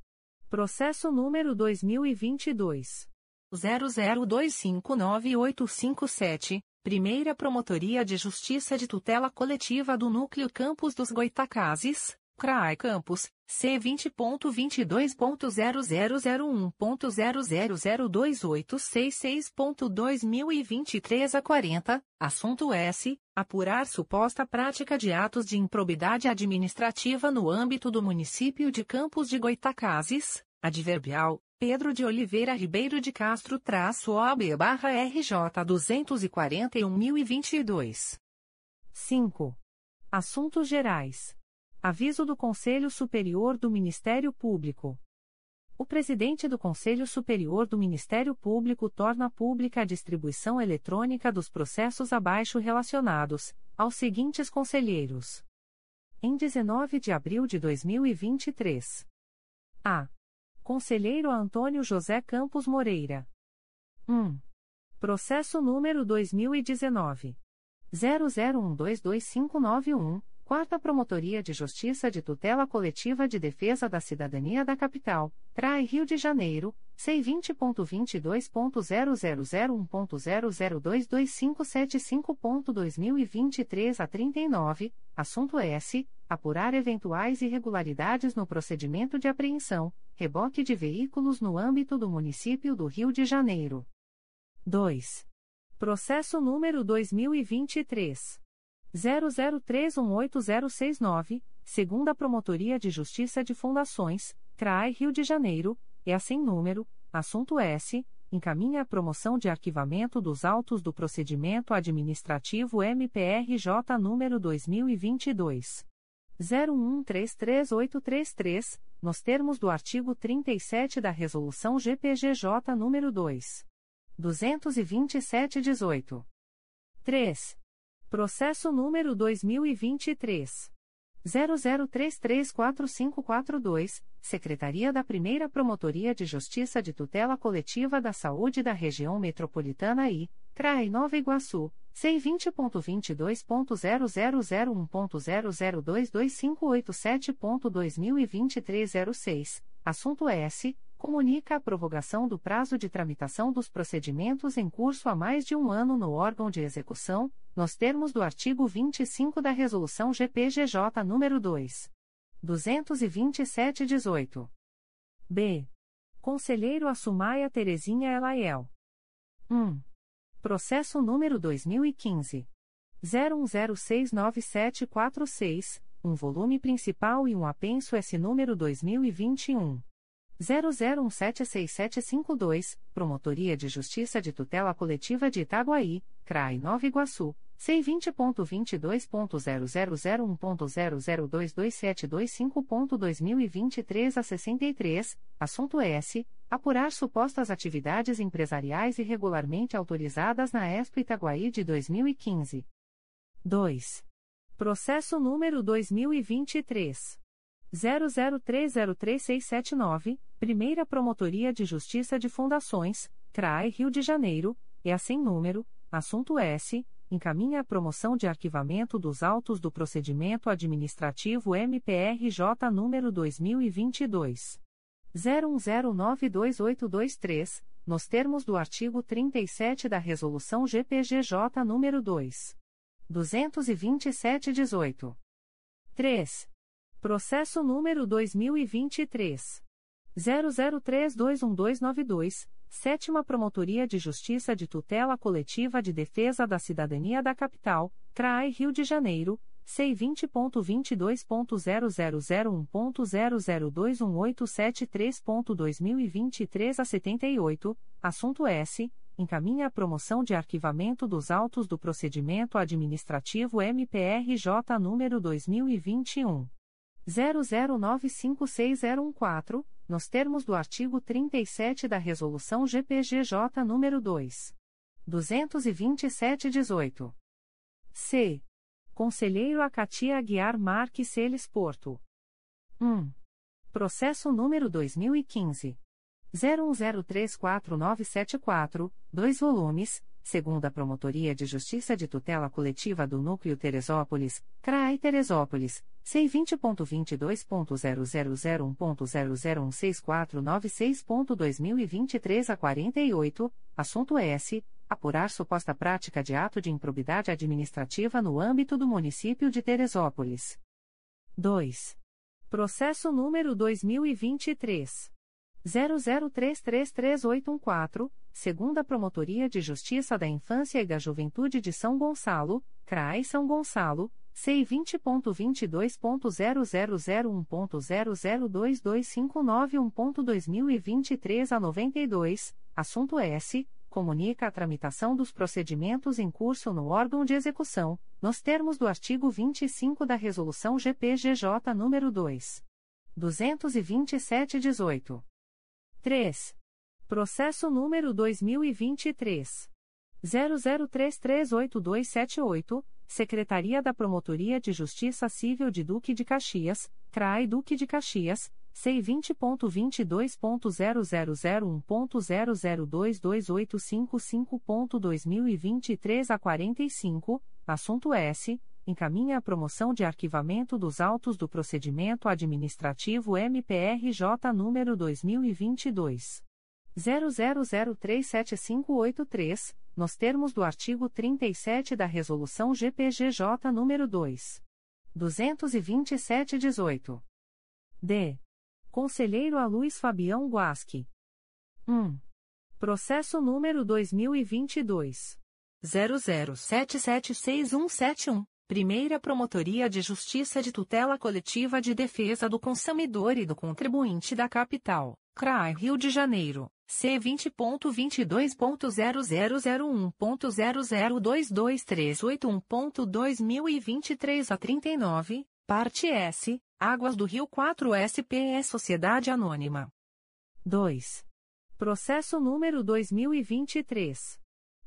Processo número 2022. 00259857, Primeira Promotoria de Justiça de Tutela Coletiva do Núcleo Campos dos Goitacazes, CRAI Campos, C20.22.0001.0002866.2023 a 40, assunto S. Apurar suposta prática de atos de improbidade administrativa no âmbito do município de Campos de Goitacazes, adverbial, Pedro de Oliveira Ribeiro de Castro traço OB barra RJ 241.022. 5. Assuntos Gerais. Aviso do Conselho Superior do Ministério Público. O presidente do Conselho Superior do Ministério Público torna pública a distribuição eletrônica dos processos abaixo relacionados, aos seguintes conselheiros. Em 19 de abril de 2023. A. Conselheiro Antônio José Campos Moreira. 1. Processo número 2019. 00122591. Quarta Promotoria de Justiça de Tutela Coletiva de Defesa da Cidadania da Capital, CRAI Rio de Janeiro, C20.22.0001.0022575.2023 a 39, assunto S. Apurar eventuais irregularidades no procedimento de apreensão, reboque de veículos no âmbito do município do Rio de Janeiro. 2. Processo número 2023. 00318069, segunda Promotoria de Justiça de Fundações, CRAI Rio de Janeiro, é assim número, assunto S, encaminha a promoção de arquivamento dos autos do procedimento administrativo MPRJ número 2022 01133833, nos termos do artigo 37 da Resolução GPGJ número 2 227/18. 3. Processo número 2023. 00334542, Secretaria da Primeira Promotoria de Justiça de Tutela Coletiva da Saúde da Região Metropolitana I, CRAE Nova Iguaçu, C20.22.0001.0022587.2023 06, assunto S comunica a prorrogação do prazo de tramitação dos procedimentos em curso há mais de um ano no órgão de execução, nos termos do artigo 25 da Resolução GPGJ nº 2. 227-18. B. Conselheiro Assumaia Terezinha Elaiel. 1. Processo número 2015. 01069746, um volume principal e um apenso S número 2021. 00176752, Promotoria de Justiça de Tutela Coletiva de Itaguaí, CRAI Nova Iguaçu, C20.22.0001.0022725.2023 a 63, assunto S. Apurar supostas atividades empresariais irregularmente autorizadas na ESP Itaguaí de 2015. 2. Processo número 2023. 00303679, Primeira Promotoria de Justiça de Fundações, CRAE Rio de Janeiro, é assim número, assunto S, encaminha a promoção de arquivamento dos autos do procedimento administrativo MPRJ número 2022 01092823, nos termos do artigo 37 da Resolução GPGJ número 2 227/18. 3. Processo número 2023 00321292, Sétima Promotoria de Justiça de Tutela Coletiva de Defesa da Cidadania da Capital, CRAI Rio de Janeiro, C20.22.0001.0021873.2023 a 78, assunto S. Encaminha a promoção de arquivamento dos autos do procedimento administrativo MPRJ número 2021. 00956014, nos termos do artigo 37 da Resolução GPGJ nº 2. 227-18. C. Conselheiro Acatia Aguiar Marques Celes Porto. 1. Processo número 2015. 01034974, 2 volumes, segunda Promotoria de Justiça de Tutela Coletiva do Núcleo Teresópolis, CRAI Teresópolis, C20.22.0001.0016496.2023 a 48, assunto S. Apurar suposta prática de ato de improbidade administrativa no âmbito do município de Teresópolis. 2. Processo número 2023. 00333814, segunda Promotoria de Justiça da Infância e da Juventude de São Gonçalo, CRAI São Gonçalo, C20.22.0001.0022591.2023 a 92, assunto S. Comunica a tramitação dos procedimentos em curso no órgão de execução, nos termos do artigo 25 da Resolução GPGJ nº 2. 227-18. 3. Processo número 2023. 00338278, Secretaria da Promotoria de Justiça Civil de Duque de Caxias, CRAI Duque de Caxias, C20.22.0001.0022855.2023 a 45, assunto S. Encaminha a promoção de arquivamento dos autos do procedimento administrativo MPRJ número 2022. 00037583, nos termos do artigo 37 da Resolução GPGJ nº 2. 227-18. D. Conselheiro a Luiz Fabião Guasque. 1. Processo número 2022. 00776171. Primeira Promotoria de Justiça de Tutela Coletiva de Defesa do Consumidor e do Contribuinte da Capital, CRAI Rio de Janeiro, C20.22.0001.0022381.2023 a 39, parte S, Águas do Rio 4 SPE Sociedade Anônima. 2. Processo número 2023.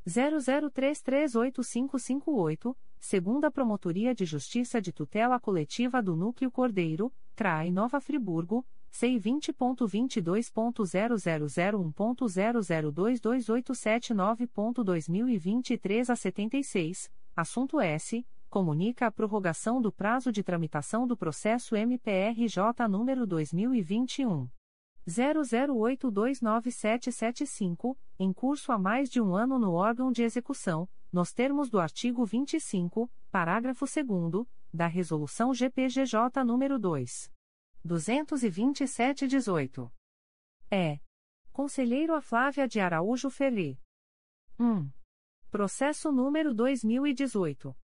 00338558 segunda Promotoria de Justiça de Tutela Coletiva do Núcleo Cordeiro, CRAI Nova Friburgo, C20.22.0001.0022879.2023 a 76, assunto S. Comunica a prorrogação do prazo de tramitação do processo MPRJ número 2021. 00829775, em curso há mais de um ano no órgão de execução, nos termos do artigo 25, parágrafo 2 da Resolução GPGJ nº 2. 227-18. É. Conselheiro a Flávia de Araújo Ferri. 1. Processo número 2018.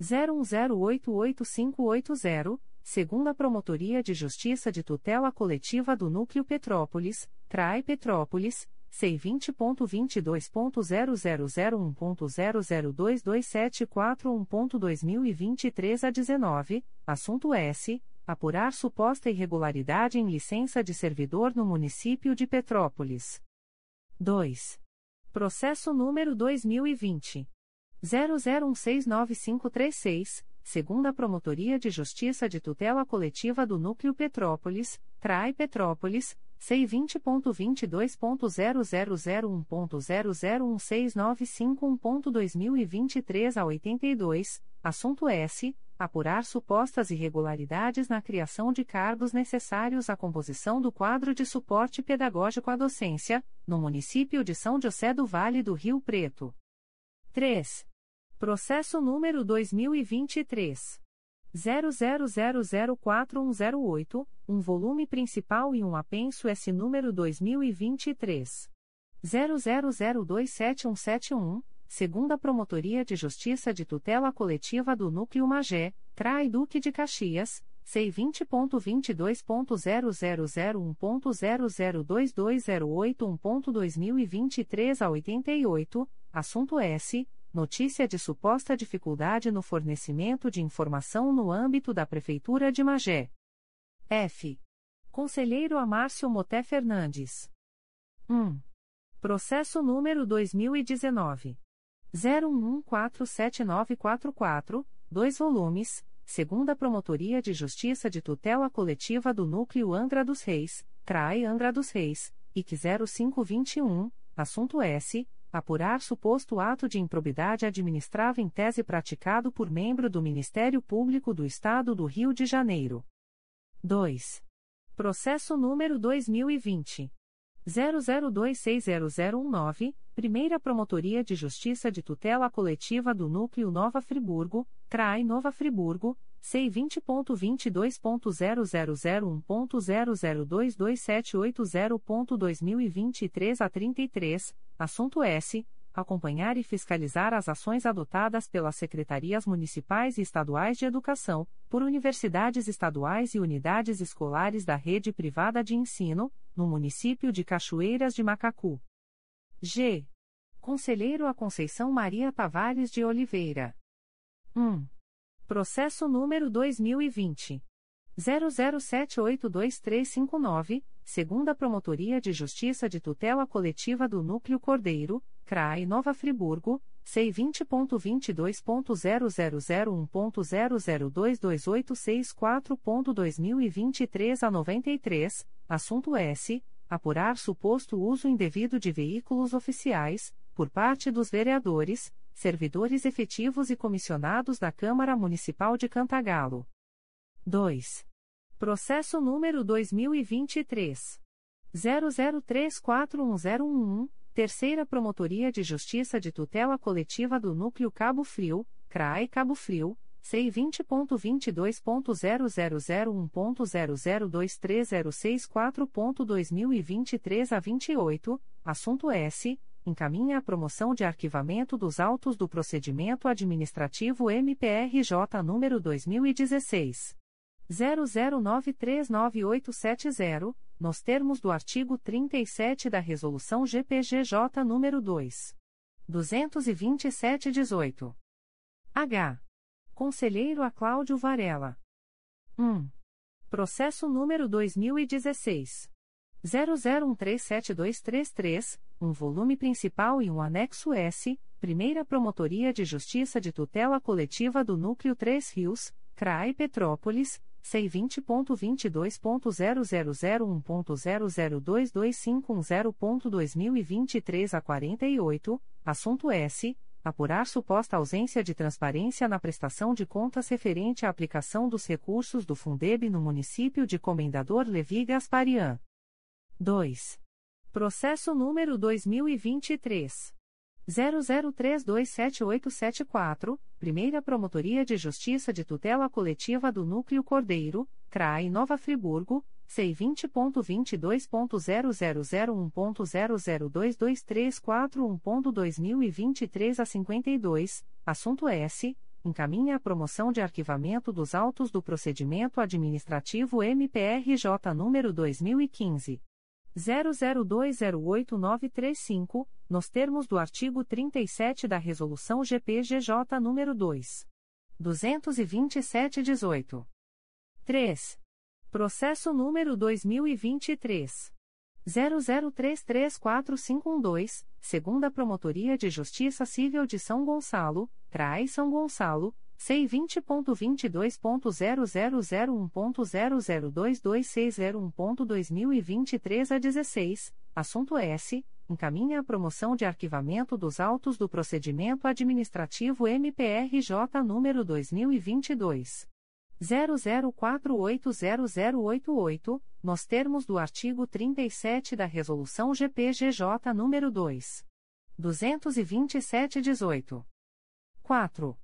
01088580, segunda Promotoria de Justiça de Tutela Coletiva do Núcleo Petrópolis, CRAI Petrópolis, C20.22.0001.0022741.2023 a 19, assunto S. Apurar suposta irregularidade em licença de servidor no município de Petrópolis. 2. Processo número 2020. 00169536, segunda Promotoria de Justiça de Tutela Coletiva do Núcleo Petrópolis, CRAI Petrópolis, C20.22.0001.0016951.2023 a 82, assunto S. Apurar supostas irregularidades na criação de cargos necessários à composição do quadro de suporte pedagógico à docência, no município de São José do Vale do Rio Preto. 3. Processo número 2023. 00004108, um volume principal e um apenso S número 2023 00027171, segunda Promotoria de Justiça de Tutela Coletiva do Núcleo Magé, CRAI Duque de Caxias, C20.22.0001.0022081.2023 a 88, assunto S notícia de suposta dificuldade no fornecimento de informação no âmbito da Prefeitura de Magé. F. Conselheiro Amárcio Moté Fernandes. 1. Processo número 2019. 01147944, 2 volumes, segunda Promotoria de Justiça de Tutela Coletiva do Núcleo Angra dos Reis, CRAE Angra dos Reis, IC 0521, assunto S apurar suposto ato de improbidade administrava em tese praticado por membro do Ministério Público do Estado do Rio de Janeiro. 2. Processo número 2020 00260019, Primeira Promotoria de Justiça de Tutela Coletiva do Núcleo Nova Friburgo, CRAI Nova Friburgo, C20.22.0001.0022780.2023 a 33, assunto S. Acompanhar e fiscalizar as ações adotadas pelas secretarias municipais e estaduais de educação, por universidades estaduais e unidades escolares da rede privada de ensino, no município de Cachoeiras de Macacu. G. Conselheiro a Conceição Maria Tavares de Oliveira. 1. Processo número 2020. 00782359, segunda Promotoria de Justiça de Tutela Coletiva do Núcleo Cordeiro, CRAI Nova Friburgo, C20.22.0001.0022864.2023 a 93, assunto S. Apurar suposto uso indevido de veículos oficiais, por parte dos vereadores, servidores efetivos e comissionados da Câmara Municipal de Cantagalo. 2. Processo número 2023 00341011, Terceira Promotoria de Justiça de Tutela Coletiva do Núcleo Cabo Frio, CRAE Cabo Frio, C20.22.0001.0023064.2023 a 28, assunto S encaminha a promoção de arquivamento dos autos do procedimento administrativo MPRJ número 2016 00939870, nos termos do artigo 37 da resolução GPGJ número 2 227/18. H. Conselheiro a Cláudio Varela. 1. Processo número 2016 00137233, um volume principal e um anexo S, Primeira Promotoria de Justiça de Tutela Coletiva do Núcleo 3 Rios, CRAI Petrópolis, C20.22.0001.0022510.2023 a 48, assunto S. Apurar suposta ausência de transparência na prestação de contas referente à aplicação dos recursos do Fundeb no município de Comendador Levi Gasparian. 2. Processo número 2023. 00327874, Primeira Promotoria de Justiça de Tutela Coletiva do Núcleo Cordeiro, CRAI Nova Friburgo, C20.22.0001.0022341.2023 a 52, assunto S. Encaminha a promoção de arquivamento dos autos do procedimento administrativo MPRJ número 2015. 00208935, nos termos do artigo 37 da Resolução GPGJ nº 2. 227-18. 3. Processo número 2023. 00334512, segunda Promotoria de Justiça Civil de São Gonçalo, CRAI São Gonçalo, C20.22.0001.0022601.2023 a 16, assunto S. Encaminha a promoção de arquivamento dos autos do procedimento administrativo MPRJ número 2022. 00480088, nos termos do artigo 37 da Resolução GPGJ número 2. 227-18. 4.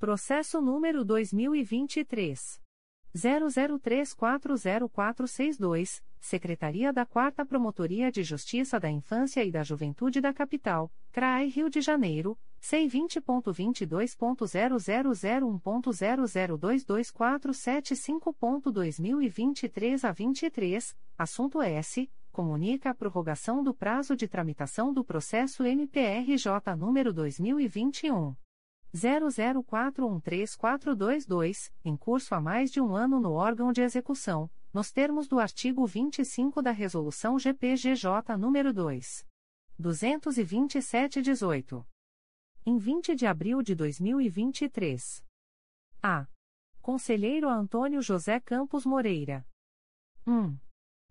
Processo número 2023. 00340462, Secretaria da 4 Promotoria de Justiça da Infância e da Juventude da Capital, CRAI Rio de Janeiro, C20.22.0001.0022475.2023 a 23, assunto S. Comunica a prorrogação do prazo de tramitação do processo MPRJ número 2021. 00413422, em curso há mais de um ano no órgão de execução, nos termos do artigo 25 da Resolução GPGJ nº 2. 227-18. Em 20 de abril de 2023. A. Conselheiro Antônio José Campos Moreira. 1.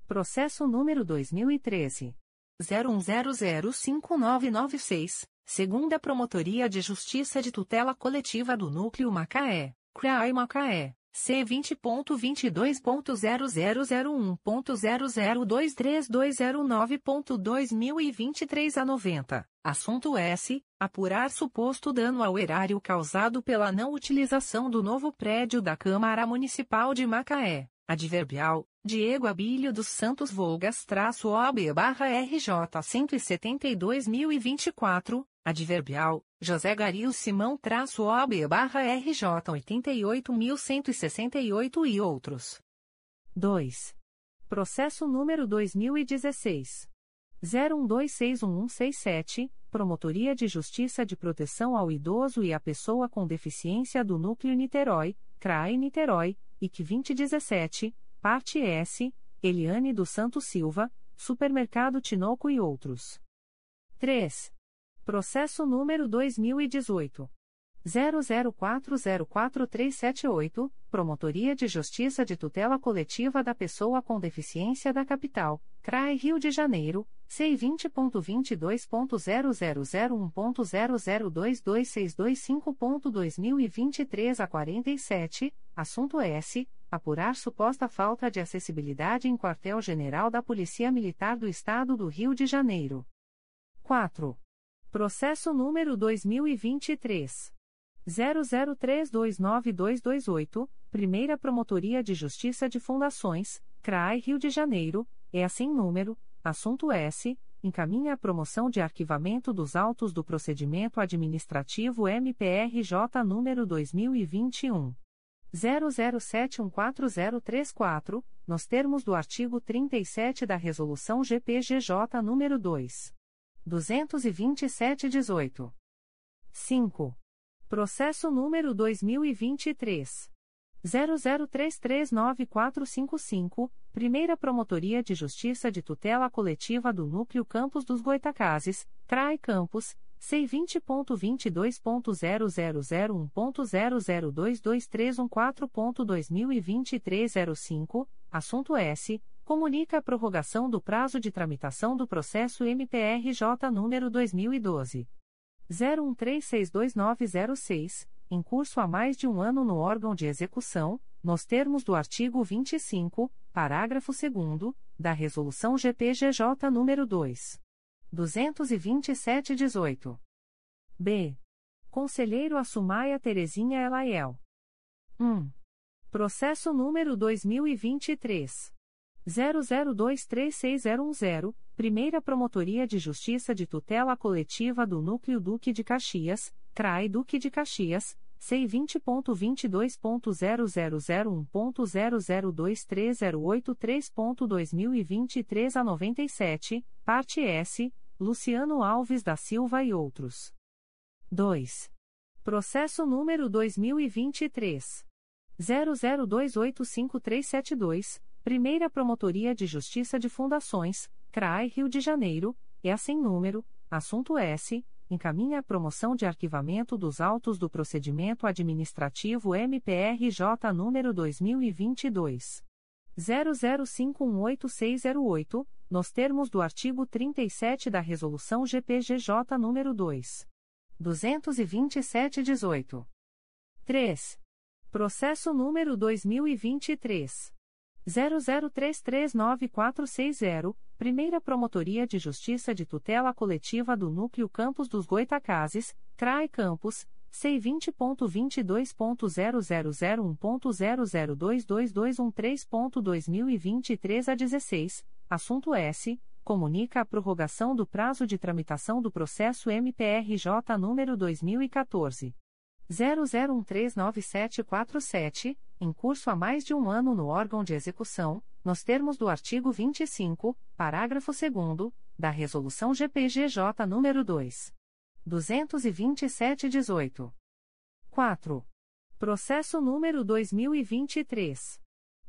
Processo número 2013. 01005996. Segunda Promotoria de Justiça de Tutela Coletiva do Núcleo Macaé, CRAI Macaé, C20.22.0001.0023209.2023 a 90. Assunto S. Apurar suposto dano ao erário causado pela não utilização do novo prédio da Câmara Municipal de Macaé. Adverbial, Diego Abílio dos Santos Volgas traço OB barra RJ 172.024, Adverbial, José Garil Simão traço OB barra RJ 88.168 e outros. 2. Processo número 2016. 01261167, Promotoria de Justiça de Proteção ao Idoso e à Pessoa com Deficiência do Núcleo Niterói, CRAE Niterói, IC 2017, Parte S, Eliane do Santo Silva, Supermercado Tinoco e outros. 3. Processo número 2018. 00404378, Promotoria de Justiça de Tutela Coletiva da Pessoa com Deficiência da Capital, CRAE Rio de Janeiro, C20.22.0001.0022625.2023 a 47, assunto S. Apurar suposta falta de acessibilidade em quartel-general da Polícia Militar do Estado do Rio de Janeiro. 4. Processo número 2023. 00329228, Primeira Promotoria de Justiça de Fundações, CRAI Rio de Janeiro, é assim número, assunto S, encaminha a promoção de arquivamento dos autos do procedimento administrativo MPRJ número 2021. 00714034, nos termos do artigo 37 da Resolução GPGJ número 2. 227-18. 5. Processo número 2023. 00339455, Primeira Promotoria de Justiça de Tutela Coletiva do Núcleo Campos dos Goitacazes, CRAE Campos, C20.22.0001.0022314.2023 05, assunto S comunica a prorrogação do prazo de tramitação do processo MPRJ número 2012 01362906, em curso há mais de um ano no órgão de execução, nos termos do artigo 25, parágrafo 2 da Resolução GPGJ número 2. 227-18. B. Conselheiro Assumaia Terezinha Elaiel. 1. Processo número 2023 00236010, Primeira Promotoria de Justiça de Tutela Coletiva do Núcleo Duque de Caxias, CRAI Duque de Caxias, C20.22.0001.0023083.2023 a 97, parte S, Luciano Alves da Silva e outros. 2. Processo número 2023. 00285372, Primeira Promotoria de Justiça de Fundações, CRAI Rio de Janeiro, é assim número, assunto S, encaminha a promoção de arquivamento dos autos do procedimento administrativo MPRJ número 2022 00518608, nos termos do artigo 37 da Resolução GPGJ número 2. 227-18. 3. Processo número 2023 00339460, Primeira Promotoria de Justiça de Tutela Coletiva do Núcleo Campos dos Goitacazes, CRAE Campos, C20.22.0001.0022213.2023 a 16, assunto S. Comunica a prorrogação do prazo de tramitação do processo MPRJ número 2014. 00139747, em curso há mais de um ano no órgão de execução, nos termos do artigo 25, parágrafo 2 da Resolução GPGJ nº 2. 227-18. 4. Processo número 2023.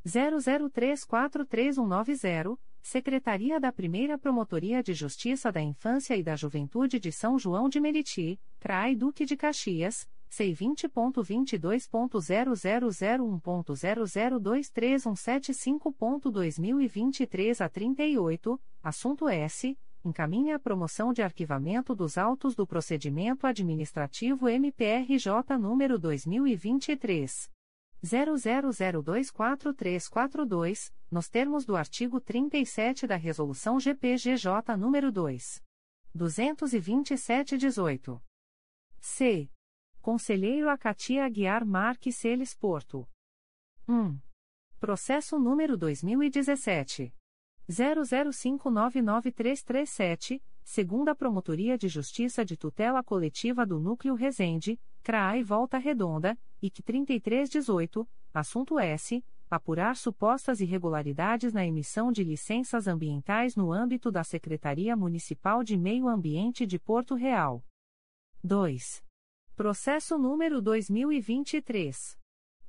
00343190, Secretaria da Primeira Promotoria de Justiça da Infância e da Juventude de São João de Meriti, CRAI Duque de Caxias, C20.22.0001.0023175.2023 a 38, assunto S. Encaminha a promoção de arquivamento dos autos do procedimento administrativo MPRJ número 2023. 00024342, nos termos do artigo 37 da Resolução GPGJ número 2. 227-18. C. Conselheiro Acatia Aguiar Marques Celes Porto. 1. Processo número 2017. 00599337, segunda Promotoria de Justiça de Tutela Coletiva do Núcleo Resende, CRAI Volta Redonda, IC 3318, assunto S. Apurar supostas irregularidades na emissão de licenças ambientais no âmbito da Secretaria Municipal de Meio Ambiente de Porto Real. 2. Processo número 2023.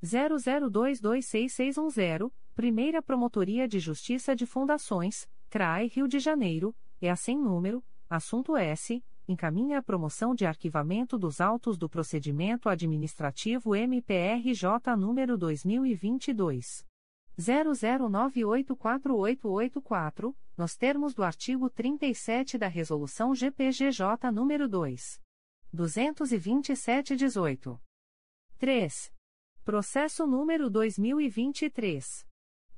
00226610, Primeira Promotoria de Justiça de Fundações, CRAI Rio de Janeiro, é a sem número, assunto S, encaminha a promoção de arquivamento dos autos do procedimento administrativo MPRJ número 2022. 00984884, nos termos do artigo 37 da Resolução GPGJ número 2. 227-18. 3. Processo número 2023.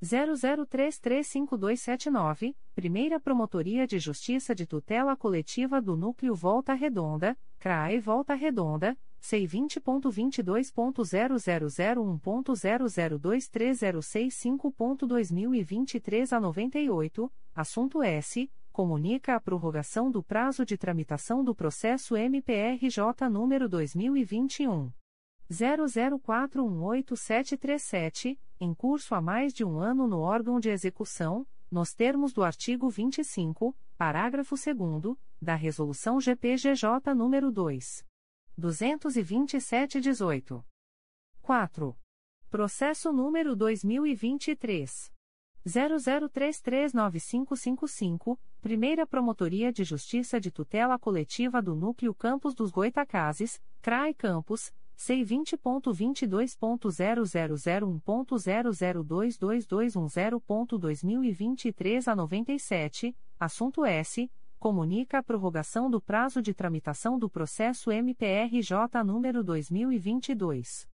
00335279, Primeira Promotoria de Justiça de Tutela Coletiva do Núcleo Volta Redonda, CRAE Volta Redonda, C20.22.0001.0023065.2023 a 98, assunto S comunica a prorrogação do prazo de tramitação do processo MPRJ número 2021 00418737, em curso há mais de um ano no órgão de execução, nos termos do artigo 25, parágrafo 2 da Resolução GPGJ número 2. 227-18. 4. Processo número 2023 00339555, Primeira Promotoria de Justiça de Tutela Coletiva do Núcleo Campos dos Goitacazes, CRAE Campos, C20.22.0001.0022210.2023 a 97, assunto S. Comunica a prorrogação do prazo de tramitação do processo MPRJ número 2022.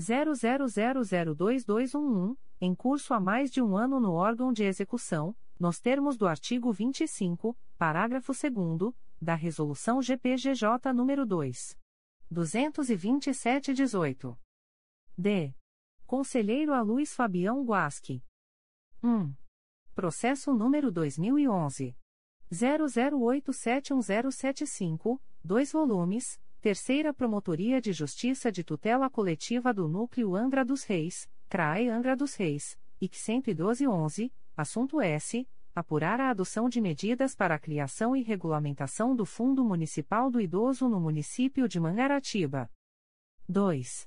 00002211, em curso há mais de um ano no órgão de execução, nos termos do artigo 25, parágrafo 2 da Resolução GPGJ nº 2. 227-18. D. Conselheiro a Luiz Fabião Guasque. 1. Processo número 2011. 00871075, 2 volumes, Terceira Promotoria de Justiça de Tutela Coletiva do Núcleo Angra dos Reis, CRAE Angra dos Reis, IC 11211, assunto S. Apurar a adoção de medidas para a criação e regulamentação do Fundo Municipal do Idoso no município de Mangaratiba. 2.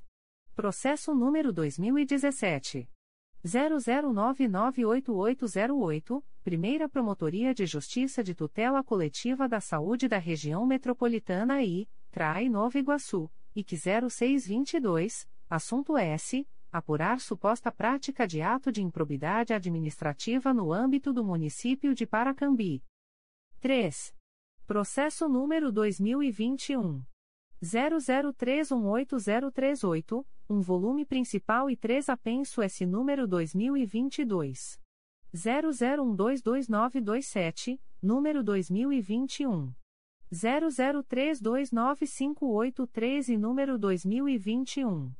Processo número 2017. 00998808, Primeira Promotoria de Justiça de Tutela Coletiva da Saúde da Região Metropolitana I, CRAI Nova Iguaçu, IC 0622, assunto S. Apurar suposta prática de ato de improbidade administrativa no âmbito do município de Paracambi. 3. Processo número 2021. 00318038, um volume principal e três apenso S número 2022. 00122927, número 2021. 00329583 e número 2021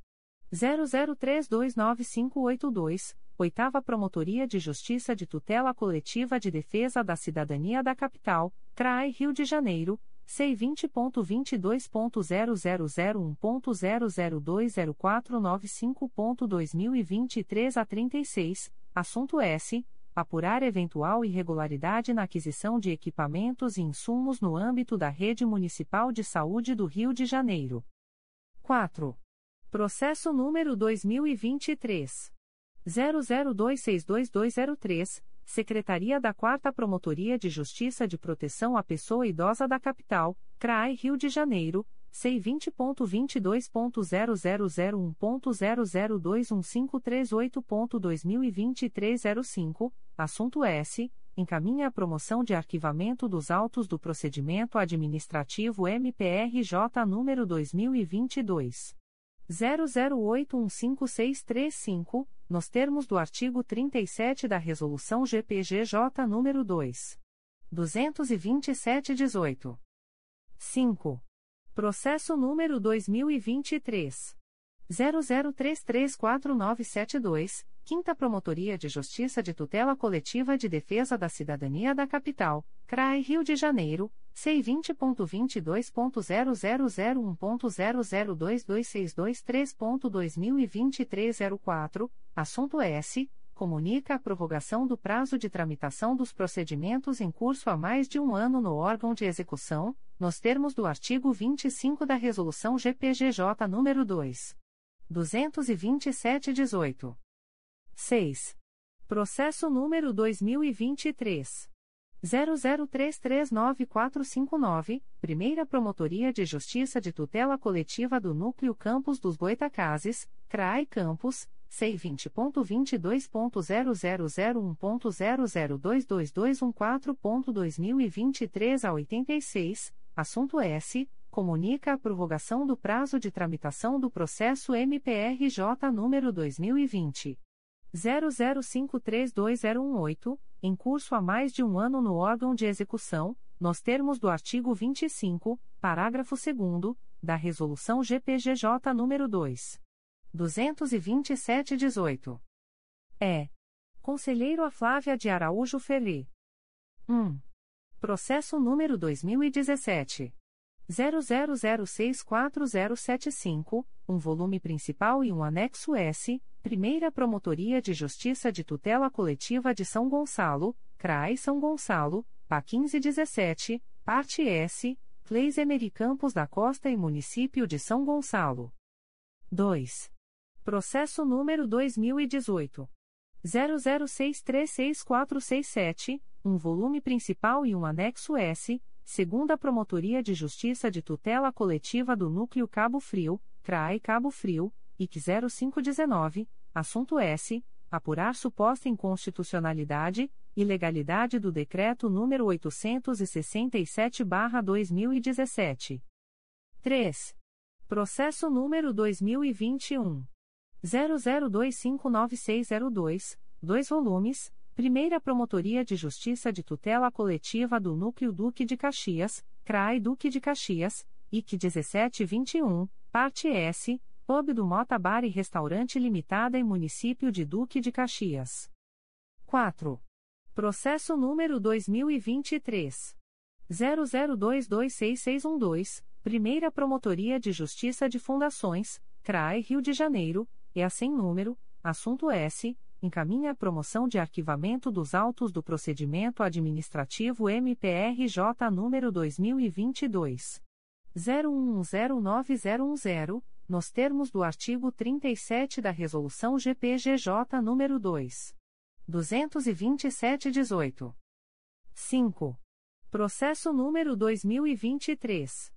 00329582, Oitava Promotoria de Justiça de Tutela Coletiva de Defesa da Cidadania da Capital, CRAI Rio de Janeiro, C20.22.0001.0020495.2023 a 36, assunto S apurar eventual irregularidade na aquisição de equipamentos e insumos no âmbito da Rede Municipal de Saúde do Rio de Janeiro. 4. Processo número 2023 00262203, Secretaria da 4 Promotoria de Justiça de Proteção à Pessoa Idosa da Capital, CRAI Rio de Janeiro C20.22.0001.0021538.2023 05, assunto S. Encaminha a promoção de arquivamento dos autos do procedimento administrativo MPRJ número 2022. 00815635, nos termos do artigo 37 da Resolução GPGJ número 2. 227-18. 5. Processo número 2023. 00334972, Quinta Promotoria de Justiça de Tutela Coletiva de Defesa da Cidadania da Capital, CRAI Rio de Janeiro, C20.22.0001.0022623.2023 04, assunto S. Comunica a prorrogação do prazo de tramitação dos procedimentos em curso há mais de um ano no órgão de execução, nos termos do artigo 25 da Resolução GPGJ nº 2. 227-18. 6. Processo número 2023. 00339459, Primeira Promotoria de Justiça de Tutela Coletiva do Núcleo Campos dos Goitacazes, CRAI Campos, C20.22.0001.0022214.2023 a 86, assunto S. Comunica a prorrogação do prazo de tramitação do processo MPRJ número 2020. 00532018, em curso há mais de um ano no órgão de execução, nos termos do artigo 25, parágrafo 2 da Resolução GPGJ nº 2. 227-18. É. Conselheiro a Flávia de Araújo Ferri. 1. Processo número 2017. 00064075, um volume principal e um anexo S, Primeira Promotoria de Justiça de Tutela Coletiva de São Gonçalo, CRAI São Gonçalo, PA 1517, parte S, Cleis Emery Campos da Costa e Município de São Gonçalo. 2. Processo número 2018. 00636467, um volume principal e um anexo S, segunda Promotoria de Justiça de Tutela Coletiva do Núcleo Cabo Frio, CRAE Cabo Frio, IC 0519, assunto S. Apurar suposta inconstitucionalidade, ilegalidade do Decreto número 867-2017. 3. Processo número 2021. 00259602, dois volumes, Primeira Promotoria de Justiça de Tutela Coletiva do Núcleo Duque de Caxias, CRAI Duque de Caxias, IC 1721, Parte S, Pub do Mota Bar e Restaurante Limitada e Município de Duque de Caxias. 4. Processo número 2023. 00226612, Primeira Promotoria de Justiça de Fundações, CRAI Rio de Janeiro, e a sem número, assunto S, encaminha a promoção de arquivamento dos autos do procedimento administrativo MPRJ número 2022 01109010, nos termos do artigo 37 da resolução GPGJ número 2 227/18. 5. Processo número 2023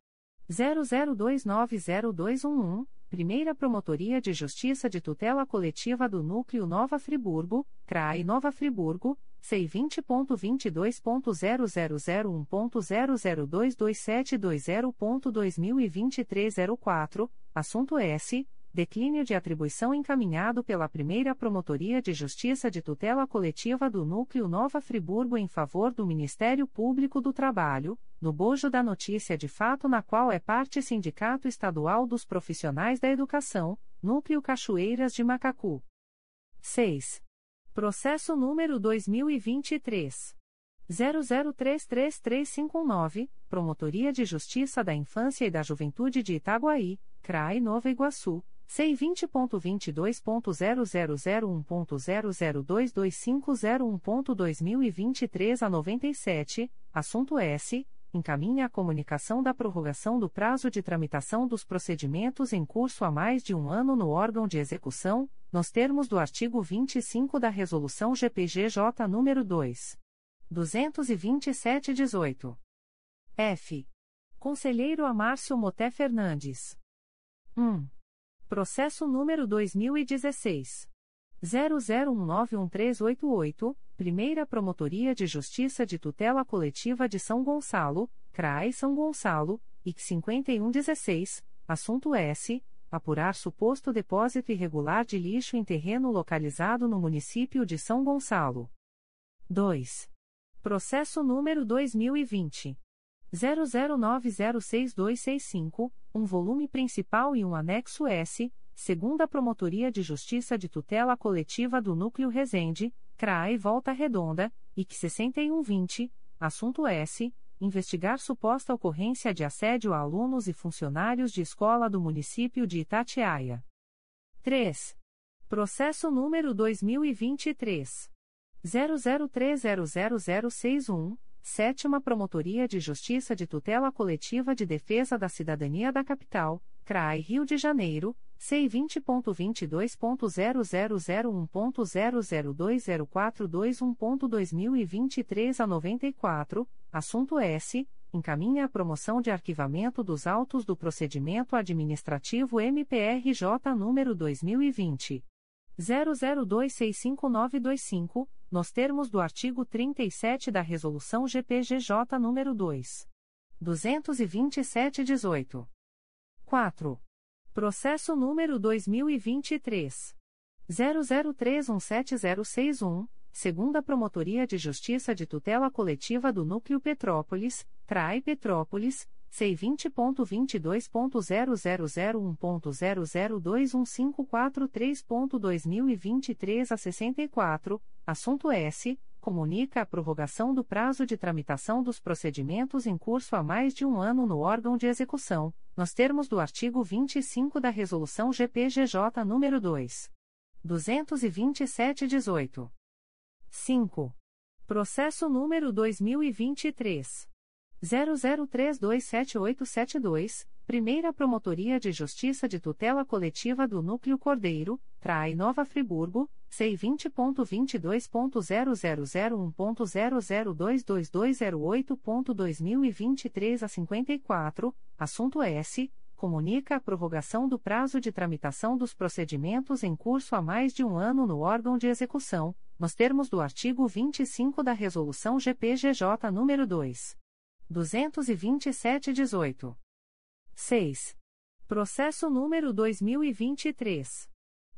00290211 Primeira Promotoria de Justiça de Tutela Coletiva do Núcleo Nova Friburgo, CRAI Nova Friburgo, C20.22.0001.0022720.2023 04, assunto S. declínio de atribuição encaminhado pela primeira Promotoria de Justiça de Tutela Coletiva do Núcleo Nova Friburgo em favor do Ministério Público do Trabalho, no bojo da notícia de fato na qual é parte Sindicato Estadual dos Profissionais da Educação, Núcleo Cachoeiras de Macacu. 6. Processo número 2023. 00333519, Promotoria de Justiça da Infância e da Juventude de Itaguaí, CRAI Nova Iguaçu, C20.22.0001.0022501.2023 a 97, assunto S. Encaminha a comunicação da prorrogação do prazo de tramitação dos procedimentos em curso há mais de um ano no órgão de execução, nos termos do artigo 25 da Resolução GPGJ nº 2. 227-18. F. Conselheiro Amárcio Moté Fernandes. 1. Processo número 2016. 00191388, Primeira Promotoria de Justiça de Tutela Coletiva de São Gonçalo, CRAI São Gonçalo, IC 5116, assunto S. Apurar suposto depósito irregular de lixo em terreno localizado no município de São Gonçalo. 2. Processo número 2020. 00906265, um volume principal e um anexo S, segunda Promotoria de Justiça de Tutela Coletiva do Núcleo Resende, CRAE Volta Redonda, IC 6120, assunto S. Investigar suposta ocorrência de assédio a alunos e funcionários de escola do município de Itatiaia. 3. Processo número 2023. 00300061, Sétima Promotoria de Justiça de Tutela Coletiva de Defesa da Cidadania da Capital, CRAI Rio de Janeiro, C20.22.0001.0020421.2023 a 94, assunto S. Encaminha a promoção de arquivamento dos autos do procedimento administrativo MPRJ número 2020. 00265925, nos termos do artigo 37 da Resolução GPGJ nº 2. 227-18. 4. Processo número 2023. 00317061, segunda Promotoria de Justiça de Tutela Coletiva do Núcleo Petrópolis, CRAI Petrópolis, C20.22.0001.0021543.2023 a 64, assunto S. Comunica a prorrogação do prazo de tramitação dos procedimentos em curso há mais de um ano no órgão de execução, nos termos do artigo 25 da Resolução GPGJ nº 2. 227-18. 5. Processo número 2023. 00327872, Primeira Promotoria de Justiça de Tutela Coletiva do Núcleo Cordeiro, Trai Nova Friburgo, C20.22.0001.0022208.2023 a 54, assunto S. Comunica a prorrogação do prazo de tramitação dos procedimentos em curso há mais de um ano no órgão de execução, nos termos do artigo 25 da Resolução GPGJ nº 2. 227-18. 6. Processo número 2023.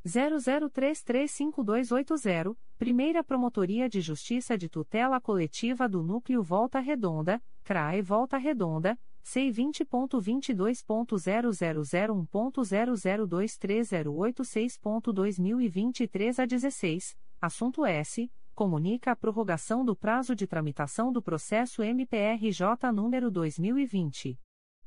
00335280, Primeira Promotoria de Justiça de Tutela Coletiva do Núcleo Volta Redonda, CRAE Volta Redonda, C20.22.0001.0023086.2023 a 16, assunto S comunica a prorrogação do prazo de tramitação do processo MPRJ número 2020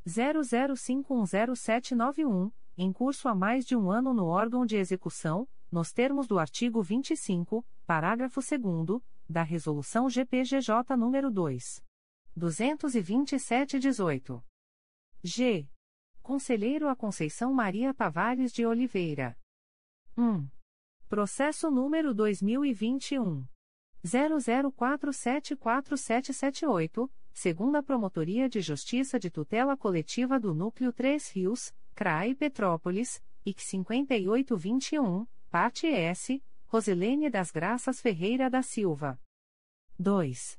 00510791, em curso há mais de um ano no órgão de execução, nos termos do artigo 25, parágrafo 2 da Resolução GPGJ número 2. 227-18. G. Conselheiro a Conceição Maria Tavares de Oliveira. 1. Processo número 2021 00474778, segunda Promotoria de Justiça de Tutela Coletiva do Núcleo 3 Rios, CRAI Petrópolis, IC 5821, parte S, Rosilene das Graças Ferreira da Silva. 2.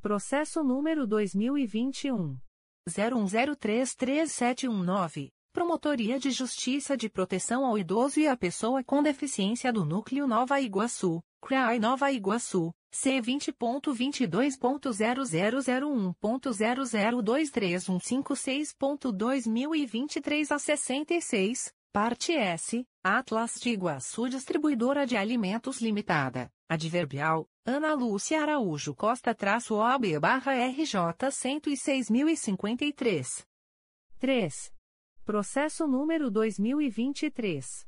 Processo número 2021 01033719. Promotoria de Justiça de Proteção ao Idoso e à Pessoa com Deficiência do Núcleo Nova Iguaçu, CRAI Nova Iguaçu, C20.22.0001.0023156.2023 a 66, parte S, Atlas de Iguaçu Distribuidora de Alimentos Limitada, Adverbial, Ana Lúcia Araújo Costa-OAB barra RJ 106.053. 3. Processo número 2023.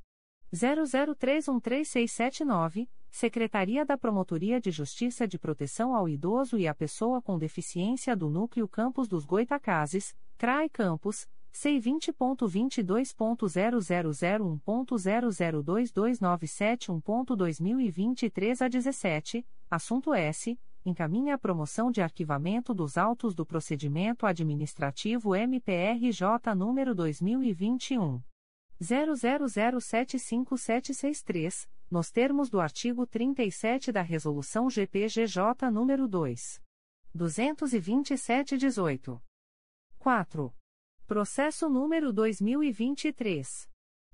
00313679, Secretaria da Promotoria de Justiça de Proteção ao Idoso e à Pessoa com Deficiência do Núcleo Campos dos Goitacazes, CRAI Campos, C20.22.0001.0022971.2023 a 17, assunto S encaminha a promoção de arquivamento dos autos do procedimento administrativo MPRJ número 2021 00075763, nos termos do artigo 37 da resolução GPGJ número 2 227/18. 4. Processo número 2023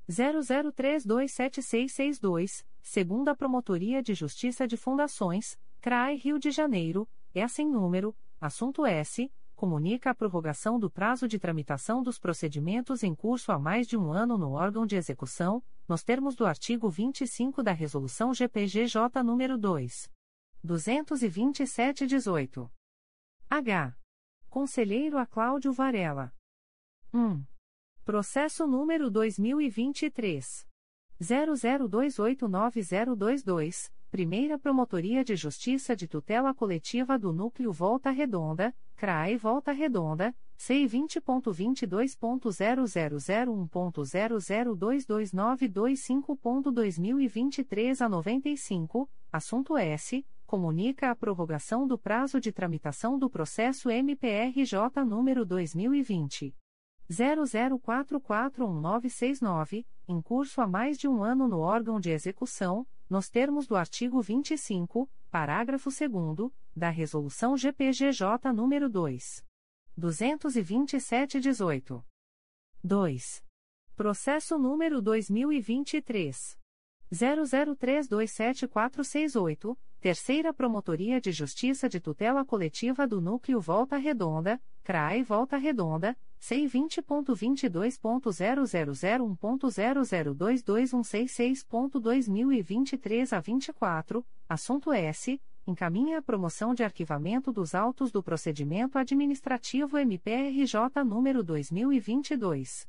00327662, segunda Promotoria de Justiça de Fundações CRAI Rio de Janeiro, é sem número, assunto S, comunica a prorrogação do prazo de tramitação dos procedimentos em curso há mais de um ano no órgão de execução, nos termos do artigo 25 da Resolução GPGJ nº 2. 227-18. H. Conselheiro a Cláudio Varela. 1. Processo número 2023. 00289022 Primeira Promotoria de Justiça de Tutela Coletiva do Núcleo Volta Redonda, CRAE Volta Redonda, C20.22.0001.0022925.2023 a 95, assunto S. Comunica a prorrogação do prazo de tramitação do processo MPRJ número 2020. 00441969, em curso há mais de um ano no órgão de execução, nos termos do artigo 25, parágrafo 2 da Resolução GPGJ nº 2. 227-18. 2. Processo número 2023. 00327468, Terceira Promotoria de Justiça de Tutela Coletiva do Núcleo Volta Redonda, CRAE Volta Redonda, C20.22.0001.0022166.2023 a 24, assunto S. Encaminha a promoção de arquivamento dos autos do procedimento administrativo MPRJ número 2022.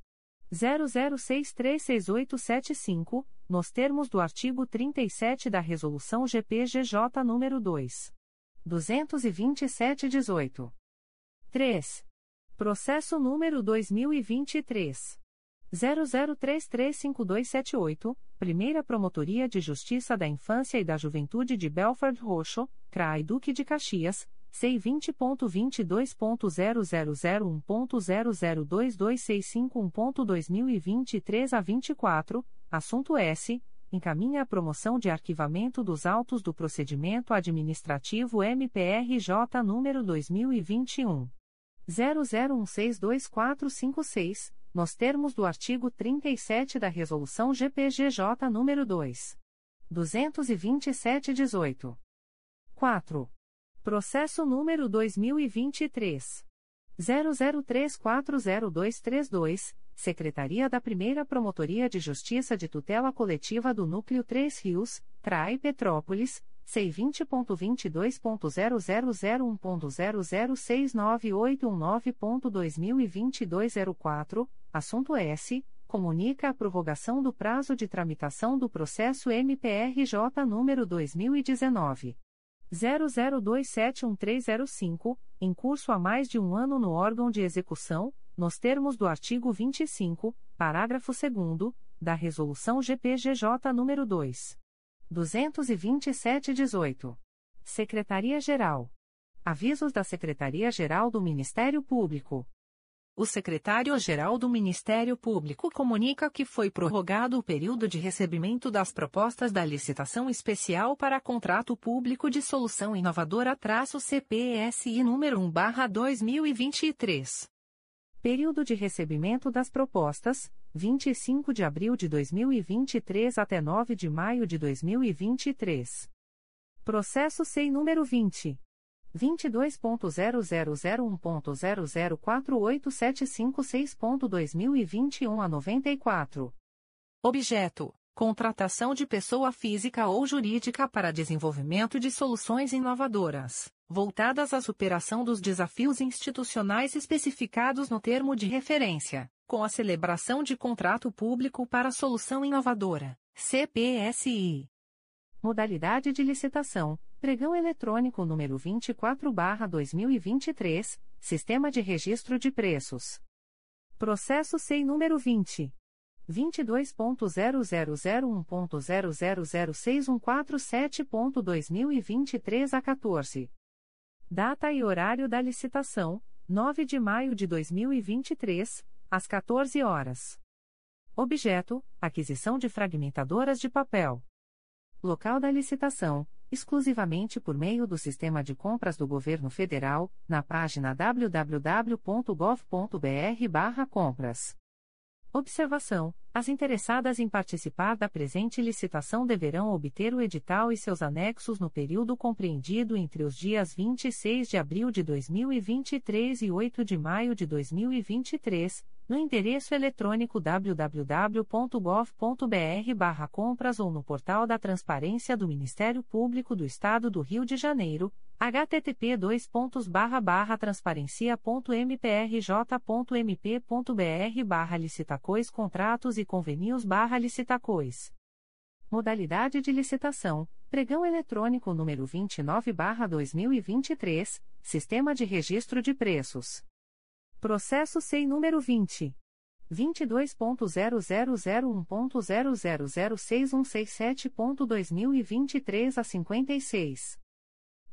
00636875, nos termos do artigo 37 da Resolução GPGJ nº 2. 227-18. 3. Processo número 2023. 00335278, Primeira Promotoria de Justiça da Infância e da Juventude de Belford Roxo, CRAI Duque de Caxias, C20.22.0001.0022651.2023 a 24, assunto S. Encaminha a promoção de arquivamento dos autos do procedimento administrativo MPRJ número 2021. 00162456, nos termos do artigo 37 da Resolução GPGJ nº 2. 227-18. 4. Processo número 2023. 00340232, Secretaria da Primeira Promotoria de Justiça de Tutela Coletiva do Núcleo 3 Rios, CRAI Petrópolis, C20.22.0001.0069819.2022 04, assunto S. Comunica a prorrogação do prazo de tramitação do processo MPRJ número 2019. 00271305, em curso há mais de um ano no órgão de execução, nos termos do artigo 25, parágrafo 2 da Resolução GPGJ nº 2. 227-18. Secretaria-Geral. Avisos da Secretaria-Geral do Ministério Público. O secretário-geral do Ministério Público comunica que foi prorrogado o período de recebimento das propostas da licitação especial para contrato público de solução inovadora-CPSI número 1/2023. Período de recebimento das propostas: 25 de abril de 2023 até 9 de maio de 2023. Processo SEI número 20. 22.0001.0048756.2021 a 94. Objeto: Contratação de pessoa física ou jurídica para desenvolvimento de soluções inovadoras, voltadas à superação dos desafios institucionais especificados no termo de referência, com a celebração de contrato público para solução inovadora, CPSI. Modalidade de licitação: Pregão eletrônico número 24/2023, Sistema de Registro de Preços. Processo SEI número 20 22.0001.0006147.2023 a 14. Data e horário da licitação: 9 de maio de 2023, às 14 horas. Objeto: aquisição de fragmentadoras de papel. Local da licitação: exclusivamente por meio do Sistema de Compras do Governo Federal, na página www.gov.br/compras. Observação: As interessadas em participar da presente licitação deverão obter o edital e seus anexos no período compreendido entre os dias 26 de abril de 2023 e 8 de maio de 2023, no endereço eletrônico www.gov.br/compras ou no portal da Transparência do Ministério Público do Estado do Rio de Janeiro http transparencia.mprj.mp.br barra licitacois contratos e convênios barra licitacois. Modalidade de licitação, pregão eletrônico número 29 barra 2023, Sistema de Registro de Preços. Processo SEI número 20. 22.0001.0006167.2023 a 56.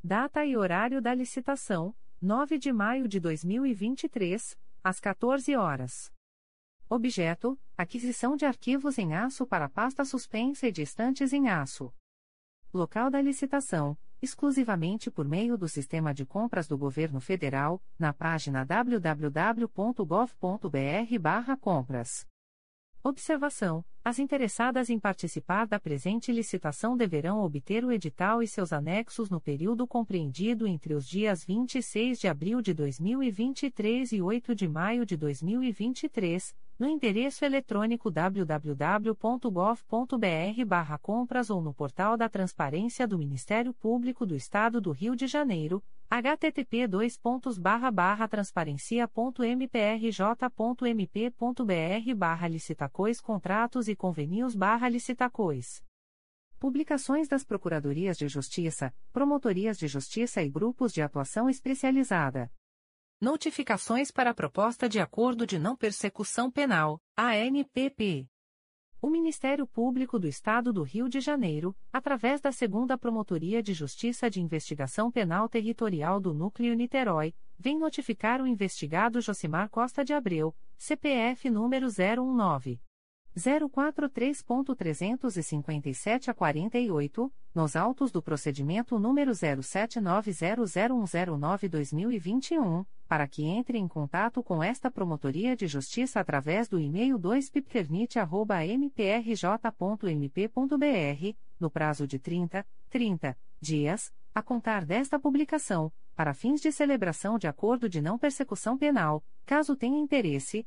Data e horário da licitação: 9 de maio de 2023, às 14 horas. Objeto: aquisição de arquivos em aço para pasta suspensa e de estantes em aço. Local da licitação: exclusivamente por meio do Sistema de Compras do Governo Federal, na página www.gov.br/compras. Observação: As interessadas em participar da presente licitação deverão obter o edital e seus anexos no período compreendido entre os dias 26 de abril de 2023 e 8 de maio de 2023, no endereço eletrônico www.gov.br/compras ou no portal da Transparência do Ministério Público do Estado do Rio de Janeiro http transparencia.mprj.mp.br barra licitacois contratos e convenios barra licitacois. Publicações das Procuradorias de Justiça, Promotorias de Justiça e Grupos de Atuação Especializada. Notificações para a Proposta de Acordo de Não Persecução Penal, ANPP. O Ministério Público do Estado do Rio de Janeiro, através da Segunda Promotoria de Justiça de Investigação Penal Territorial do Núcleo Niterói, vem notificar o investigado Josimar Costa de Abreu, CPF número 019 043.357 a 48, nos autos do procedimento número 07900109-2021, para que entre em contato com esta Promotoria de Justiça através do e-mail 2pipternit.mprj.mp.br, no prazo de 30, 30 dias, a contar desta publicação, para fins de celebração de acordo de não persecução penal, caso tenha interesse,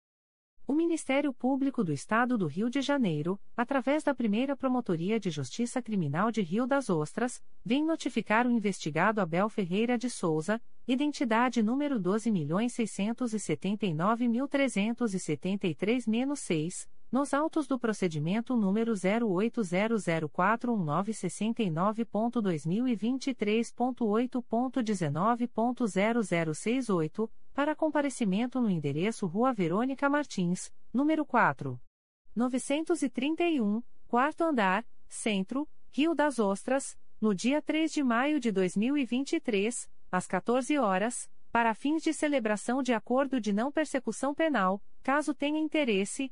O Ministério Público do Estado do Rio de Janeiro, através da primeira Promotoria de Justiça Criminal de Rio das Ostras, vem notificar o investigado Abel Ferreira de Souza, identidade número 12.679.373-6, Nos autos do procedimento número 080041969.2023.8.19.0068, para comparecimento no endereço Rua Verônica Martins, número 4. 931, quarto andar, Centro, Rio das Ostras, no dia 3 de maio de 2023, às 14 horas, para fins de celebração de acordo de não persecução penal, caso tenha interesse,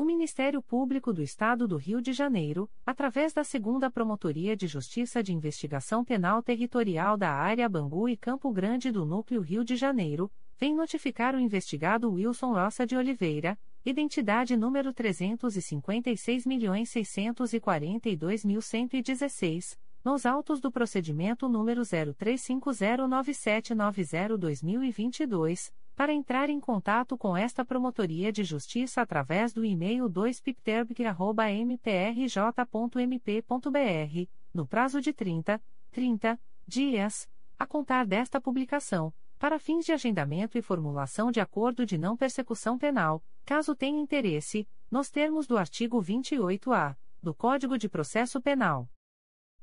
O Ministério Público do Estado do Rio de Janeiro, através da Segunda Promotoria de Justiça de Investigação Penal Territorial da Área Bangu e Campo Grande do Núcleo Rio de Janeiro, vem notificar o investigado Wilson Roça de Oliveira, identidade número 356.642.116, nos autos do procedimento número 03509790-2022, para entrar em contato com esta Promotoria de Justiça através do e-mail 2pipterb.mprj.mp.br, no prazo de 30, 30 dias, a contar desta publicação, para fins de agendamento e formulação de acordo de não persecução penal, caso tenha interesse, nos termos do artigo 28-A do Código de Processo Penal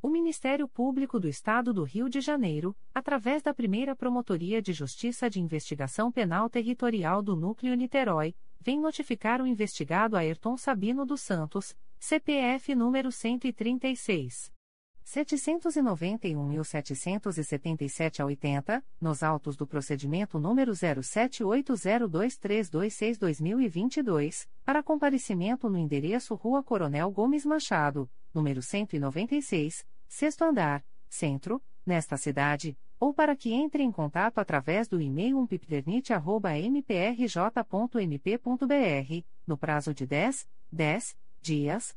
O Ministério Público do Estado do Rio de Janeiro, através da primeira Promotoria de Justiça de Investigação Penal Territorial do Núcleo Niterói, vem notificar o investigado Ayrton Sabino dos Santos, CPF número 136. 791.777 a 80, nos autos do procedimento número 07802326-2022, para comparecimento no endereço Rua Coronel Gomes Machado, número 196, sexto andar, centro, nesta cidade, ou para que entre em contato através do e-mail umpipternit.mprj.mp.br, no prazo de 10, 10 dias,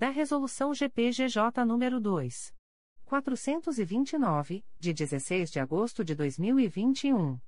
da Resolução GPGJ nº 2. 429, de 16 de agosto de 2021.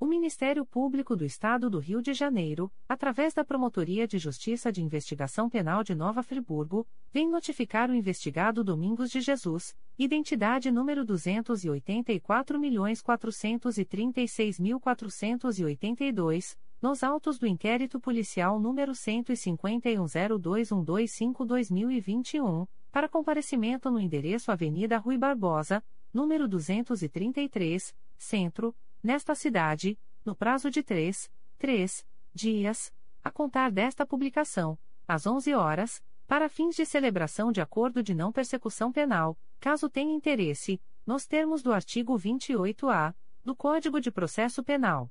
O Ministério Público do Estado do Rio de Janeiro, através da Promotoria de Justiça de Investigação Penal de Nova Friburgo, vem notificar o investigado Domingos de Jesus, identidade número 284.436.482, nos autos do inquérito policial número 151.02125-2021, para comparecimento no endereço Avenida Rui Barbosa, número 233, Centro, nesta cidade, no prazo de três, três dias, a contar desta publicação, às 11 horas, para fins de celebração de acordo de não persecução penal, caso tenha interesse, nos termos do artigo 28-A do Código de Processo Penal.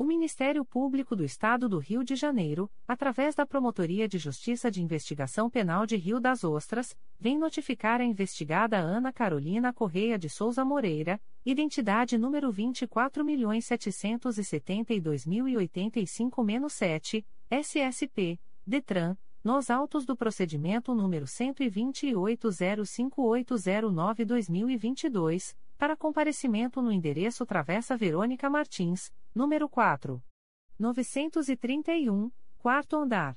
O Ministério Público do Estado do Rio de Janeiro, através da Promotoria de Justiça de Investigação Penal de Rio das Ostras, vem notificar a investigada Ana Carolina Correia de Souza Moreira, identidade número 24.772.085-7, SSP, DETRAN, nos autos do procedimento número 128.05809-2022, para comparecimento no endereço Travessa Verônica Martins, número 4. 931, quarto andar.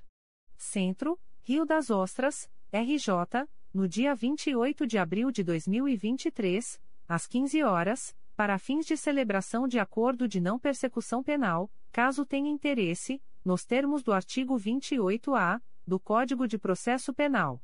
Centro, Rio das Ostras, RJ, no dia 28 de abril de 2023, às 15 horas, para fins de celebração de acordo de não persecução penal, caso tenha interesse, nos termos do artigo 28-A do Código de Processo Penal.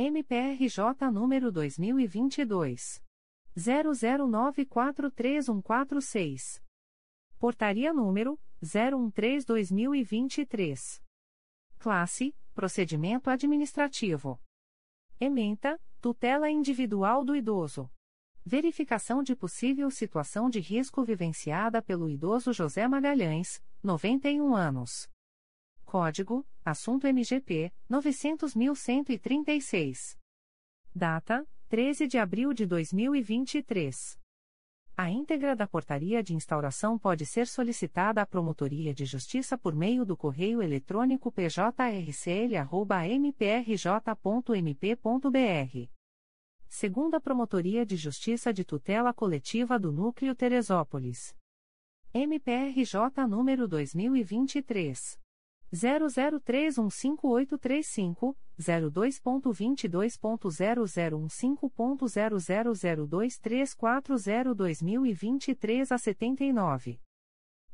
MPRJ número 2022 00943146. Portaria número 013/2023. Classe: Procedimento administrativo. Ementa: Tutela individual do idoso. Verificação de possível situação de risco vivenciada pelo idoso José Magalhães, 91 anos. Código: Assunto MGP 900.136. Data: 13 de abril de 2023. A íntegra da portaria de instauração pode ser solicitada à Promotoria de Justiça por meio do correio eletrônico pjrcl.mprj.mp.br. Segunda Promotoria de Justiça de Tutela Coletiva do Núcleo Teresópolis. MPRJ número 2023 00315835, 02.22.0015.0002340 a 79.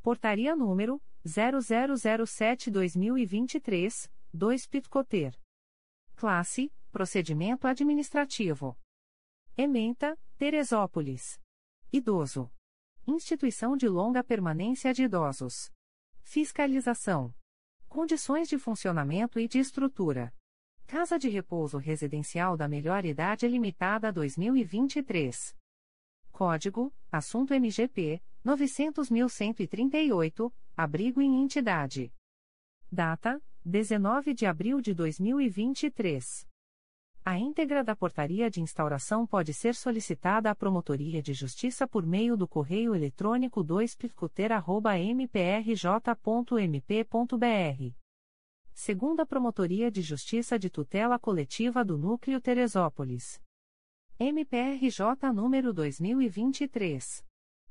Portaria número 0007-2023, 2 Pitcoter. Classe: Procedimento Administrativo. Ementa: Teresópolis. Idoso. Instituição de longa permanência de idosos. Fiscalização. Condições de funcionamento e de estrutura. Casa de Repouso Residencial da Melhor Idade Limitada 2023. Código: Assunto MGP 900.138, Abrigo em Entidade. Data: 19 de abril de 2023. A íntegra da portaria de instauração pode ser solicitada à Promotoria de Justiça por meio do correio eletrônico 2picoteira.mprj.mp.br. Segunda Promotoria de Justiça de Tutela Coletiva do Núcleo Teresópolis. MPRJ número 2023.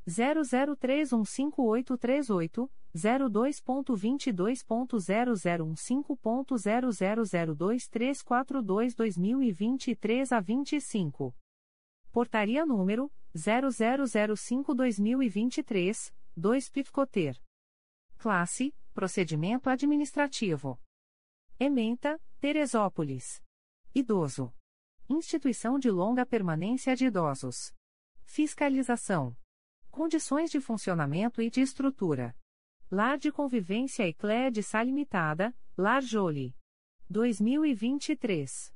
00315838, 02.22.0015.0002342-2023 a 25. Portaria número 0005-2023, 2 Pifcoter. Classe: Procedimento Administrativo. Ementa: Teresópolis. Idoso. Instituição de longa permanência de idosos. Fiscalização. Condições de funcionamento e de estrutura. Lar de Convivência Eclé de Sá Limitada, Lar Jolie. 2023.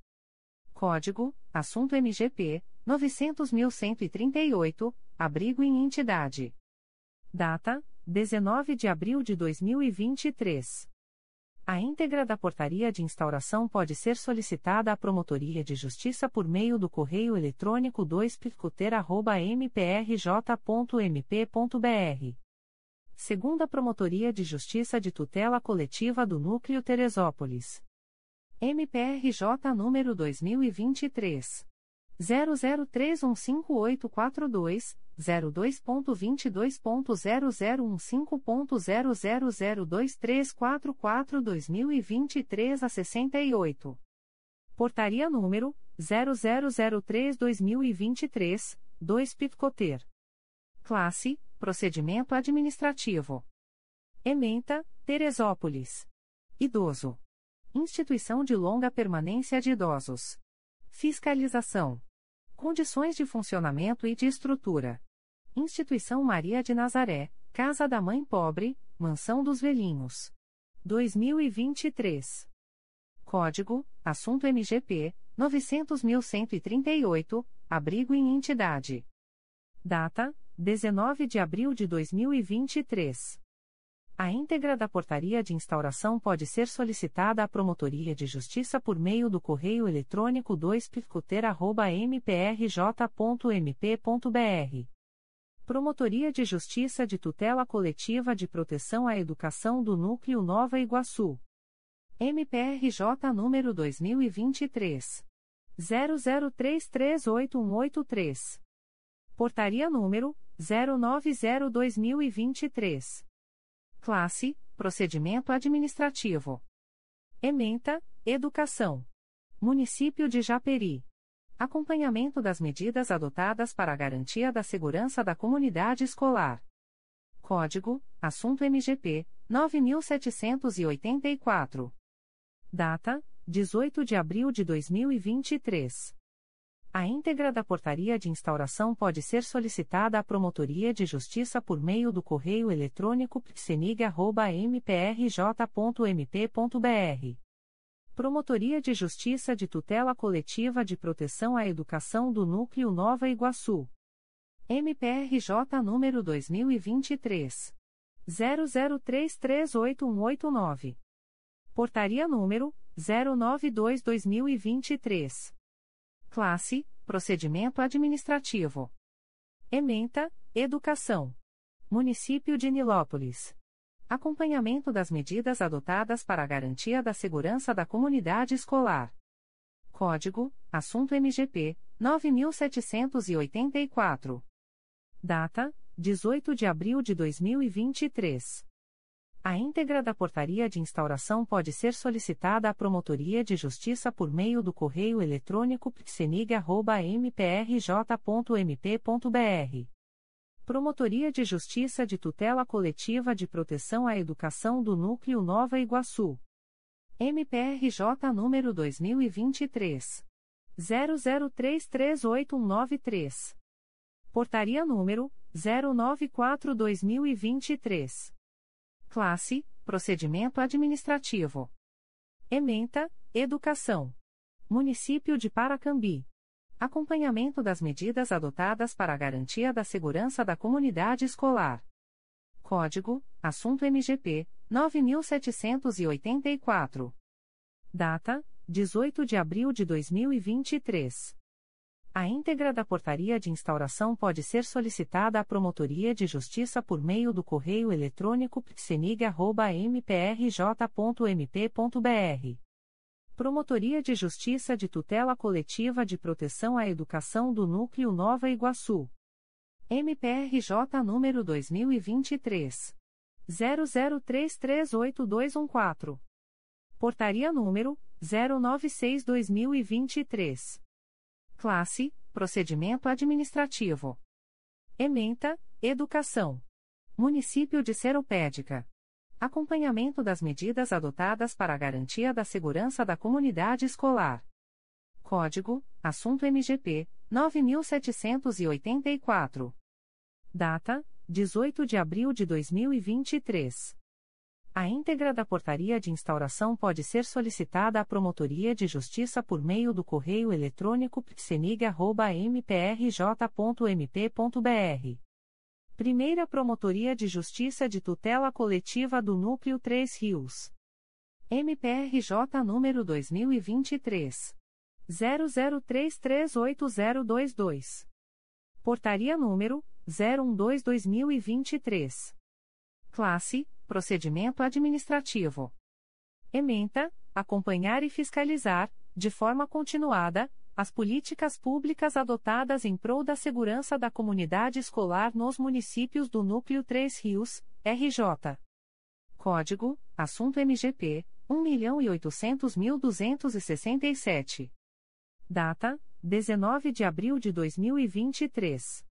Código: Assunto MGP 900.138, Abrigo em Entidade. Data: 19 de abril de 2023. A íntegra da portaria de instauração pode ser solicitada à Promotoria de Justiça por meio do correio eletrônico 2picoteira.mprj.mp.br. Segunda Promotoria de Justiça de Tutela Coletiva do Núcleo Teresópolis. MPRJ número 2023 00315842, 02.22.0015.0002344-2023 a 68. Portaria número 0003-2023, 2 Pitcoter. Classe: Procedimento Administrativo. Ementa: Teresópolis. Idoso. Instituição de longa permanência de idosos. Fiscalização. Condições de funcionamento e de estrutura. Instituição Maria de Nazaré, Casa da Mãe Pobre, Mansão dos Velhinhos. 2023. Código: Assunto MGP 900.138, Abrigo em entidade. Data: 19 de abril de 2023. A íntegra da portaria de instauração pode ser solicitada à Promotoria de Justiça por meio do correio eletrônico 2 mprj.mp.br. Promotoria de Justiça de Tutela Coletiva de Proteção à Educação do Núcleo Nova Iguaçu. MPRJ número 2023 00338183. Portaria número 090/2023. Classe: Procedimento Administrativo. Ementa: Educação. Município de Japeri. Acompanhamento das medidas adotadas para a garantia da segurança da comunidade escolar. Código: Assunto MGP 9784. Data: 18 de abril de 2023. A íntegra da portaria de instauração pode ser solicitada à Promotoria de Justiça por meio do correio eletrônico psenig.mprj.mp.br. Promotoria de Justiça de Tutela Coletiva de Proteção à Educação do Núcleo Nova Iguaçu. MPRJ número 2023. 00338189. Portaria número 092-2023. Classe: Procedimento Administrativo. Ementa: Educação. Município de Nilópolis. Acompanhamento das medidas adotadas para a garantia da segurança da comunidade escolar. Código: Assunto MGP 9784. Data: 18 de abril de 2023. A íntegra da portaria de instauração pode ser solicitada à Promotoria de Justiça por meio do correio eletrônico psenig.mprj.mp.br. Promotoria de Justiça de Tutela Coletiva de Proteção à Educação do Núcleo Nova Iguaçu. MPRJ número 2023. 00338193. Portaria número 094-2023. Classe: Procedimento Administrativo. Ementa: Educação. Município de Paracambi. Acompanhamento das medidas adotadas para a garantia da segurança da comunidade escolar. Código: Assunto MGP 9784. Data: 18 de abril de 2023. A íntegra da portaria de instauração pode ser solicitada à Promotoria de Justiça por meio do correio eletrônico psenig.mprj.mp.br. Promotoria de Justiça de Tutela Coletiva de Proteção à Educação do Núcleo Nova Iguaçu. MPRJ número 2023. 00338214. Portaria número 096-2023. Classe: Procedimento Administrativo. Ementa: Educação. Município de Seropédica. Acompanhamento das medidas adotadas para a garantia da segurança da comunidade escolar. Código: Assunto MGP 9784. Data: 18 de abril de 2023. A íntegra da portaria de instauração pode ser solicitada à Promotoria de Justiça por meio do correio eletrônico psenig.mprj.mp.br. Primeira Promotoria de Justiça de Tutela Coletiva do Núcleo 3 Rios. MPRJ número 2023. 00338022. Portaria número 012-2023. Classe Procedimento Administrativo. Ementa, acompanhar e fiscalizar, de forma continuada, as políticas públicas adotadas em prol da segurança da comunidade escolar nos municípios do Núcleo 3 Rios, RJ. Código: Assunto MGP 1.800.267. Data: 19 de abril de 2023.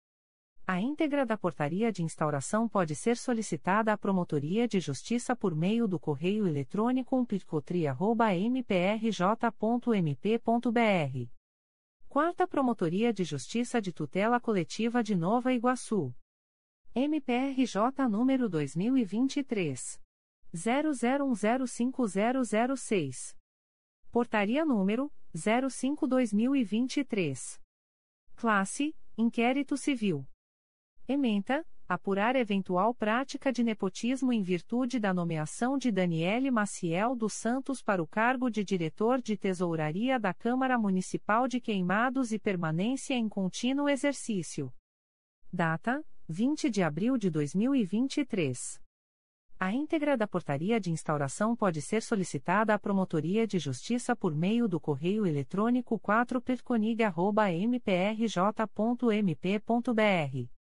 A íntegra da portaria de instauração pode ser solicitada à Promotoria de Justiça por meio do correio eletrônico umplicotria.mprj.mp.br. Quarta Promotoria de Justiça de Tutela Coletiva de Nova Iguaçu. MPRJ número 2023. 00105006. Portaria número 05/2023. Classe: Inquérito Civil. Ementa: apurar eventual prática de nepotismo em virtude da nomeação de Daniele Maciel dos Santos para o cargo de diretor de tesouraria da Câmara Municipal de Queimados e permanência em contínuo exercício. Data: 20 de abril de 2023. A íntegra da portaria de instauração pode ser solicitada à Promotoria de Justiça por meio do correio eletrônico 4perconig.mprj.mp.br.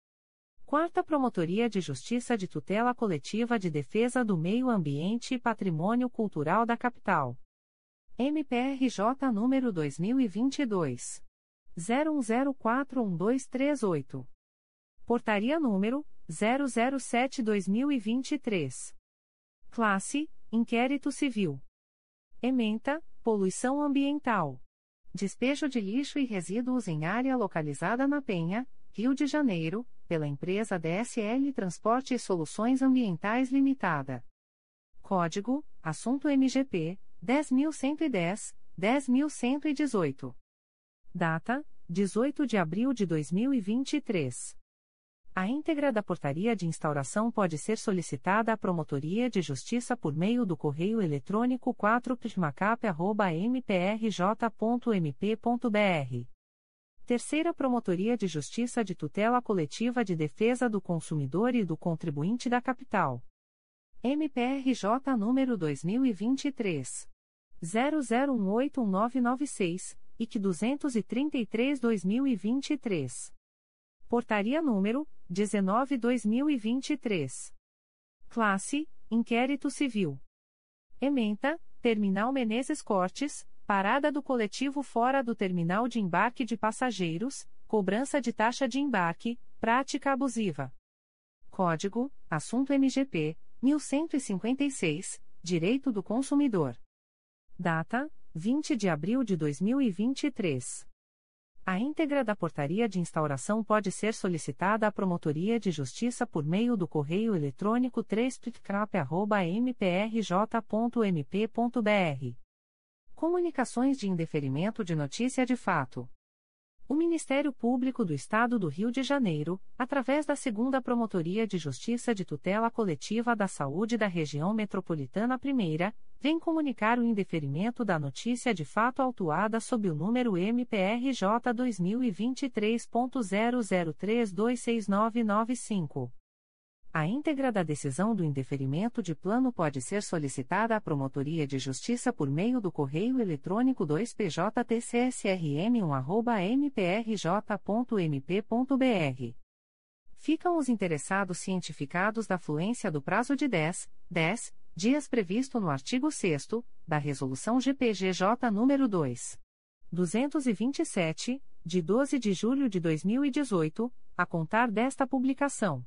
Quarta Promotoria de Justiça de Tutela Coletiva de Defesa do Meio Ambiente e Patrimônio Cultural da Capital. MPRJ número 2022 01041238. Portaria número 007-2023. Classe: Inquérito Civil. Ementa: Poluição Ambiental. Despejo de lixo e resíduos em área localizada na Penha, Rio de Janeiro, pela empresa DSL Transporte e Soluções Ambientais Limitada. Código: Assunto MGP 10110, 10118. Data: 18 de abril de 2023. A íntegra da portaria de instauração pode ser solicitada à Promotoria de Justiça por meio do correio eletrônico 4pmacap.mprj.mp.br. Terceira Promotoria de Justiça de Tutela Coletiva de Defesa do Consumidor e do Contribuinte da Capital. MPRJ número 2023. 00181996, IC 233-2023. Portaria número 19/2023. Classe: Inquérito Civil. Ementa: Terminal Menezes Cortes, parada do coletivo fora do terminal de embarque de passageiros, cobrança de taxa de embarque, prática abusiva. Código: Assunto MGP 1156, Direito do Consumidor. Data: 20 de abril de 2023. A íntegra da portaria de instauração pode ser solicitada à Promotoria de Justiça por meio do correio eletrônico 3 Comunicações de indeferimento de notícia de fato. O Ministério Público do Estado do Rio de Janeiro, através da Segunda Promotoria de Justiça de Tutela Coletiva da Saúde da Região Metropolitana I, vem comunicar o indeferimento da notícia de fato autuada sob o número MPRJ 2023.00326995. A íntegra da decisão do indeferimento de plano pode ser solicitada à Promotoria de Justiça por meio do correio eletrônico 2PJTCSRM1@mprj.mp.br. Ficam os interessados cientificados da fluência do prazo de 10, 10 dias previsto no artigo 6 da Resolução GPGJ nº 2. 227, de 12 de julho de 2018, a contar desta publicação.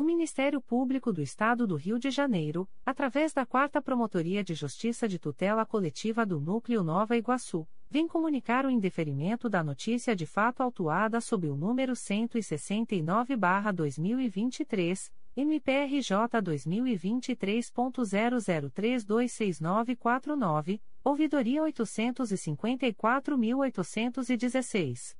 O Ministério Público do Estado do Rio de Janeiro, através da Quarta Promotoria de Justiça de Tutela Coletiva do Núcleo Nova Iguaçu, vem comunicar o indeferimento da notícia de fato autuada sob o número 169-2023, MPRJ 2023.00326949, ouvidoria 854.816.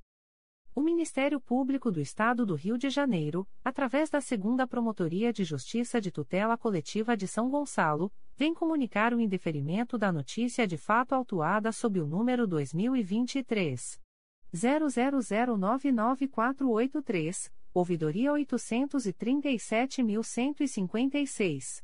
O Ministério Público do Estado do Rio de Janeiro, através da Segunda Promotoria de Justiça de Tutela Coletiva de São Gonçalo, vem comunicar o indeferimento da notícia de fato autuada sob o número 2023 00099483, ouvidoria 837.156.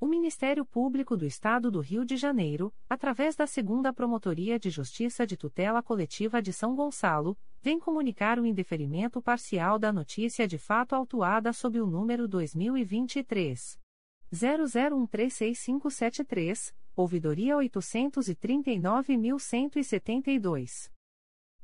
O Ministério Público do Estado do Rio de Janeiro, através da Segunda Promotoria de Justiça de Tutela Coletiva de São Gonçalo, vem comunicar o indeferimento parcial da notícia de fato autuada sob o número 2023 00136573, ouvidoria 839.172.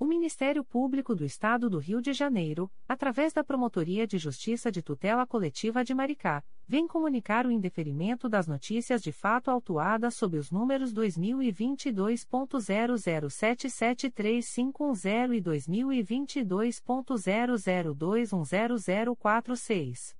O Ministério Público do Estado do Rio de Janeiro, através da Promotoria de Justiça de Tutela Coletiva de Maricá, vem comunicar o indeferimento das notícias de fato autuadas sob os números 2022.00773510 e 2022.00210046.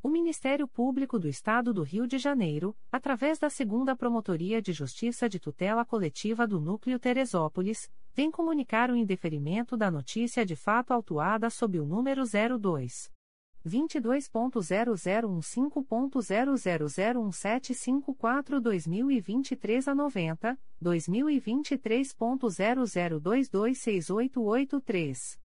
O Ministério Público do Estado do Rio de Janeiro, através da Segunda Promotoria de Justiça de Tutela Coletiva do Núcleo Teresópolis, vem comunicar o indeferimento da notícia de fato autuada sob o número 02 22.0015.00017542 a 90, 2023.00226883.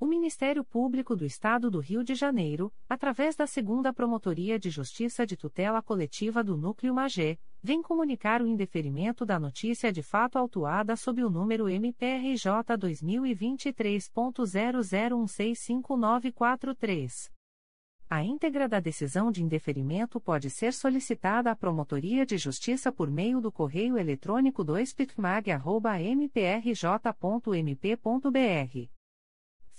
O Ministério Público do Estado do Rio de Janeiro, através da Segunda Promotoria de Justiça de Tutela Coletiva do Núcleo Magé, vem comunicar o indeferimento da notícia de fato autuada sob o número MPRJ 2023.00165943. A íntegra da decisão de indeferimento pode ser solicitada à Promotoria de Justiça por meio do correio eletrônico 2pitmag.mprj.mp.br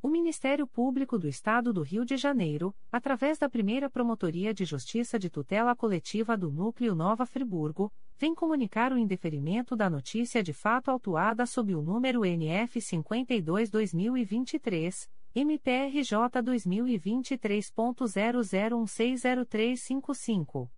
O Ministério Público do Estado do Rio de Janeiro, através da primeira Promotoria de Justiça de Tutela Coletiva do Núcleo Nova Friburgo, vem comunicar o indeferimento da notícia de fato autuada sob o número NF 52-2023, MPRJ 2023.00160355.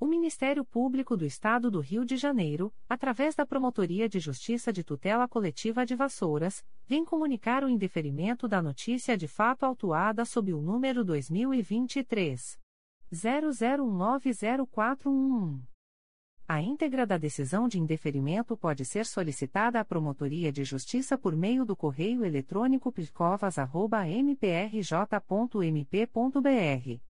O Ministério Público do Estado do Rio de Janeiro, através da Promotoria de Justiça de Tutela Coletiva de Vassouras, vem comunicar o indeferimento da notícia de fato autuada sob o número 2023 00190411. A íntegra da decisão de indeferimento pode ser solicitada à Promotoria de Justiça por meio do correio eletrônico pircovas.mprj.mp.br.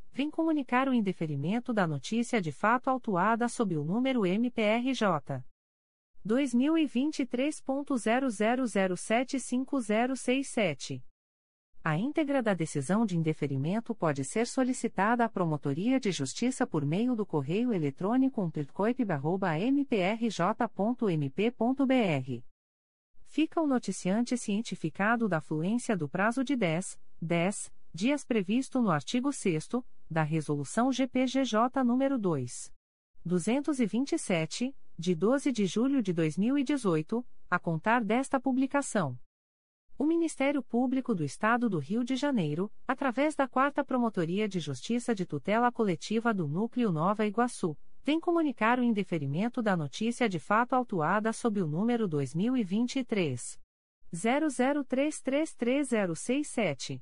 vem comunicar o indeferimento da notícia de fato autuada sob o número MPRJ. 2023.00075067. A íntegra da decisão de indeferimento pode ser solicitada à Promotoria de Justiça por meio do correio eletrônico umpercoip.mprj.mp.br. Fica o noticiante cientificado da fluência do prazo de 10, 10 dias previsto no artigo 6 da Resolução GPGJ nº 2. 227, de 12 de julho de 2018, a contar desta publicação. O Ministério Público do Estado do Rio de Janeiro, através da 4 Promotoria de Justiça de Tutela Coletiva do Núcleo Nova Iguaçu, vem comunicar o indeferimento da notícia de fato autuada sob o número 2023 00333067.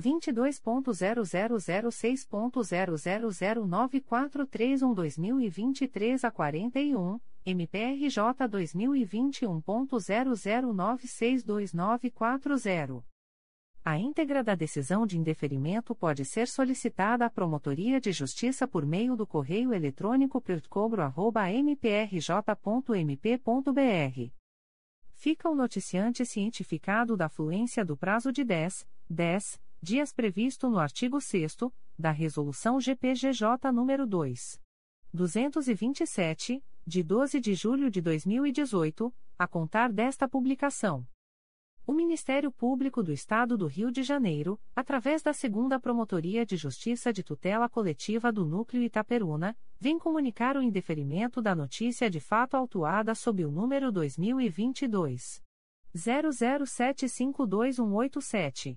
22.0006.0009431-2023 a 41, MPRJ 2021.00962940. A íntegra da decisão de indeferimento pode ser solicitada à Promotoria de Justiça por meio do correio eletrônico pertcobro.mprj.mp.br. Fica o noticiante cientificado da fluência do prazo de 10, 10 dias previsto no artigo 6 da Resolução GPGJ nº 2. 227, de 12 de julho de 2018, a contar desta publicação. O Ministério Público do Estado do Rio de Janeiro, através da Segunda Promotoria de Justiça de Tutela Coletiva do Núcleo Itaperuna, vem comunicar o indeferimento da notícia de fato autuada sob o número 2022 00752187.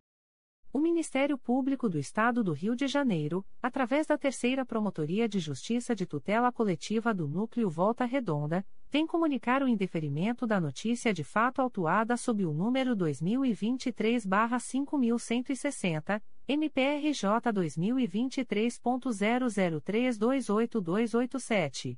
O Ministério Público do Estado do Rio de Janeiro, através da Terceira Promotoria de Justiça de Tutela Coletiva do Núcleo Volta Redonda, vem comunicar o indeferimento da notícia de fato autuada sob o número 2023-5160, MPRJ 2023.00328287.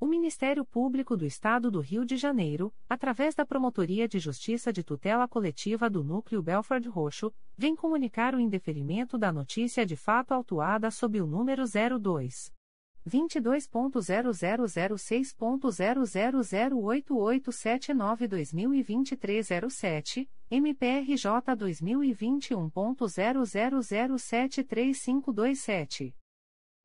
O Ministério Público do Estado do Rio de Janeiro, através da Promotoria de Justiça de Tutela Coletiva do Núcleo Belford Roxo, vem comunicar o indeferimento da notícia de fato autuada sob o número 02 22.0006.0008879-2023 07, MPRJ 2021.00073527.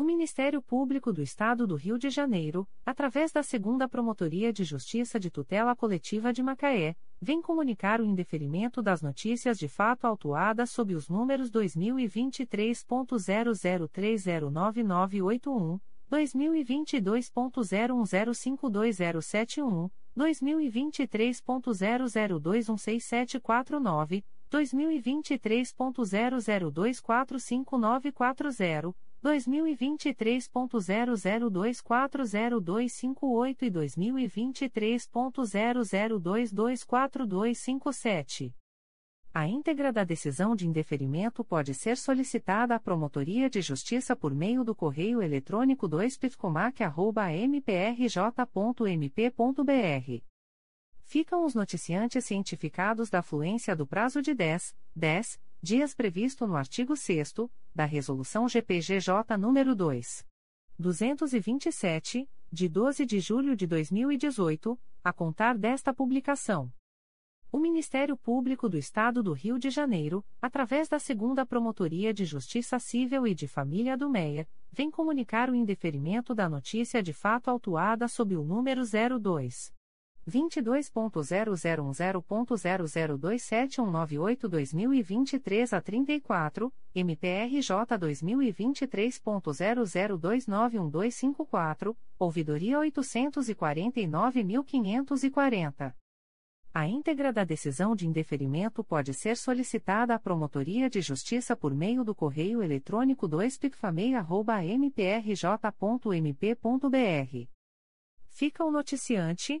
O Ministério Público do Estado do Rio de Janeiro, através da Segunda Promotoria de Justiça de Tutela Coletiva de Macaé, vem comunicar o indeferimento das notícias de fato autuadas sob os números 2023.00309981, 2022.01052071, 2023.00216749, 2023.00245940, 2023.00240258 e 2023.00224257. A íntegra da decisão de indeferimento pode ser solicitada à Promotoria de Justiça por meio do correio eletrônico 2 mprj.mp.br. Ficam os noticiantes cientificados da fluência do prazo de 10, 10 dias previsto no artigo 6 da Resolução GPGJ nº 2. 227, de 12 de julho de 2018, a contar desta publicação. O Ministério Público do Estado do Rio de Janeiro, através da Segunda Promotoria de Justiça Civil e de Família do Meia, vem comunicar o indeferimento da notícia de fato autuada sob o número 02 22.0010.0027198-2023 a 34, MPRJ 2023.00291254, ouvidoria 849.540. A íntegra da decisão de indeferimento pode ser solicitada à Promotoria de Justiça por meio do correio eletrônico 2picfamei.mprj.mp.br. Fica o noticiante,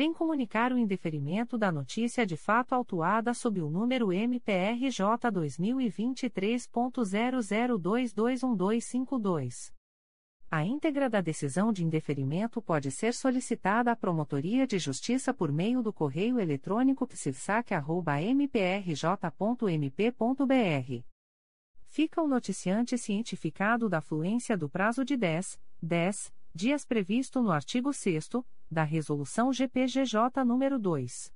vem comunicar o indeferimento da notícia de fato autuada sob o número MPRJ 2023.00221252. A íntegra da decisão de indeferimento pode ser solicitada à Promotoria de Justiça por meio do correio eletrônico psirsac.mprj.mp.br fica o noticiante cientificado da fluência do prazo de 10, 10 dias previsto no artigo 6 da Resolução GPGJ nº 2.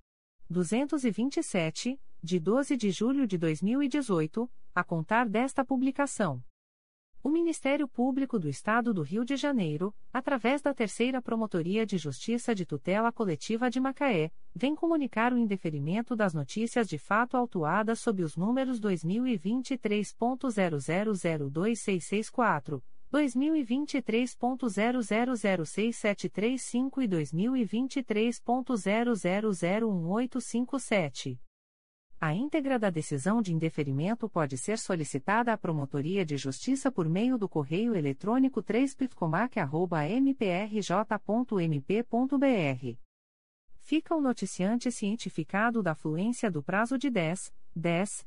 227, de 12 de julho de 2018, a contar desta publicação. O Ministério Público do Estado do Rio de Janeiro, através da Terceira Promotoria de Justiça de Tutela Coletiva de Macaé, vem comunicar o indeferimento das notícias de fato autuadas sob os números 2023.00026664, 2023.00067335 e 2023.00011857. A íntegra da decisão de indeferimento pode ser solicitada à Promotoria de Justiça por meio do correio eletrônico 3 mprj.mp.br. Fica o noticiante cientificado da fluência do prazo de 10, 10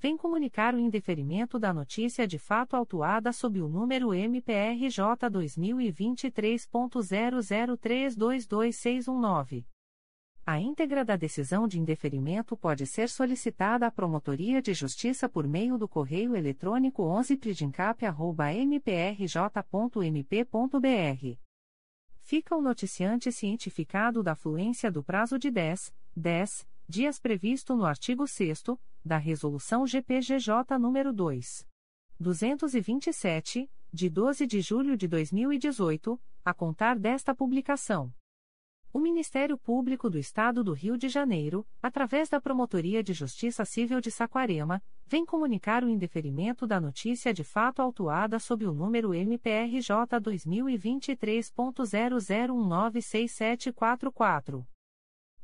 vem comunicar o indeferimento da notícia de fato autuada sob o número MPRJ 2023.00322619. A íntegra da decisão de indeferimento pode ser solicitada à Promotoria de Justiça por meio do correio eletrônico 11pridincap.mprj.mp.br fica o noticiante cientificado da fluência do prazo de 10, 10 dias previsto no artigo 6 da Resolução GPGJ nº 2. 227, de 12 de julho de 2018, a contar desta publicação. O Ministério Público do Estado do Rio de Janeiro, através da Promotoria de Justiça Civil de Saquarema, vem comunicar o indeferimento da notícia de fato autuada sob o número MPRJ 2023.00196744.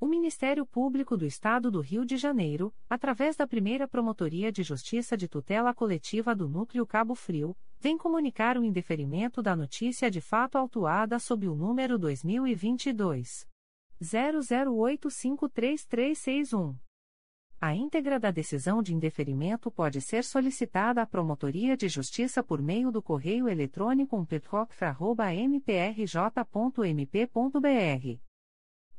O Ministério Público do Estado do Rio de Janeiro, através da primeira Promotoria de Justiça de Tutela Coletiva do Núcleo Cabo Frio, vem comunicar o indeferimento da notícia de fato autuada sob o número 2022 00853361. A íntegra da decisão de indeferimento pode ser solicitada à Promotoria de Justiça por meio do correio eletrônico umpercoc.mprj.mp.br.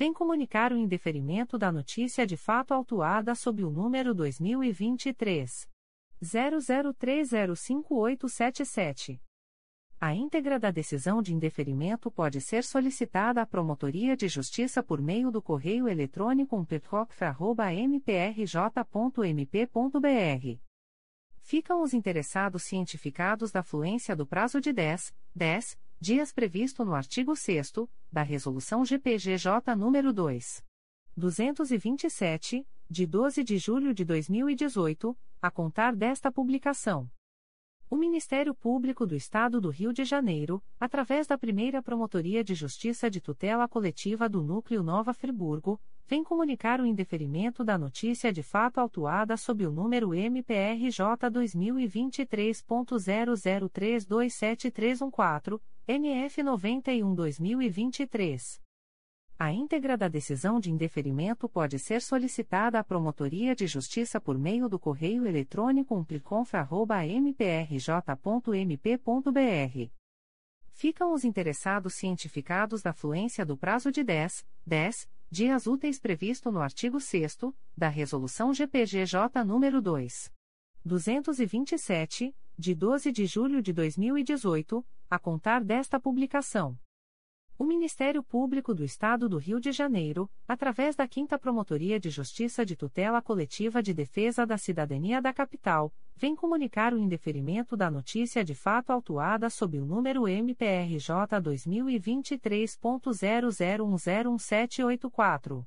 vem comunicar o indeferimento da notícia de fato autuada sob o número 2023 00305877. A íntegra da decisão de indeferimento pode ser solicitada à Promotoria de Justiça por meio do correio eletrônico umpercoc.mprj.mp.br. Ficam os interessados cientificados da fluência do prazo de 10, 10 dias previsto no artigo 6 da Resolução GPGJ nº 2. 227, de 12 de julho de 2018, a contar desta publicação. O Ministério Público do Estado do Rio de Janeiro, através da primeira Promotoria de Justiça de Tutela Coletiva do Núcleo Nova Friburgo, vem comunicar o indeferimento da notícia de fato autuada sob o número MPRJ 2023.00327314, NF 91-2023. A íntegra da decisão de indeferimento pode ser solicitada à Promotoria de Justiça por meio do correio eletrônico umpliconfra.mprj.mp.br. Ficam os interessados cientificados da fluência do prazo de 10, 10 dias úteis previsto no artigo 6 da Resolução GPGJ nº 2. 227, de 12 de julho de 2018, a contar desta publicação. O Ministério Público do Estado do Rio de Janeiro, através da 5 Promotoria de Justiça de Tutela Coletiva de Defesa da Cidadania da Capital, vem comunicar o indeferimento da notícia de fato autuada sob o número MPRJ 2023.00101784.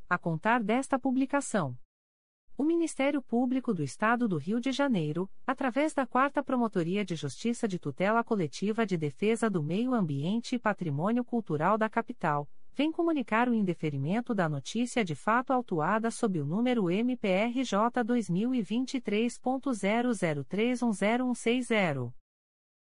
a contar desta publicação. O Ministério Público do Estado do Rio de Janeiro, através da 4 Promotoria de Justiça de Tutela Coletiva de Defesa do Meio Ambiente e Patrimônio Cultural da Capital, vem comunicar o indeferimento da notícia de fato autuada sob o número MPRJ 2023.00310160.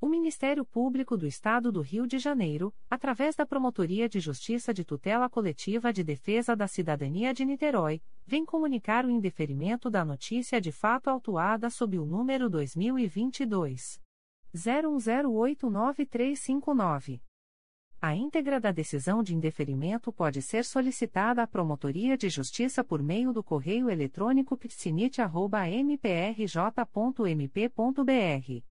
O Ministério Público do Estado do Rio de Janeiro, através da Promotoria de Justiça de Tutela Coletiva de Defesa da Cidadania de Niterói, vem comunicar o indeferimento da notícia de fato autuada sob o número 2022 01089359. A íntegra da decisão de indeferimento pode ser solicitada à Promotoria de Justiça por meio do correio eletrônico psinit.mprj.mp.br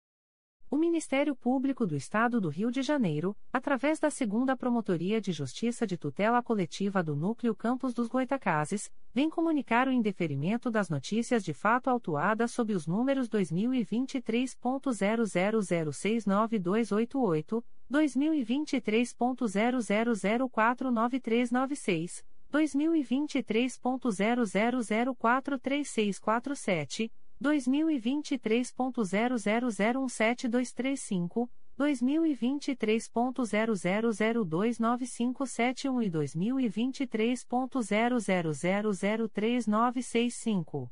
O Ministério Público do Estado do Rio de Janeiro, através da Segunda Promotoria de Justiça de Tutela Coletiva do Núcleo Campos dos Goitacazes, vem comunicar o indeferimento das notícias de fato autuadas sob os números 2023.00069288, 2023.00049396, 2023.00043647, 2023.00017235, 2023.00029571 e 2023.00039965.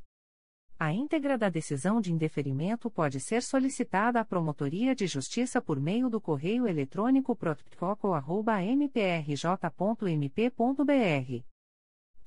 A íntegra da decisão de indeferimento pode ser solicitada à Promotoria de Justiça por meio do correio eletrônico protocolo@mprj.mp.br.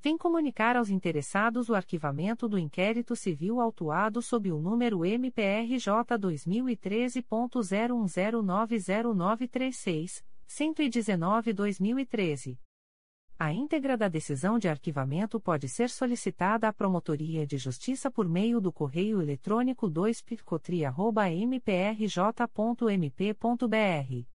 vem comunicar aos interessados o arquivamento do inquérito civil autuado sob o número MPRJ 2013.01090936, 119-2013. A íntegra da decisão de arquivamento pode ser solicitada à Promotoria de Justiça por meio do correio eletrônico 2picotria.mprj.mp.br.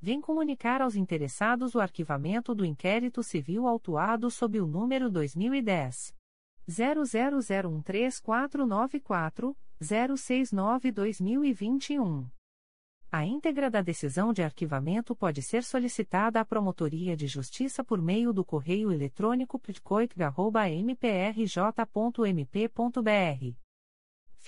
vem comunicar aos interessados o arquivamento do inquérito civil autuado sob o número 2010 00013494, 069-2021. A íntegra da decisão de arquivamento pode ser solicitada à Promotoria de Justiça por meio do correio eletrônico pitcoit.mprj.mp.br.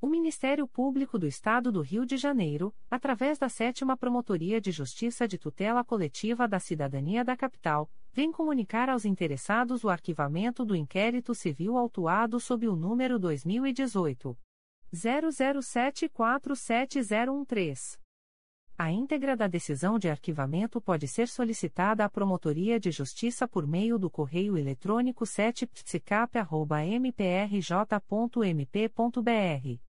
O Ministério Público do Estado do Rio de Janeiro, através da Sétima Promotoria de Justiça de Tutela Coletiva da Cidadania da Capital, vem comunicar aos interessados o arquivamento do inquérito civil autuado sob o número 2018 00747013. A íntegra da decisão de arquivamento pode ser solicitada à Promotoria de Justiça por meio do correio eletrônico 7psicap.mprj.mp.br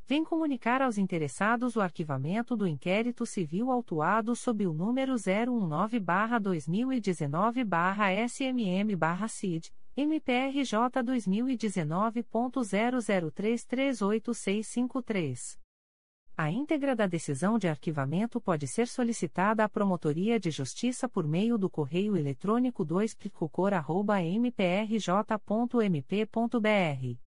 vem comunicar aos interessados o arquivamento do inquérito civil autuado sob o número 019-2019-SMM-CID, MPRJ 2019.00338653. A íntegra da decisão de arquivamento pode ser solicitada à Promotoria de Justiça por meio do correio eletrônico 2picocor.mprj.mp.br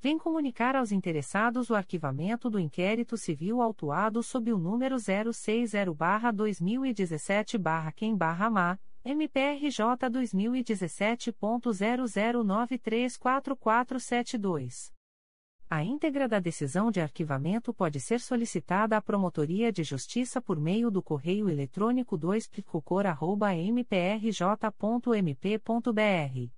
vem comunicar aos interessados o arquivamento do inquérito civil autuado sob o número 060-2017-Quem-Má, MPRJ 2017.00934472. A íntegra da decisão de arquivamento pode ser solicitada à Promotoria de Justiça por meio do correio eletrônico 2picocor.mprj.mp.br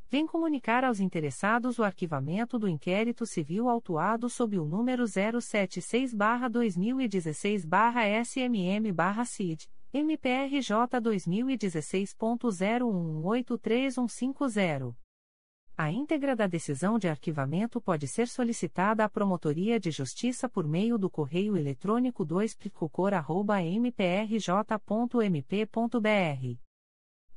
vem comunicar aos interessados o arquivamento do inquérito civil autuado sob o número 076-2016-SMM-CID, MPRJ 2016.0183150. A íntegra da decisão de arquivamento pode ser solicitada à Promotoria de Justiça por meio do correio eletrônico 2picocor.mprj.mp.br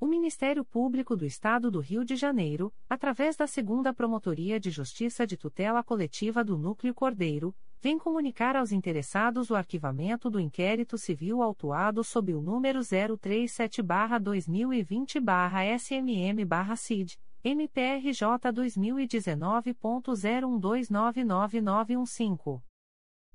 O Ministério Público do Estado do Rio de Janeiro, através da Segunda Promotoria de Justiça de Tutela Coletiva do Núcleo Cordeiro, vem comunicar aos interessados o arquivamento do inquérito civil autuado sob o número 037-2020-SMM-CID, MPRJ 2019.01299915.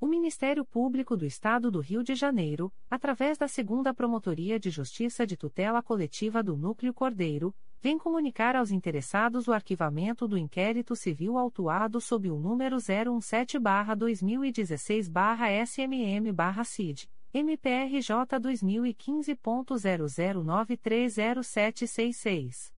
O Ministério Público do Estado do Rio de Janeiro, através da Segunda Promotoria de Justiça de Tutela Coletiva do Núcleo Cordeiro, vem comunicar aos interessados o arquivamento do inquérito civil autuado sob o número 017-2016-SMM-CID, MPRJ 2015.00930766.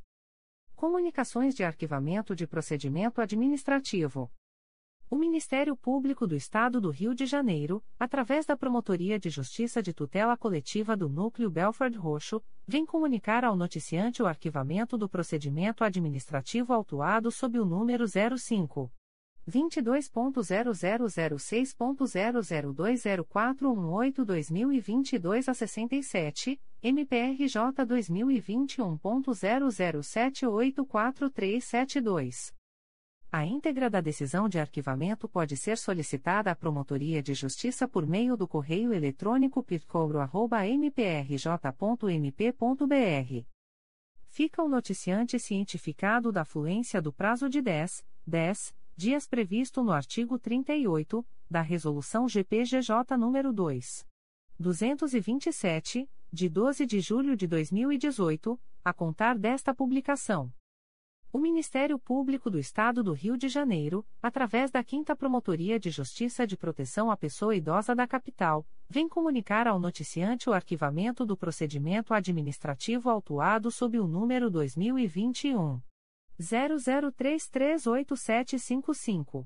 Comunicações de arquivamento de procedimento administrativo. O Ministério Público do Estado do Rio de Janeiro, através da Promotoria de Justiça de Tutela Coletiva do Núcleo Belford Roxo, vem comunicar ao noticiante o arquivamento do procedimento administrativo autuado sob o número 05. 22.0006.0020418-2022 a 67, MPRJ 2021.00784372. A íntegra da decisão de arquivamento pode ser solicitada à Promotoria de Justiça por meio do correio eletrônico pitcobro.mprj.mp.br. Fica o noticiante cientificado da fluência do prazo de 10, 10 dias previsto no artigo 38 da Resolução GPGJ nº 2. 227, de 12 de julho de 2018, a contar desta publicação. O Ministério Público do Estado do Rio de Janeiro, através da 5 Promotoria de Justiça de Proteção à Pessoa Idosa da Capital, vem comunicar ao noticiante o arquivamento do procedimento administrativo autuado sob o número 2021 00338755.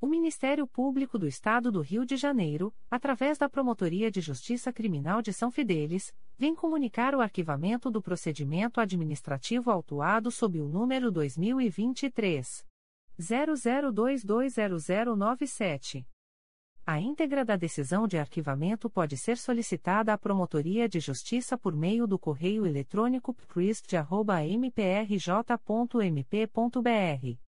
O Ministério Público do Estado do Rio de Janeiro, através da Promotoria de Justiça Criminal de São Fidélis, vem comunicar o arquivamento do procedimento administrativo autuado sob o número 2023 00220097. A íntegra da decisão de arquivamento pode ser solicitada à Promotoria de Justiça por meio do correio eletrônico priest.mprj.mp.br.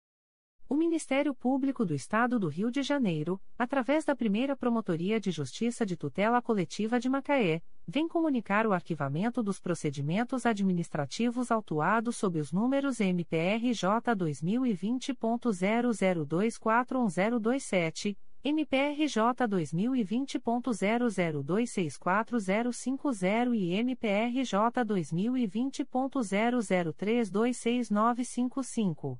O Ministério Público do Estado do Rio de Janeiro, através da primeira Promotoria de Justiça de Tutela Coletiva de Macaé, vem comunicar o arquivamento dos procedimentos administrativos autuados sob os números MPRJ 2020.00241027, MPRJ 2020.00264050 e MPRJ 2020.00326955.